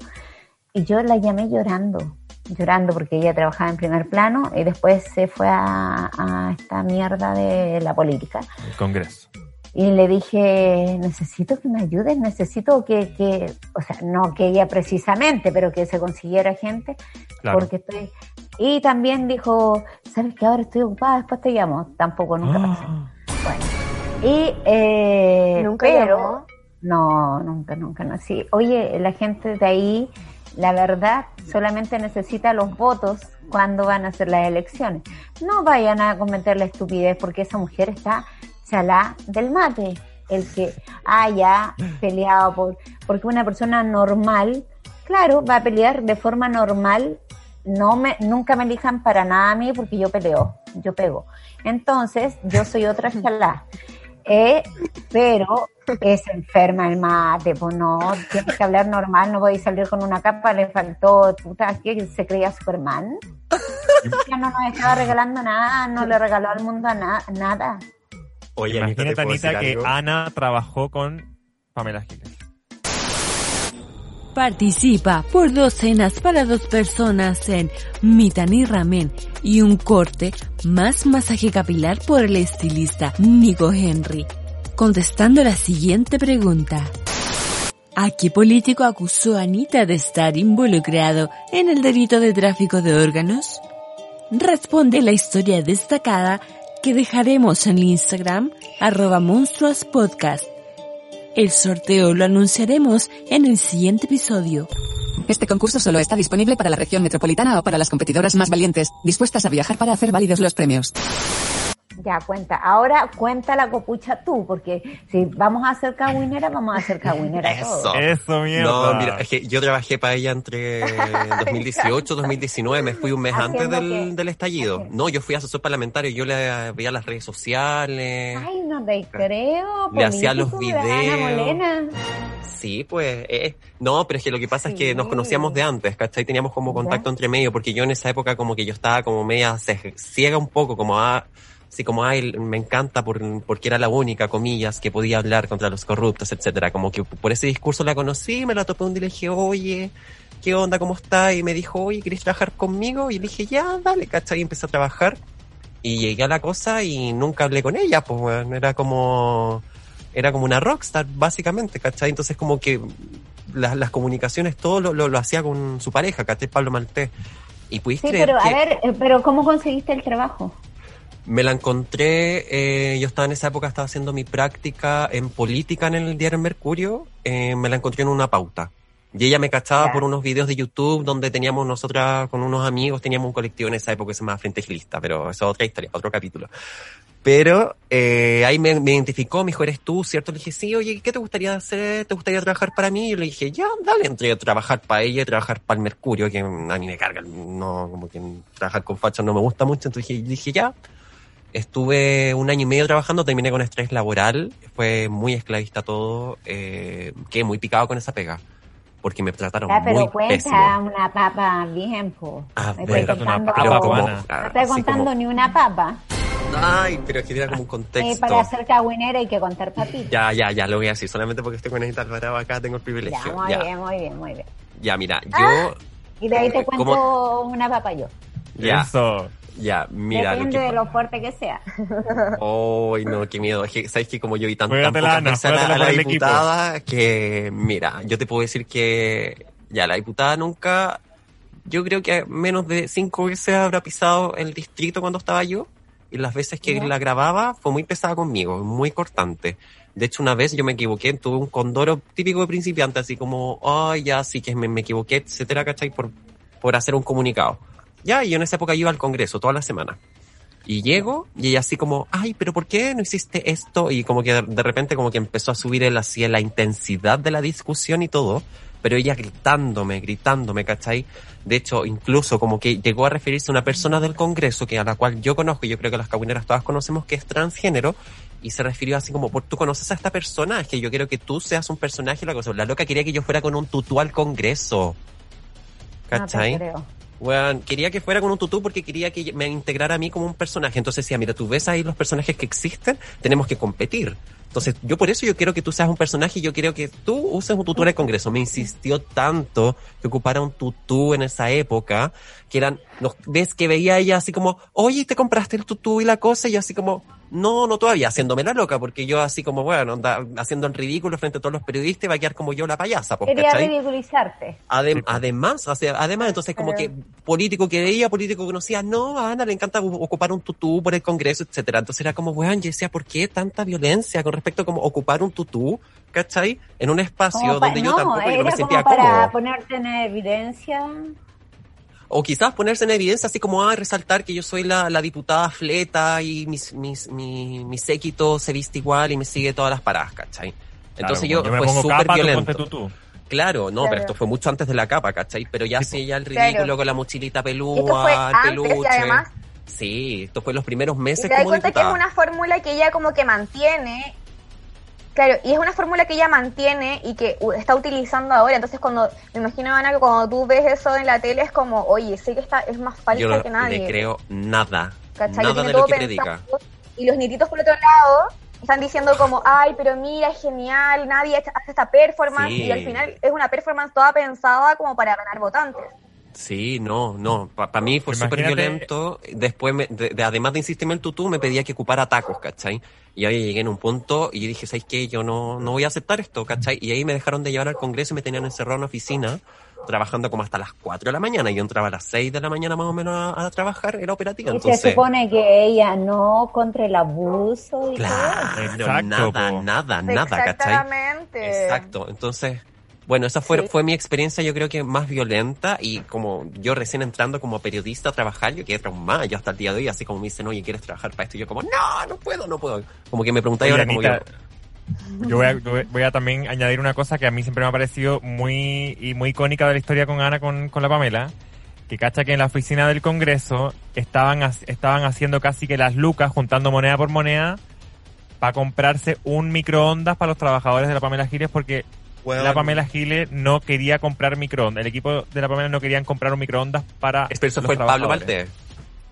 y yo la llamé llorando, llorando porque ella trabajaba en primer plano y después se fue a, a esta mierda de la política. El Congreso. Y le dije, necesito que me ayudes, necesito que, que, o sea, no que ella precisamente, pero que se consiguiera gente, Claro. porque estoy... Y también dijo, sabes que ahora estoy ocupada, después te llamo. Tampoco, nunca pasó. Ah, Bueno. Y, eh, Nunca pero, llamó. no, nunca, nunca, no. Sí. Oye, la gente de ahí, la verdad, solamente necesita los votos cuando van a hacer las elecciones. No vayan a cometer la estupidez porque esa mujer está chalá del mate. El que haya peleado por, porque una persona normal, claro, va a pelear de forma normal. No me, nunca me elijan para nada a mí porque yo peleo, yo pego. Entonces, yo soy otra chalá. Eh, pero es enferma el mate, pues no, tienes que hablar normal, no voy a salir con una capa, le faltó, puta, que se creía Superman. Ya no nos estaba regalando nada, no le regaló al mundo a na- nada. Oye, Imagínate, ¿te puedo Anita, que algo? Ana trabajó con Pamela Giles. Participa por dos cenas para dos personas en Mitani Ramen y un corte más masaje capilar por el estilista Nico Henry. Contestando la siguiente pregunta. ¿A qué político acusó Anita de estar involucrado en el delito de tráfico de órganos? Responde la historia destacada que dejaremos en el Instagram arroba monstruospodcast. El sorteo lo anunciaremos en el siguiente episodio. Este concurso solo está disponible para la región metropolitana o para las competidoras más valientes, dispuestas a viajar para hacer válidos los premios. Ya, cuenta. Ahora cuenta la copucha tú, porque si vamos a hacer cagüinera, vamos a hacer cagüinera Eso. todo. Eso, mierda. No, mira, es que yo trabajé para ella entre 2018 y 2019, me fui un mes antes ¿Haciendo del, del estallido. Haciendo. No, yo fui asesor parlamentario, yo le veía las redes sociales. Ay, no te creo. Le hacía los videos. Sí, pues, eh, no, pero es que lo que pasa es que nos conocíamos de antes, ¿cachai? Teníamos como contacto Ya. entre medio, porque yo en esa época como que yo estaba como media ciega un poco, como ah, así como ay, me encanta por, porque era la única, comillas, que podía hablar contra los corruptos, etcétera. Como que por ese discurso la conocí, me la topé un día y le dije, oye, ¿qué onda? ¿Cómo está? Y me dijo, oye, ¿querés trabajar conmigo? Y le dije, ya, dale, ¿cachai? Y empecé a trabajar. Y llegué a la cosa y nunca hablé con ella, pues, bueno, era como, era como una rockstar, básicamente, ¿cachai? Entonces como que las, las comunicaciones, todo lo, lo, lo hacía con su pareja, ¿cachai? Pablo Maltés. Y pudiste Sí, pero a ver, eh, pero ¿cómo conseguiste el trabajo? Me la encontré, eh, yo estaba en esa época, estaba haciendo mi práctica en política en el diario Mercurio, eh, me la encontré en una pauta. Y ella me cachaba por unos videos de YouTube donde teníamos nosotras con unos amigos, teníamos un colectivo en esa época que se llamaba Frente Gilista, pero eso es otra historia, otro capítulo. Pero eh, ahí me, me identificó, me dijo, ¿eres tú? ¿Cierto? Le dije, sí, oye, ¿qué te gustaría hacer? ¿Te gustaría trabajar para mí? Y le dije, ya, dale, entre trabajar para ella y trabajar para el Mercurio, que a mí me carga, no, como que trabajar con fachas no me gusta mucho, entonces dije, dije ya. Estuve un año y medio trabajando, terminé con estrés laboral, fue muy esclavista todo, eh, quedé muy picado con esa pega, porque me trataron Ya, pero muy cuenta pésimo. una papa bien, po. A Me ver, estoy una contando, papa pero como, cubana. ah, no estoy contando como- ni una papa. Ay, pero es que era como un Eh, contexto. para ser cagüinera hay que contar papitas. Ya, ya, ya, lo voy a decir. Solamente porque estoy con Anita Alvarado acá tengo el privilegio. Ya, muy Ya, bien, muy bien, muy bien. ya, mira, yo... Ah. Y de ahí te cuento ¿Cómo? una papa yo. Ya, Eso. Ya, mira. Depende lo de que... lo fuerte que sea. Ay, no, qué miedo. Es que, ¿Sabes que como yo vi tan, tan pocas veces a la, a la el equipo. diputada que, mira, yo te puedo decir que ya la diputada nunca, yo creo que menos de cinco veces habrá pisado el distrito cuando estaba yo y las veces que Ya. la grababa fue muy pesada conmigo, muy cortante. De hecho, una vez yo me equivoqué, tuve un condoro típico de principiante, así como, ay, ya, sí que me, me equivoqué, etcétera, ¿cachai? Por, por hacer un comunicado. Ya, y yo en esa época iba al Congreso toda la semana. Y llego y ella así como, ay, pero ¿por qué no hiciste esto? Y como que de, repente como que empezó a subir el, así la intensidad de la discusión y todo, pero ella gritándome, gritándome, ¿cachai? De hecho, incluso como que llegó a referirse a una persona del Congreso que a la cual yo conozco, y yo creo que las cabineras todas conocemos que es transgénero, y se refirió así como, ¿por tú conoces a esta persona? Es que yo quiero que tú seas un personaje, la cosa. La loca quería que yo fuera con un tutú al Congreso. No ¿Cachai? te Weón, quería que fuera con un tutú porque quería que me integrara a mí como un personaje. Entonces decía, mira, tú ves ahí los personajes que existen, tenemos que competir. Entonces, yo por eso yo quiero que tú seas un personaje y yo quiero que tú uses un tutú en el Congreso. Me insistió tanto que ocupara un tutú en esa época, que eran, los, ves que veía ella así como, oye, ¿te compraste el tutú y la cosa? Y yo así como, no, no todavía, haciéndome la loca, porque yo así como, bueno, anda, haciendo el ridículo frente a todos los periodistas y va a quedar como yo la payasa, pues, Quería ¿cachai? ridiculizarte. Adem- además, o sea, además, entonces como que político que veía, político que conocía, no, a Ana le encanta ocupar un tutú por el Congreso, etcétera. Entonces era como, weón, yo decía, ¿por qué tanta violencia con respecto a como ocupar un tutú, ¿cachai? En un espacio pa- donde yo no, tampoco yo me sentía como para cómodo. ponerte en evidencia. O quizás ponerse en evidencia así como, ah, resaltar que yo soy la, la diputada fleta y mis, mis, mi, mi séquito se viste igual y me sigue todas las paradas, ¿cachai? Entonces Claro, yo, fue súper tú violento. Claro, no, Claro. pero esto fue mucho antes de la capa, ¿cachai? Pero ya Sí, ya el Claro. ridículo con la mochilita Y pelúa, el peluche. y además Sí, esto fue los primeros Y meses te das cuenta que es diputada. una fórmula que ella como que mantiene. Claro, y es una fórmula que ella mantiene y que está utilizando ahora. Entonces, cuando me imagino, Ana, que cuando tú ves eso en la tele es como, oye, sé que está, es más falsa Yo no que nadie. le creo nada, ¿cachai? Nada de lo que predica. Y los nititos por otro lado están diciendo como, ay, pero mira, es genial, nadie hace esta performance. Sí. Y al final es una performance toda pensada como para ganar votantes. Sí, no, no, para mí fue súper violento. Después, me- de, de- además de insistirme el tutú, me pedía que ocupara tacos, ¿cachai? Y ahí llegué en un punto y dije, ¿sabes qué? Yo no, no voy a aceptar esto, ¿cachai? Y ahí me dejaron de llevar al Congreso y me tenían encerrado en una oficina, trabajando como hasta las 4 de la mañana. Y yo entraba a las 6 de la mañana más o menos a, a trabajar, era operativa. Y Entonces, se supone que ella no contra el abuso y todo. Claro, Exacto, nada, po. nada, nada, ¿cachai? Exactamente. Exacto, entonces, bueno, esa fue, Sí. fue mi experiencia yo creo que más violenta y como yo recién entrando como periodista a trabajar, yo quedé traumada, yo hasta el día de hoy, así como me dicen, oye, ¿quieres trabajar para esto? Y yo como, no, no puedo, no puedo. Como que me preguntáis ahora como Anita, yo, Yo voy a, yo voy a también añadir una cosa que a mí siempre me ha parecido muy y muy icónica de la historia con Ana, con, con la Pamela, que cacha que en la oficina del Congreso estaban, estaban haciendo casi que las lucas, juntando moneda por moneda, para comprarse un microondas para los trabajadores de la Pamela Giles, porque la Pamela Giles no quería comprar microondas. El equipo de la Pamela no querían comprar un microondas para Pero eso los fue Pablo. Valdés,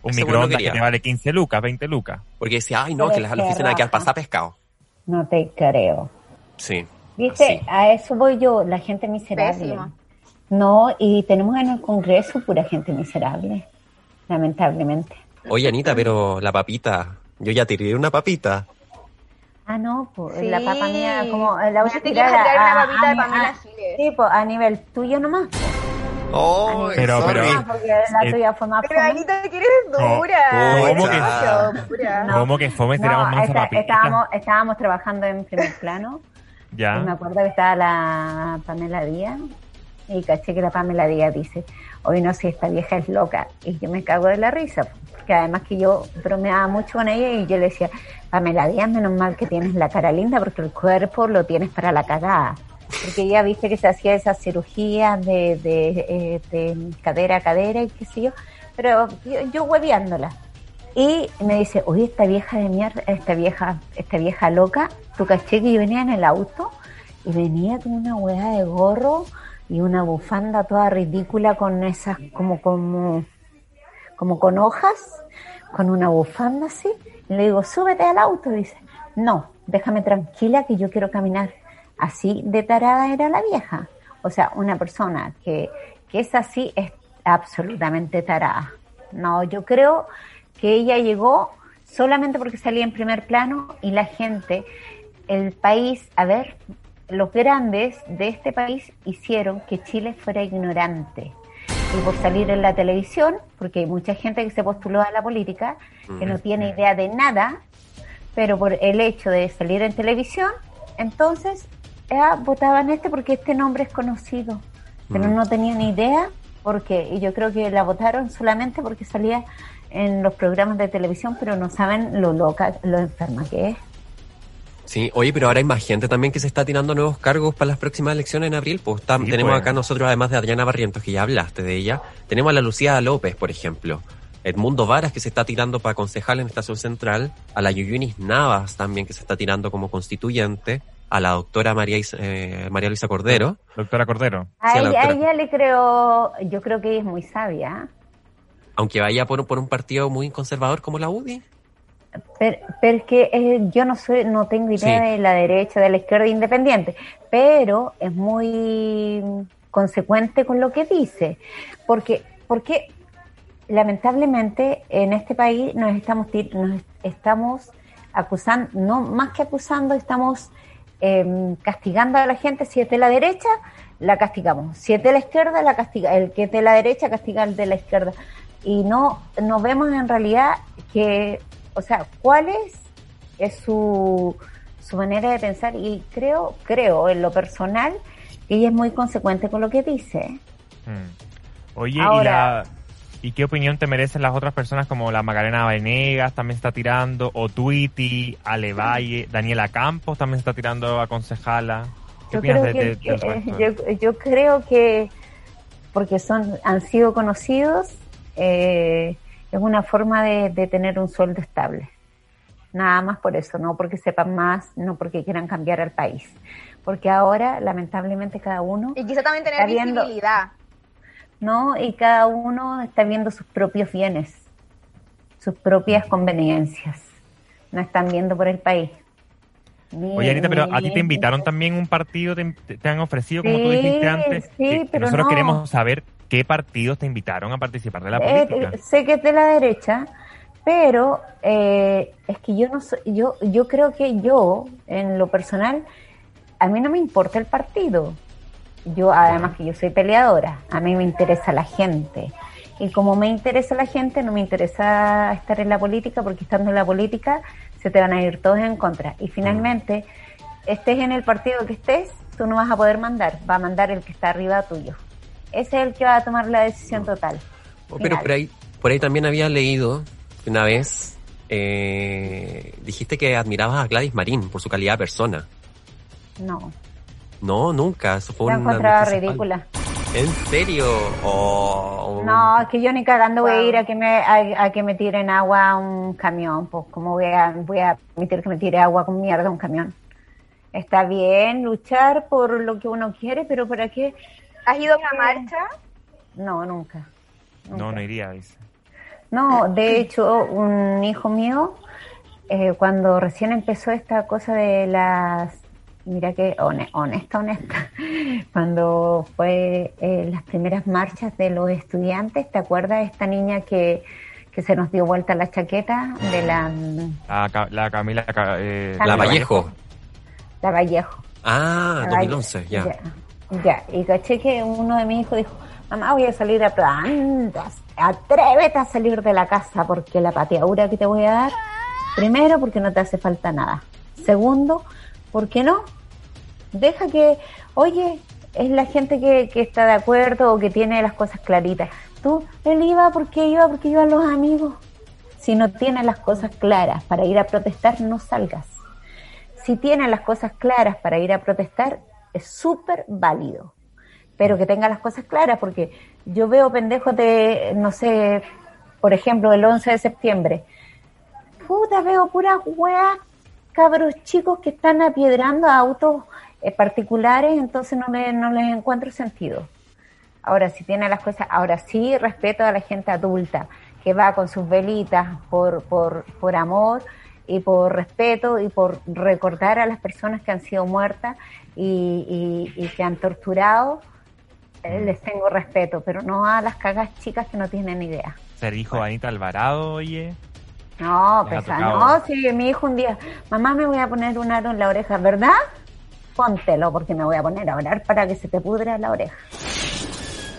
Un Ese microondas que te vale 15 lucas, 20 lucas. porque decía, ay no, Pero que la, la qué oficina hay que al pasar pescado. No te creo. Sí. ¿Viste? A eso voy yo, la gente miserable. No, y tenemos en el Congreso pura gente miserable, lamentablemente. Oye, Anita, pero la papita, yo ya tiré una papita. Ah, no, pues Sí. la papa mía, como eh, la voy a tirar a una a- papita de a- Pamela a- Giles. Sí, pues a nivel tuyo nomás. Oh, Pero- sorry. pero- Ah, porque la Eh, tuya fue más Pero fome. Anita, que eres dura. ¿Cómo que-. No. ¿Cómo que fome? No, esta- estábamos, estábamos trabajando en primer plano y me Ya. acuerdo que estaba la Pamela Díaz y caché que la Pamela Díaz dice, hoy no sé, esta vieja es loca y yo me cago de la risa porque además que yo bromeaba mucho con ella y yo le decía, Pamela Díaz, menos mal que tienes la cara linda porque el cuerpo lo tienes para la cagada. Porque ella viste que se hacía esas cirugías de, de, eh, de cadera a cadera y qué sé yo, pero yo, yo. Y me dice, oye, esta vieja de mierda, esta vieja, esta vieja loca, tú caché que yo venía en el auto y venía con una hueá de gorro y una bufanda toda ridícula con esas, como, como, como con hojas, con una bufanda así. Y le digo, súbete al auto. dice, no, déjame tranquila que yo quiero caminar. Así de tarada era la vieja. O sea, una persona que, que es así es absolutamente tarada. No, yo creo que ella llegó solamente porque salía en primer plano y la gente, el país, a ver, los grandes de este país hicieron que Chile fuera ignorante. Y por salir en la televisión, porque hay mucha gente que se postuló a la política, que no tiene idea de nada, pero por el hecho de salir en televisión, entonces ah, votaban este porque este nombre es conocido, pero no tenían idea porque y yo creo que la votaron solamente porque salía en los programas de televisión, pero no saben lo loca, lo enferma que es. Sí, oye, pero ahora hay más gente también que se está tirando nuevos cargos para las próximas elecciones en abril. Pues tam- Sí, tenemos pues. acá nosotros, además de Adriana Barrientos, que ya hablaste de ella, tenemos a la Lucía López, por ejemplo. Edmundo Varas, que se está tirando para concejal en Estación Central. A la Yuyunis Navas también, que se está tirando como constituyente. A la doctora María, Is- eh, María Luisa Cordero. Doctora Cordero. A, Sí, a la ella, a doctora. ella le creo, yo creo que ella es muy sabia, Aunque vaya por, por un partido muy conservador como la UDI. Pero, pero es que eh, yo no soy, no tengo idea Sí. de la derecha, de la izquierda independiente, pero es muy consecuente con lo que dice, porque, porque lamentablemente en este país nos estamos, nos estamos acusando, no más que acusando, estamos em, castigando a la gente. Si es de la derecha, la castigamos. Si es de la izquierda, la castiga. El que es de la derecha castiga al de la izquierda. Y no, no vemos en realidad que, o sea, cuál es, es su, su manera de pensar. Y creo, creo en lo personal, que ella es muy consecuente con lo que dice. Mm. Oye, ¿y, la, ¿y qué opinión te merecen las otras personas como la Macarena Venegas también está tirando, o Tweety, Ale Valle, Daniela Campos también está tirando a concejala? ¿Qué Yo opinas creo de, que, de- del resto? yo, yo creo que porque son han sido conocidos eh, es una forma de, de tener un sueldo estable. Nada más por eso, no porque sepan más, no porque quieran cambiar al país. Porque ahora, lamentablemente, cada uno, Y quizá también tener viendo- visibilidad. ¿no? Y cada uno está viendo sus propios bienes, sus propias conveniencias. No están viendo por el país. Oye, Anita, pero a ti te invitaron también un partido, te, te han ofrecido, como tú Sí, dijiste antes. sí, que- que pero nosotros no. queremos saber qué partidos te invitaron a participar de la Eh, política. eh, sé que es de la derecha, pero eh, es que yo no soy, yo, yo creo que yo, en lo personal, a mí no me importa el partido. Yo, además que yo soy peleadora, a mí me interesa la gente. Y como me interesa la gente, no me interesa estar en la política, porque estando en la política se te van a ir todos en contra. Y finalmente, estés en el partido que estés, tú no vas a poder mandar, va a mandar el que está arriba tuyo. Es el que va a tomar la decisión total. Oh, pero por ahí, por ahí también había leído una vez, eh, dijiste que admirabas a Gladys Marín por su calidad de persona. No, No, nunca. Eso fue la una encontraba ridícula. ¿En serio? Oh. No, es que yo ni cagando voy a ir a que me a, a que me tiren agua a un camión, pues cómo voy a voy a permitir que me tire agua con mierda a un camión. Está bien luchar por lo que uno quiere, pero ¿para qué? ¿Has ido a una marcha? No, nunca. nunca. No, no iría, dice. No, de hecho, un hijo mío, eh, cuando recién empezó esta cosa de las, mira que hone- honesta, honesta, cuando fue eh, las primeras marchas de los estudiantes, ¿te acuerdas de esta niña que, que se nos dio vuelta la chaqueta de la, La, Ca- la Camila... Ca- eh, La Vallejo. la Vallejo. Ah, La 2011, ya. Ya, ya. y caché que uno de mis hijos dijo, mamá voy a salir a plantas, atrévete a salir de la casa porque la pateadura que te voy a dar, primero porque no te hace falta nada, segundo, ¿por qué no? Deja que, oye, es la gente que, que está de acuerdo o que tiene las cosas claritas. Tú, él iba porque iba, porque iban los amigos. Si no tienes las cosas claras para ir a protestar, no salgas si tienen las cosas claras para ir a protestar, es súper válido. Pero que tengan las cosas claras, porque yo veo pendejos de, no sé, por ejemplo, el 11 de septiembre. Puta, veo puras weas, cabros chicos que están apiedrando a autos eh, particulares, entonces no, le- no les encuentro sentido. Ahora, si tiene las cosas, ahora sí respeto a la gente adulta que va con sus velitas por, por, por amor y por respeto y por recordar a las personas que han sido muertas y, y- y que han torturado, eh, les tengo respeto, pero no a las cagas chicas que no tienen idea. Se dijo Anita Alvarado, oye. No, pesa, tocado. no, sí, mi hijo un día, mamá me voy a poner un aro en la oreja, ¿verdad? Póntelo porque me voy a poner a orar para que se te pudra la oreja.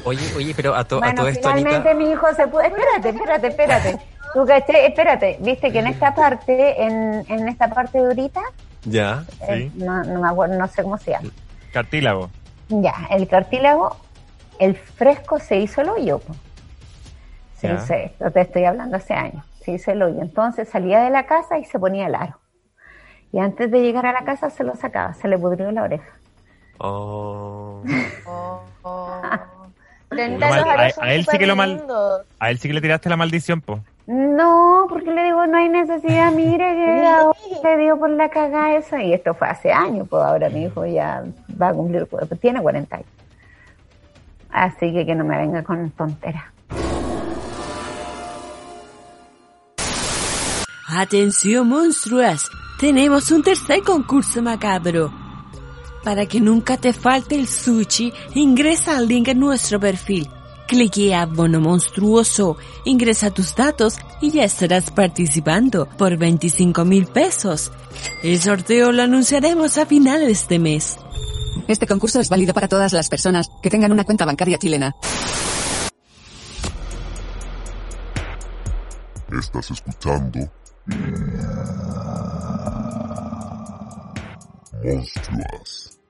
Oye, oye, pero a, to- a Bueno, todo esto, finalmente Anita. mi hijo se puede. Espérate, espérate, espérate. ¿Tú caché? Espérate, viste que en esta parte, en, en esta parte de ahorita, Ya. eh, Sí. no, no me acuerdo, no sé cómo se llama. Cartílago. Ya, el cartílago, el fresco se hizo el hoyo. po. Se Ya. hizo esto, te estoy hablando hace años. Se hizo el hoyo. Entonces salía de la casa y se ponía el aro. Y antes de llegar a la casa se lo sacaba, se le pudrió la oreja. Oh. Mal- los a- él sí que lo mal-. A él sí que le tiraste la maldición, po. No, porque le digo, no hay necesidad, mire que ahora le dio por la cagada eso, y esto fue hace años, pues ahora mi hijo ya va a cumplir, pues, tiene 40 años. Así que que no me venga con tonteras. Atención monstruas, tenemos un tercer concurso macabro. Para que nunca te falte el sushi, ingresa al link en nuestro perfil. Clique Bono Monstruoso, ingresa tus datos y ya estarás participando por 25 mil pesos. El sorteo lo anunciaremos a finales de mes. Este concurso es válido para todas las personas que tengan una cuenta bancaria chilena. Estás escuchando Monstruas.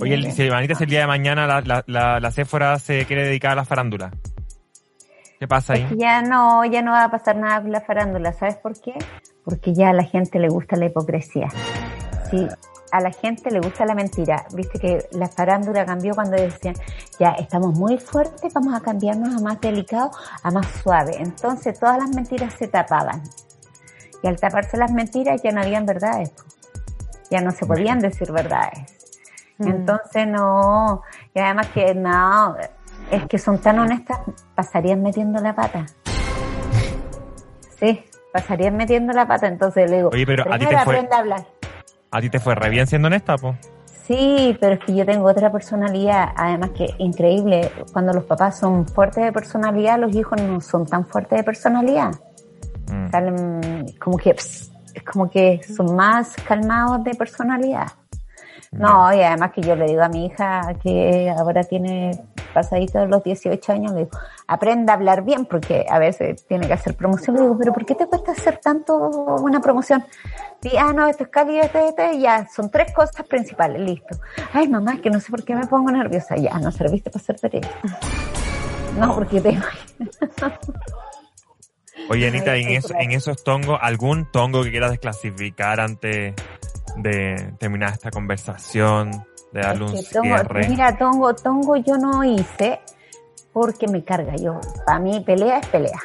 Oye, el, si Anita, si el día de mañana la, la, la, la Sephora se quiere dedicar a la farándula. ¿Qué pasa ahí? ya no, ya no va a pasar nada con la farándula, ¿sabes por qué? Porque ya a la gente le gusta la hipocresía. Sí, a la gente le gusta la mentira. Viste que la farándula cambió cuando decían, ya estamos muy fuertes, vamos a cambiarnos a más delicado, a más suave. Entonces todas las mentiras se tapaban. Y al taparse las mentiras ya no habían verdades. Ya no se podían decir verdades. Entonces no, y además que no, es que son tan honestas, pasarían metiendo la pata. Sí, pasarían metiendo la pata, entonces le digo, Oye, pero a ti te primero fue- aprende a hablar. A ti te fue re bien siendo honesta, po. Sí, pero es que yo tengo otra personalidad, además que increíble, cuando los papás son fuertes de personalidad, los hijos no son tan fuertes de personalidad. Mm. Salen como que, pss, es como que son más calmados de personalidad. No, y además que yo le digo a mi hija que ahora tiene pasaditos los 18 años, le digo, aprenda a hablar bien porque a veces tiene que hacer promoción. Le digo, pero ¿por qué te cuesta hacer tanto una promoción? Y, ah, no, esto es cálido, esto, y ya, son tres cosas principales, listo. Ay, mamá, es que no sé por qué me pongo nerviosa. Ya, no serviste para ser periodista. No, porque te Oye, Anita, en, eso, en esos tongos, ¿algún tongo que quieras desclasificar antes de terminar esta conversación? De darle Es que Tongo- cierre. mira, Tongo, Tongo yo no hice porque me carga yo. Para mí pelea es pelea.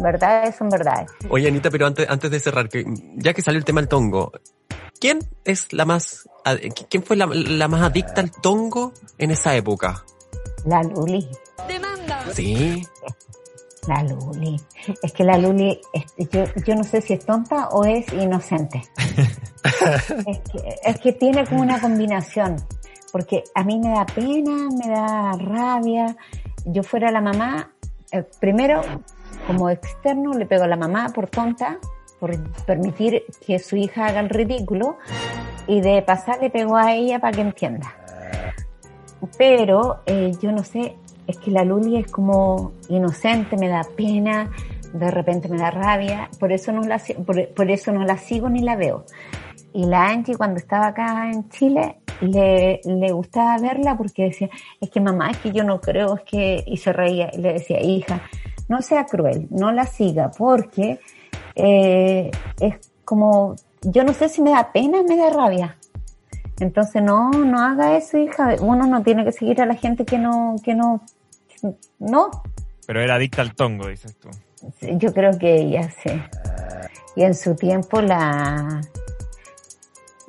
Verdades son verdades. Oye, Anita, pero antes, antes de cerrar, que ya que salió el tema del tongo, ¿quién es la más, quién fue la, la más adicta al tongo en esa época? La Luli, Demanda. Sí. La Luli. Es que la Luli, es- yo, yo no sé si es tonta o es inocente. es, que, es que tiene como una combinación. Porque a mí me da pena, me da rabia. Yo fuera la mamá, eh, primero, como externo le pego a la mamá por tonta, por permitir que su hija haga el ridículo, y de pasar le pego a ella para que entienda. Pero eh, yo no sé, es que la Luli es como inocente, me da pena, de repente me da rabia, por eso no la, por, por eso no la sigo ni la veo. Y la Angie cuando estaba acá en Chile le, le gustaba verla porque decía, es que mamá, es que yo no creo, es que, y se reía y le decía, hija, no sea cruel, no la siga porque eh, es como, yo no sé si me da pena me da rabia. Entonces no, no haga eso, hija. Uno no tiene que seguir a la gente que no, que no, no. Pero era adicta al tongo, dices tú. Yo creo que ella sí. Y en su tiempo la,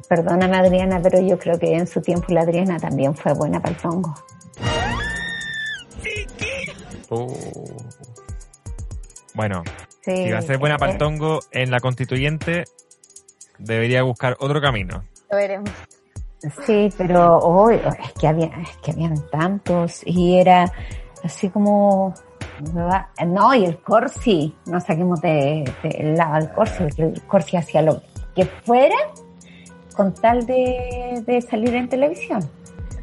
perdóname Adriana, pero yo creo que en su tiempo la Adriana también fue buena para el tongo. Oh. Bueno, Sí, si va a ser buena para el tongo en la constituyente, debería buscar otro camino. Lo veremos. Sí, pero hoy es que había, es que habían tantos y era así como no y el Corsi, no saquemos de, del lado al Corsi, porque el Corsi hacía lo que fuera con tal de, de salir en televisión.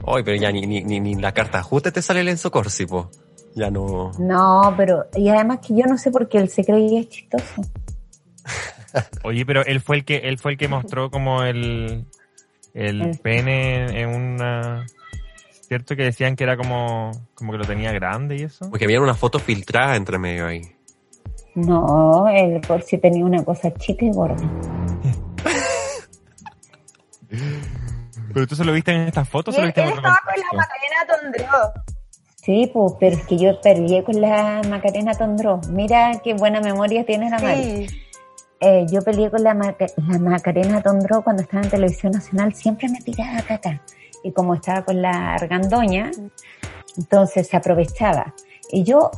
Ay, pero ya ni, ni, ni, ni la carta ajuste te sale el Enzo Corsi, po. Ya no. No, pero y además que yo no sé por qué él se creía chistoso. Oye, pero él fue el que él fue el que mostró como el el El- pene en una cierto que decían que era como como que lo tenía grande y eso. Porque había una foto filtrada entre medio ahí. No, el Corsi tenía una cosa chica y gorda. Pero tú se lo viste en estas fotos, él, estaba con la? Macarena Tondró. Sí, pues, pero es que yo peleé con la Macarena Tondró. Mira qué buena memoria tiene la Mari. Sí. Eh, yo peleé con la, Maca- la Macarena Tondró cuando estaba en Televisión Nacional, siempre me tiraba caca. Y como estaba con la Argandoña, entonces se aprovechaba. Y yo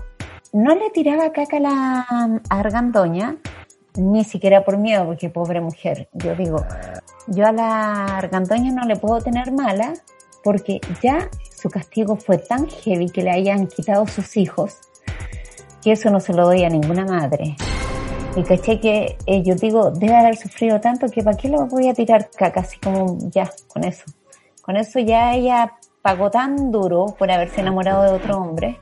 no le tiraba caca a la Argandoña, ni siquiera por miedo, porque pobre mujer. Yo digo, yo a la Argandoña no le puedo tener mala, porque ya su castigo fue tan heavy que le hayan quitado sus hijos, que eso no se lo doy a ninguna madre. Y caché que eh, yo digo, debe haber sufrido tanto que para qué lo voy a tirar caca, así como ya, con eso. Con eso ya ella pagó tan duro por haberse enamorado de otro hombre.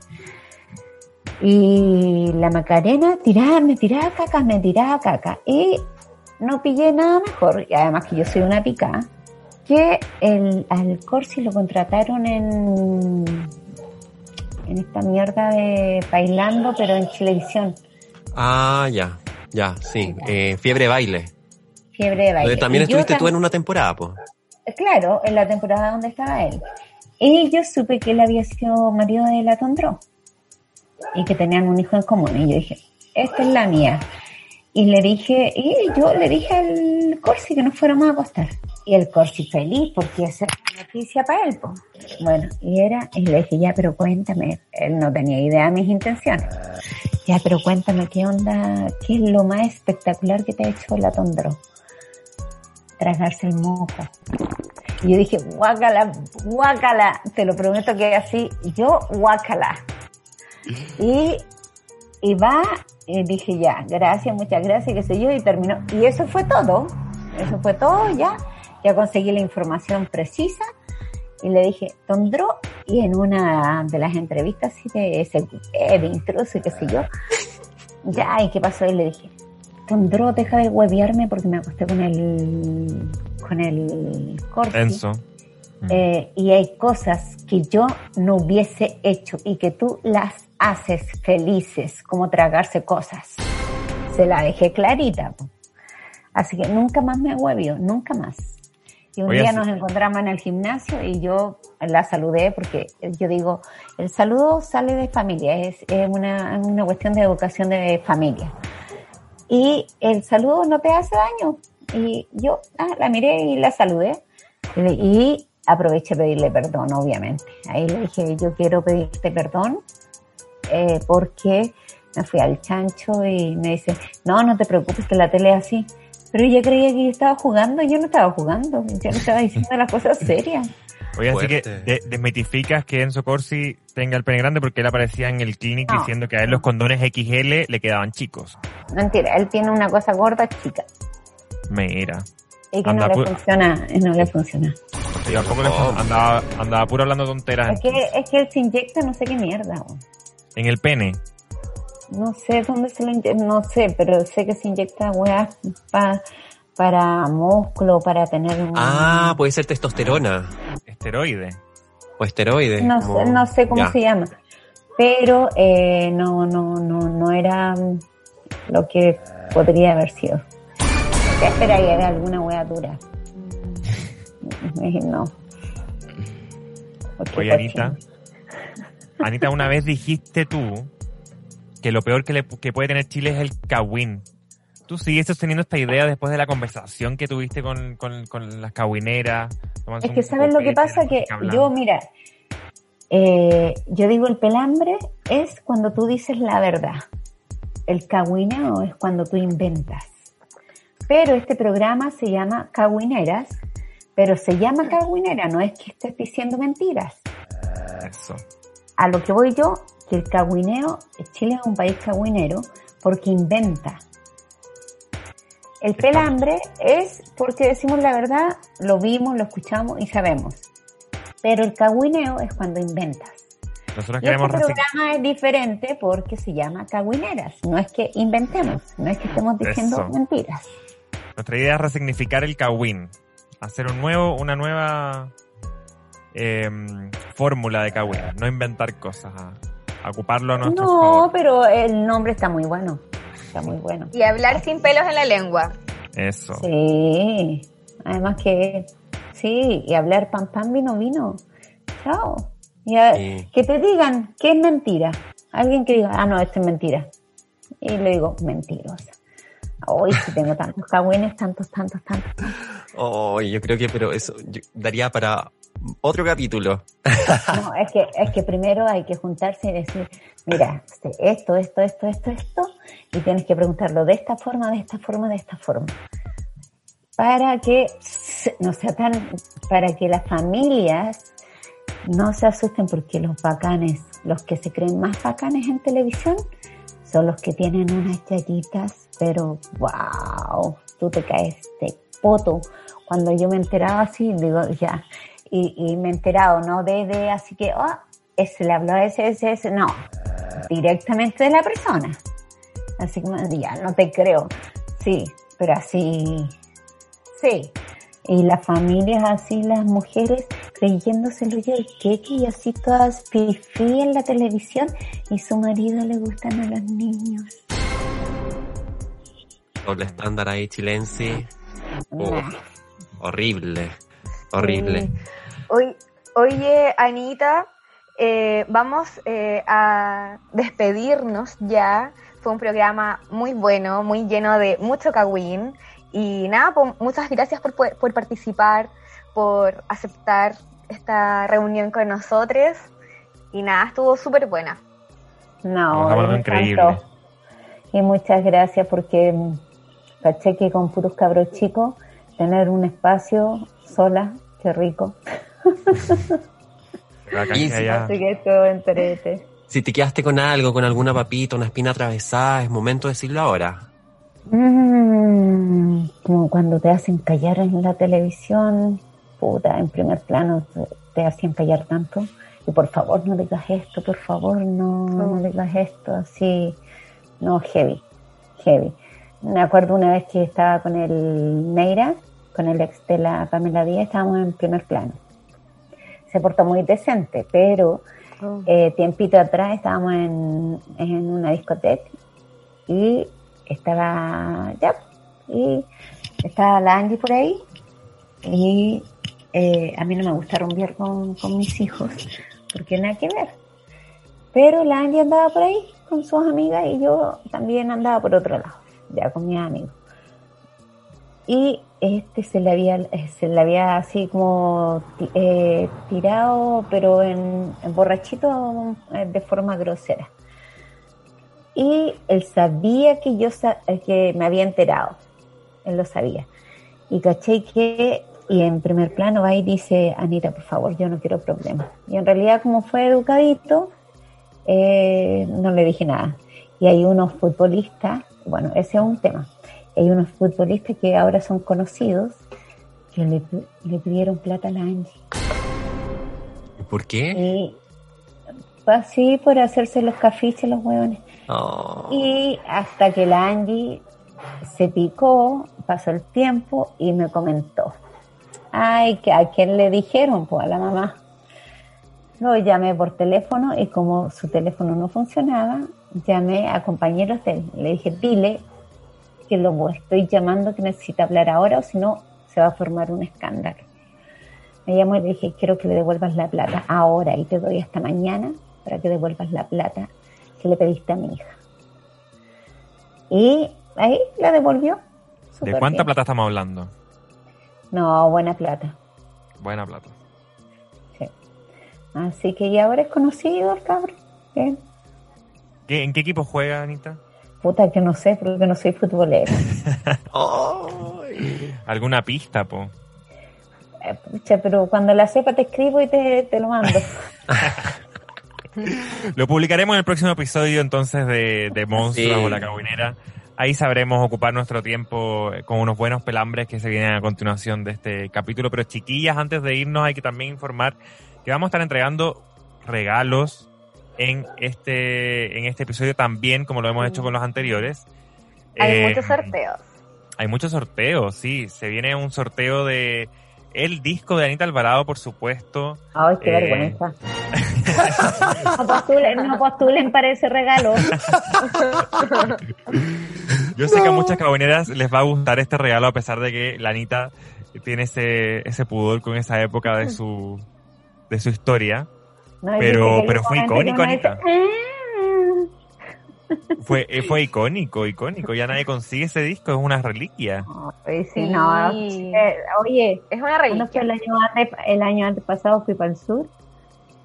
Y la Macarena tiraba, me tiraba caca, me tiraba caca. Y no pillé nada mejor, y además que yo soy una pica, que el, al Corsi lo contrataron en, en esta mierda de bailando, pero en televisión. Ah, ya. Ya, sí. Eh, fiebre baile. Fiebre de baile. Donde también Y estuviste tú en una temporada, po. Claro, en la temporada donde estaba él. Y yo supe que él había sido marido de la Tondró. Y que tenían un hijo en común. Y yo dije, esta es la mía. Y le dije, y yo le dije al Corsi que nos fuéramos a acostar. Y el Corsi feliz porque esa la noticia para él. po. Bueno, y era, y le dije, ya, pero cuéntame. Él no tenía idea de mis intenciones. Ya, pero cuéntame, ¿qué onda? ¿Qué es lo más espectacular que te ha hecho la Tondró? Tragarse el moco. Y yo dije, guácala, guácala. Te lo prometo que así, yo guácala. Y, y va, y dije ya, gracias, muchas gracias, qué sé yo, y terminó. Y eso fue todo. Eso fue todo ya. Ya conseguí la información precisa. Y le dije, Tondró, y en una de las entrevistas así de ese de intruso y qué sé yo, ya, ¿y qué pasó? Y le dije, Tondró, deja de huevearme porque me acosté con el, con el Corsi. Enzo. Eh, y hay cosas que yo no hubiese hecho y que tú las haces felices, como tragarse cosas. Se la dejé clarita. Así que nunca más me huevio, nunca más. Y un Oye, día nos encontramos en el gimnasio y yo la saludé porque yo digo, el saludo sale de familia, es, es una, una cuestión de educación de familia. Y el saludo no te hace daño. Y yo ah, la miré y la saludé. Y, aproveché a pedirle perdón, obviamente. Ahí le dije, yo quiero pedirte perdón eh, porque me fui al chancho y me dice, no, no te preocupes que la tele es así. Pero ella creía que yo estaba jugando, yo no estaba jugando, yo no estaba diciendo las cosas serias. Oye, así que de- desmitificas que Enzo Corsi tenga el pene grande porque él aparecía en el clinic No. diciendo que a él los condones XL le quedaban chicos. Mentira, él tiene una cosa gorda chica Mira. y que Anda, no le funciona, no le funciona. Y tampoco le andaba, andaba puro hablando tonteras Es que, es que él se inyecta no sé qué mierda. weón. en el pene. No sé dónde se lo inyecta, no sé, pero sé que se inyecta weas pa- para músculo, para tener un... Ah, puede ser testosterona Esteroide. o esteroides. no, como- sé, no sé cómo Ya. se llama. Pero eh, no, no, no, no era lo que podría haber sido. Ya espera, y era alguna wea dura. No. Oye, Anita. Anita, una vez dijiste tú que lo peor que, le, que puede tener Chile es el kawin. ¿Tú sigues sosteniendo esta idea después de la conversación que tuviste con, con, con las tomándose Es que sabes lo que pasa que hablando? yo, mira, eh, yo digo el pelambre es cuando tú dices la verdad. El cagüineo es cuando tú inventas. Pero este programa se llama Cagüineras, pero se llama Cagüinera, no es que estés diciendo mentiras. Eso. A lo que voy yo, que el cagüineo, Chile es un país cagüinero porque inventa. El pelambre es porque decimos la verdad, lo vimos, lo escuchamos y sabemos. Pero el cagüineo es cuando inventas. Nosotros Y este queremos resign- programa es diferente porque se llama cagüineras. No es que inventemos, no es que estemos diciendo Eso. mentiras. Nuestra idea es resignificar el kawin. Hacer un nuevo, una nueva em, fórmula de kawin. No inventar cosas. A, a ocuparlo a nuestro No, favor. pero el nombre está muy bueno. Está muy bueno. Y hablar sin pelos en la lengua. Eso. Sí, además que sí, y hablar pan pan vino vino. Chao. Y a- Sí. que te digan que es mentira. Alguien que diga, ah, no, esto es mentira. Y le digo, mentirosa. Hoy sí tengo tantos cagüines, tantos, tantos, tantos. Oh, yo creo que, pero eso yo- daría para otro capítulo. No, es que, es que primero hay que juntarse y decir, mira, este, esto, esto, esto, esto, esto, y tienes que preguntarlo de esta forma, de esta forma, de esta forma. Para que no sea tan, para que las familias no se asusten porque los bacanes, los que se creen más bacanes en televisión, son los que tienen unas yayitas, pero wow, tú te caes de poto. Cuando yo me enteraba así, digo, ya, y, y me he enterado, no de, de así que, oh, ese le habló a ese, ese, ese, no, directamente de la persona. Así que ya, no te creo. Sí, pero así, sí. Y las familias así, las mujeres creyéndose el rollo del queque y así todas fifí en la televisión y su marido le gustan a los niños. Doble estándar ahí, chilense. Nah. horrible. Horrible. Sí. Oy- Oye, Anita, eh, vamos eh, a despedirnos ya. Fue un programa muy bueno, muy lleno de mucho cagüín. Y nada, pues, muchas gracias por, por- participar, por aceptar esta reunión con nosotros. Y nada, estuvo súper buena. No, me increíble. encantó. Y muchas gracias porque mm, caché que con puros cabros chicos, tener un espacio sola, qué rico. La Y cancha si- ya- Así que esto entrete. Si te quedaste con algo, con alguna papita, una espina atravesada, es momento de decirlo ahora. Mm, como cuando te hacen callar en la televisión, puta, en primer plano te, te hacían callar tanto. Y por favor no digas esto, por favor no, no digas esto, así. No, heavy, heavy. Me acuerdo una vez que estaba con el Neira, con el ex de la Pamela Díaz, estábamos en primer plano. Se portó muy decente, pero eh, tiempito atrás estábamos en, en una discoteca y estaba ya y estaba la Angie por ahí y eh, a mí no me gusta rumbear con, con mis hijos porque nada que ver. Pero la Angie andaba por ahí con sus amigas y yo también andaba por otro lado ya con mis amigos y este se le había se le había así como eh, tirado pero en, en borrachito eh, de forma grosera y él sabía que yo eh, que me había enterado él lo sabía y caché que y en primer plano va y dice, Anita, por favor, yo no quiero problemas. Y en realidad, como fue educadito, eh, no le dije nada. Y hay unos futbolistas, bueno, ese es un tema. Hay unos futbolistas que ahora son conocidos que le, le pidieron plata a la Angie. ¿Por qué? Y fue así por hacerse los cafiches los huevones. Oh. Y hasta que la Angie se picó, pasó el tiempo y me comentó. Ay, que a quién le dijeron, pues a la mamá. Lo llamé por teléfono y como su teléfono no funcionaba, llamé a compañeros de él. Le dije, dile que lo estoy llamando, que necesita hablar ahora o si no, se va a formar un escándalo. Me llamó y le dije, quiero que le devuelvas la plata ahora y te doy hasta mañana para que devuelvas la plata que le pediste a mi hija. Y ahí la devolvió. ¿De cuánta bien. plata estamos hablando? No, buena plata. Buena plata. Sí. Así que ya ahora es conocido el cabrón. Bien. ¿Qué- ¿En qué equipo juega, Anita? Puta que no sé, porque no soy futbolero. Ay. ¿Alguna pista, po? Eh, Pucha, pero cuando la sepa te escribo y te, te lo mando. Lo publicaremos en el próximo episodio entonces de, de Monstruos Sí. o la Cabinera. Ahí sabremos ocupar nuestro tiempo eh, con unos buenos pelambres que se vienen a continuación de este capítulo. Pero chiquillas, antes de irnos hay que también informar que vamos a estar entregando regalos en este, en este episodio también, como lo hemos hecho con los anteriores. Hay Eh, muchos sorteos. Hay muchos sorteos, sí. Se viene un sorteo de el disco de Anita Alvarado, por supuesto. Ay, qué Eh. vergüenza. No postulen, no postulen para ese regalo. Yo sé que a muchas cabineras les va a gustar este regalo a pesar de que la Anita tiene ese, ese pudor con esa época de su, de su historia. No, Pero- pero fue icónico, Anita. "Ah". Fue, eh, fue icónico, icónico. Ya nadie consigue ese disco, es una reliquia. Sí, Sí. Eh, oye, Es una fue reliquia. el año antes, el año antes pasado fui para el sur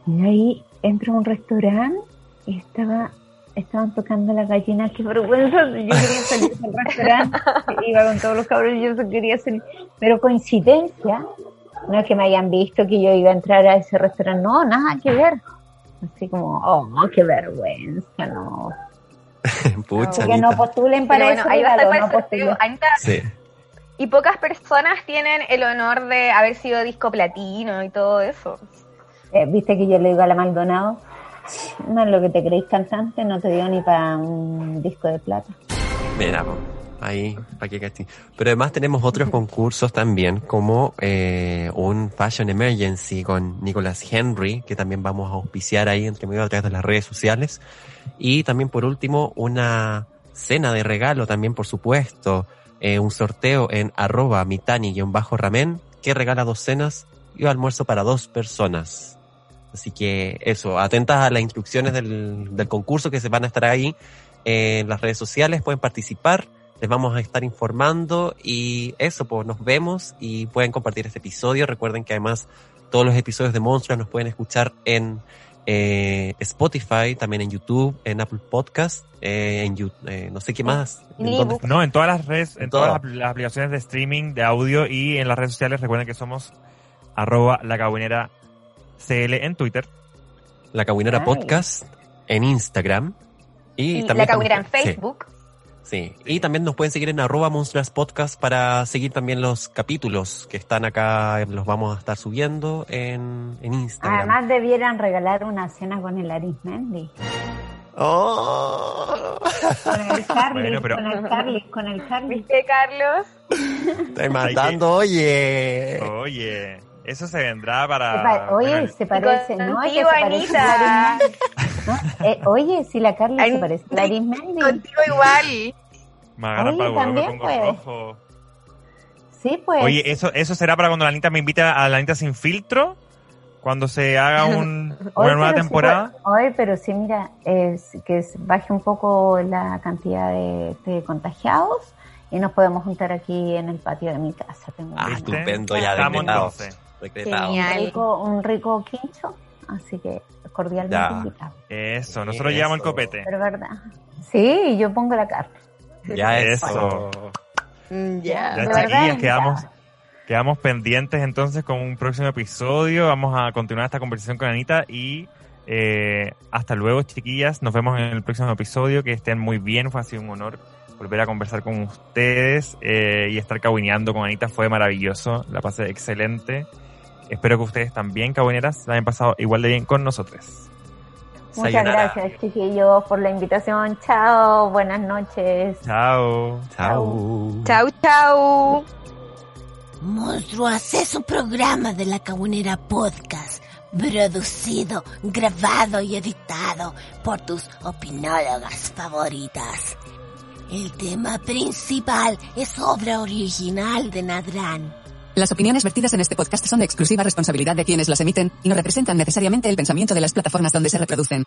y ahí entro a un restaurante y estaba estaban tocando las gallinas, qué vergüenza, yo quería salir del restaurante, iba con todos los cabros y yo quería salir, pero coincidencia, no es que me hayan visto que yo iba a entrar a ese restaurante, no, nada que ver, así como, oh, qué vergüenza, no, Pucha, que no postulen para bueno, ese ahí va a estar no. Anita, Sí. y pocas personas tienen el honor de haber sido disco platino y todo eso. Eh, Viste que yo le digo a la Maldonado, no es lo que te creéis cantante, no te dio ni para un disco de plata. Mira, ahí, para que. Pero además tenemos otros concursos también, como eh, un Fashion Emergency con Nicholas Henry, que también vamos a auspiciar ahí entre medio a través de las redes sociales. Y también por último, una cena de regalo también, por supuesto. eh, un sorteo en arroba mitani-ramen, que regala dos cenas y un almuerzo para dos personas. Así que eso, atentas a las instrucciones del, del concurso que se van a estar ahí en las redes sociales, pueden participar, les vamos a estar informando y eso, pues nos vemos y pueden compartir este episodio. Recuerden que además todos los episodios de Monstruos nos pueden escuchar en eh, Spotify, también en YouTube, en Apple Podcast, eh, en eh, no sé qué más. No, en todas las redes, en En todas todo. las, apl- las aplicaciones de streaming, de audio y en las redes sociales, recuerden que somos arroba la cabinera CL en Twitter. La Caguinera Ay. Podcast en Instagram. Y, Y, también la cabinera en sí. Sí, y también nos pueden seguir en arroba Monstruos Podcast para seguir también los capítulos que están acá, los vamos a estar subiendo en, en Instagram. Además debieran regalar una cena con el Arismendi. ¡Oh! Con el Carly, Bueno, pero- con el Carly, con el Carly. ¿Viste, Carlos? Estoy matando, oye. Oye, eso se vendrá Se para... pa- oye, se parece, ¿no? Contigo, se. Eh, oye, si la Carly Ay, se parece a Arismendi. Contigo igual. me agarran Oye, para el huevo, me también pongo puede. rojo. Sí, pues. Oye, eso, eso será para cuando la Anita me invite a la Anita sin filtro, cuando se haga un, una nueva pero sí, temporada. pues, oye, pero sí, mira, es que baje un poco la cantidad de, de contagiados y nos podemos juntar aquí en el patio de mi casa. Tengo Ah, estupendo, ya Estamos decretado. entonces. Decretado. Genial. un rico, un rico quincho, así que cordialmente Ya. invitado. Eso, nosotros llevamos el Eso. copete. Pero verdad. Sí, yo pongo la carne. Ya Eso. eso. Mm, Ya. Ya, chiquillas, ya. quedamos, Quedamos pendientes entonces con un próximo episodio. Vamos a continuar esta conversación con Anita y eh, hasta luego, chiquillas. Nos vemos en el próximo episodio. Que estén muy bien. Fue así un honor volver a conversar con ustedes eh, y estar cabineando con Anita. Fue maravilloso. La pasé excelente. Espero que ustedes también, cabineras, la hayan pasado igual de bien con nosotros. Muchas Sayonara. gracias, chiquillos, por la invitación. Chao, buenas noches. Chao. Chao. Chau, chau. Monstruos es un programa de la Cagunera Podcast, producido, grabado y editado por tus opinólogas favoritas. El tema principal es obra original de Nadran. Las opiniones vertidas en este podcast son de exclusiva responsabilidad de quienes las emiten y no representan necesariamente el pensamiento de las plataformas donde se reproducen.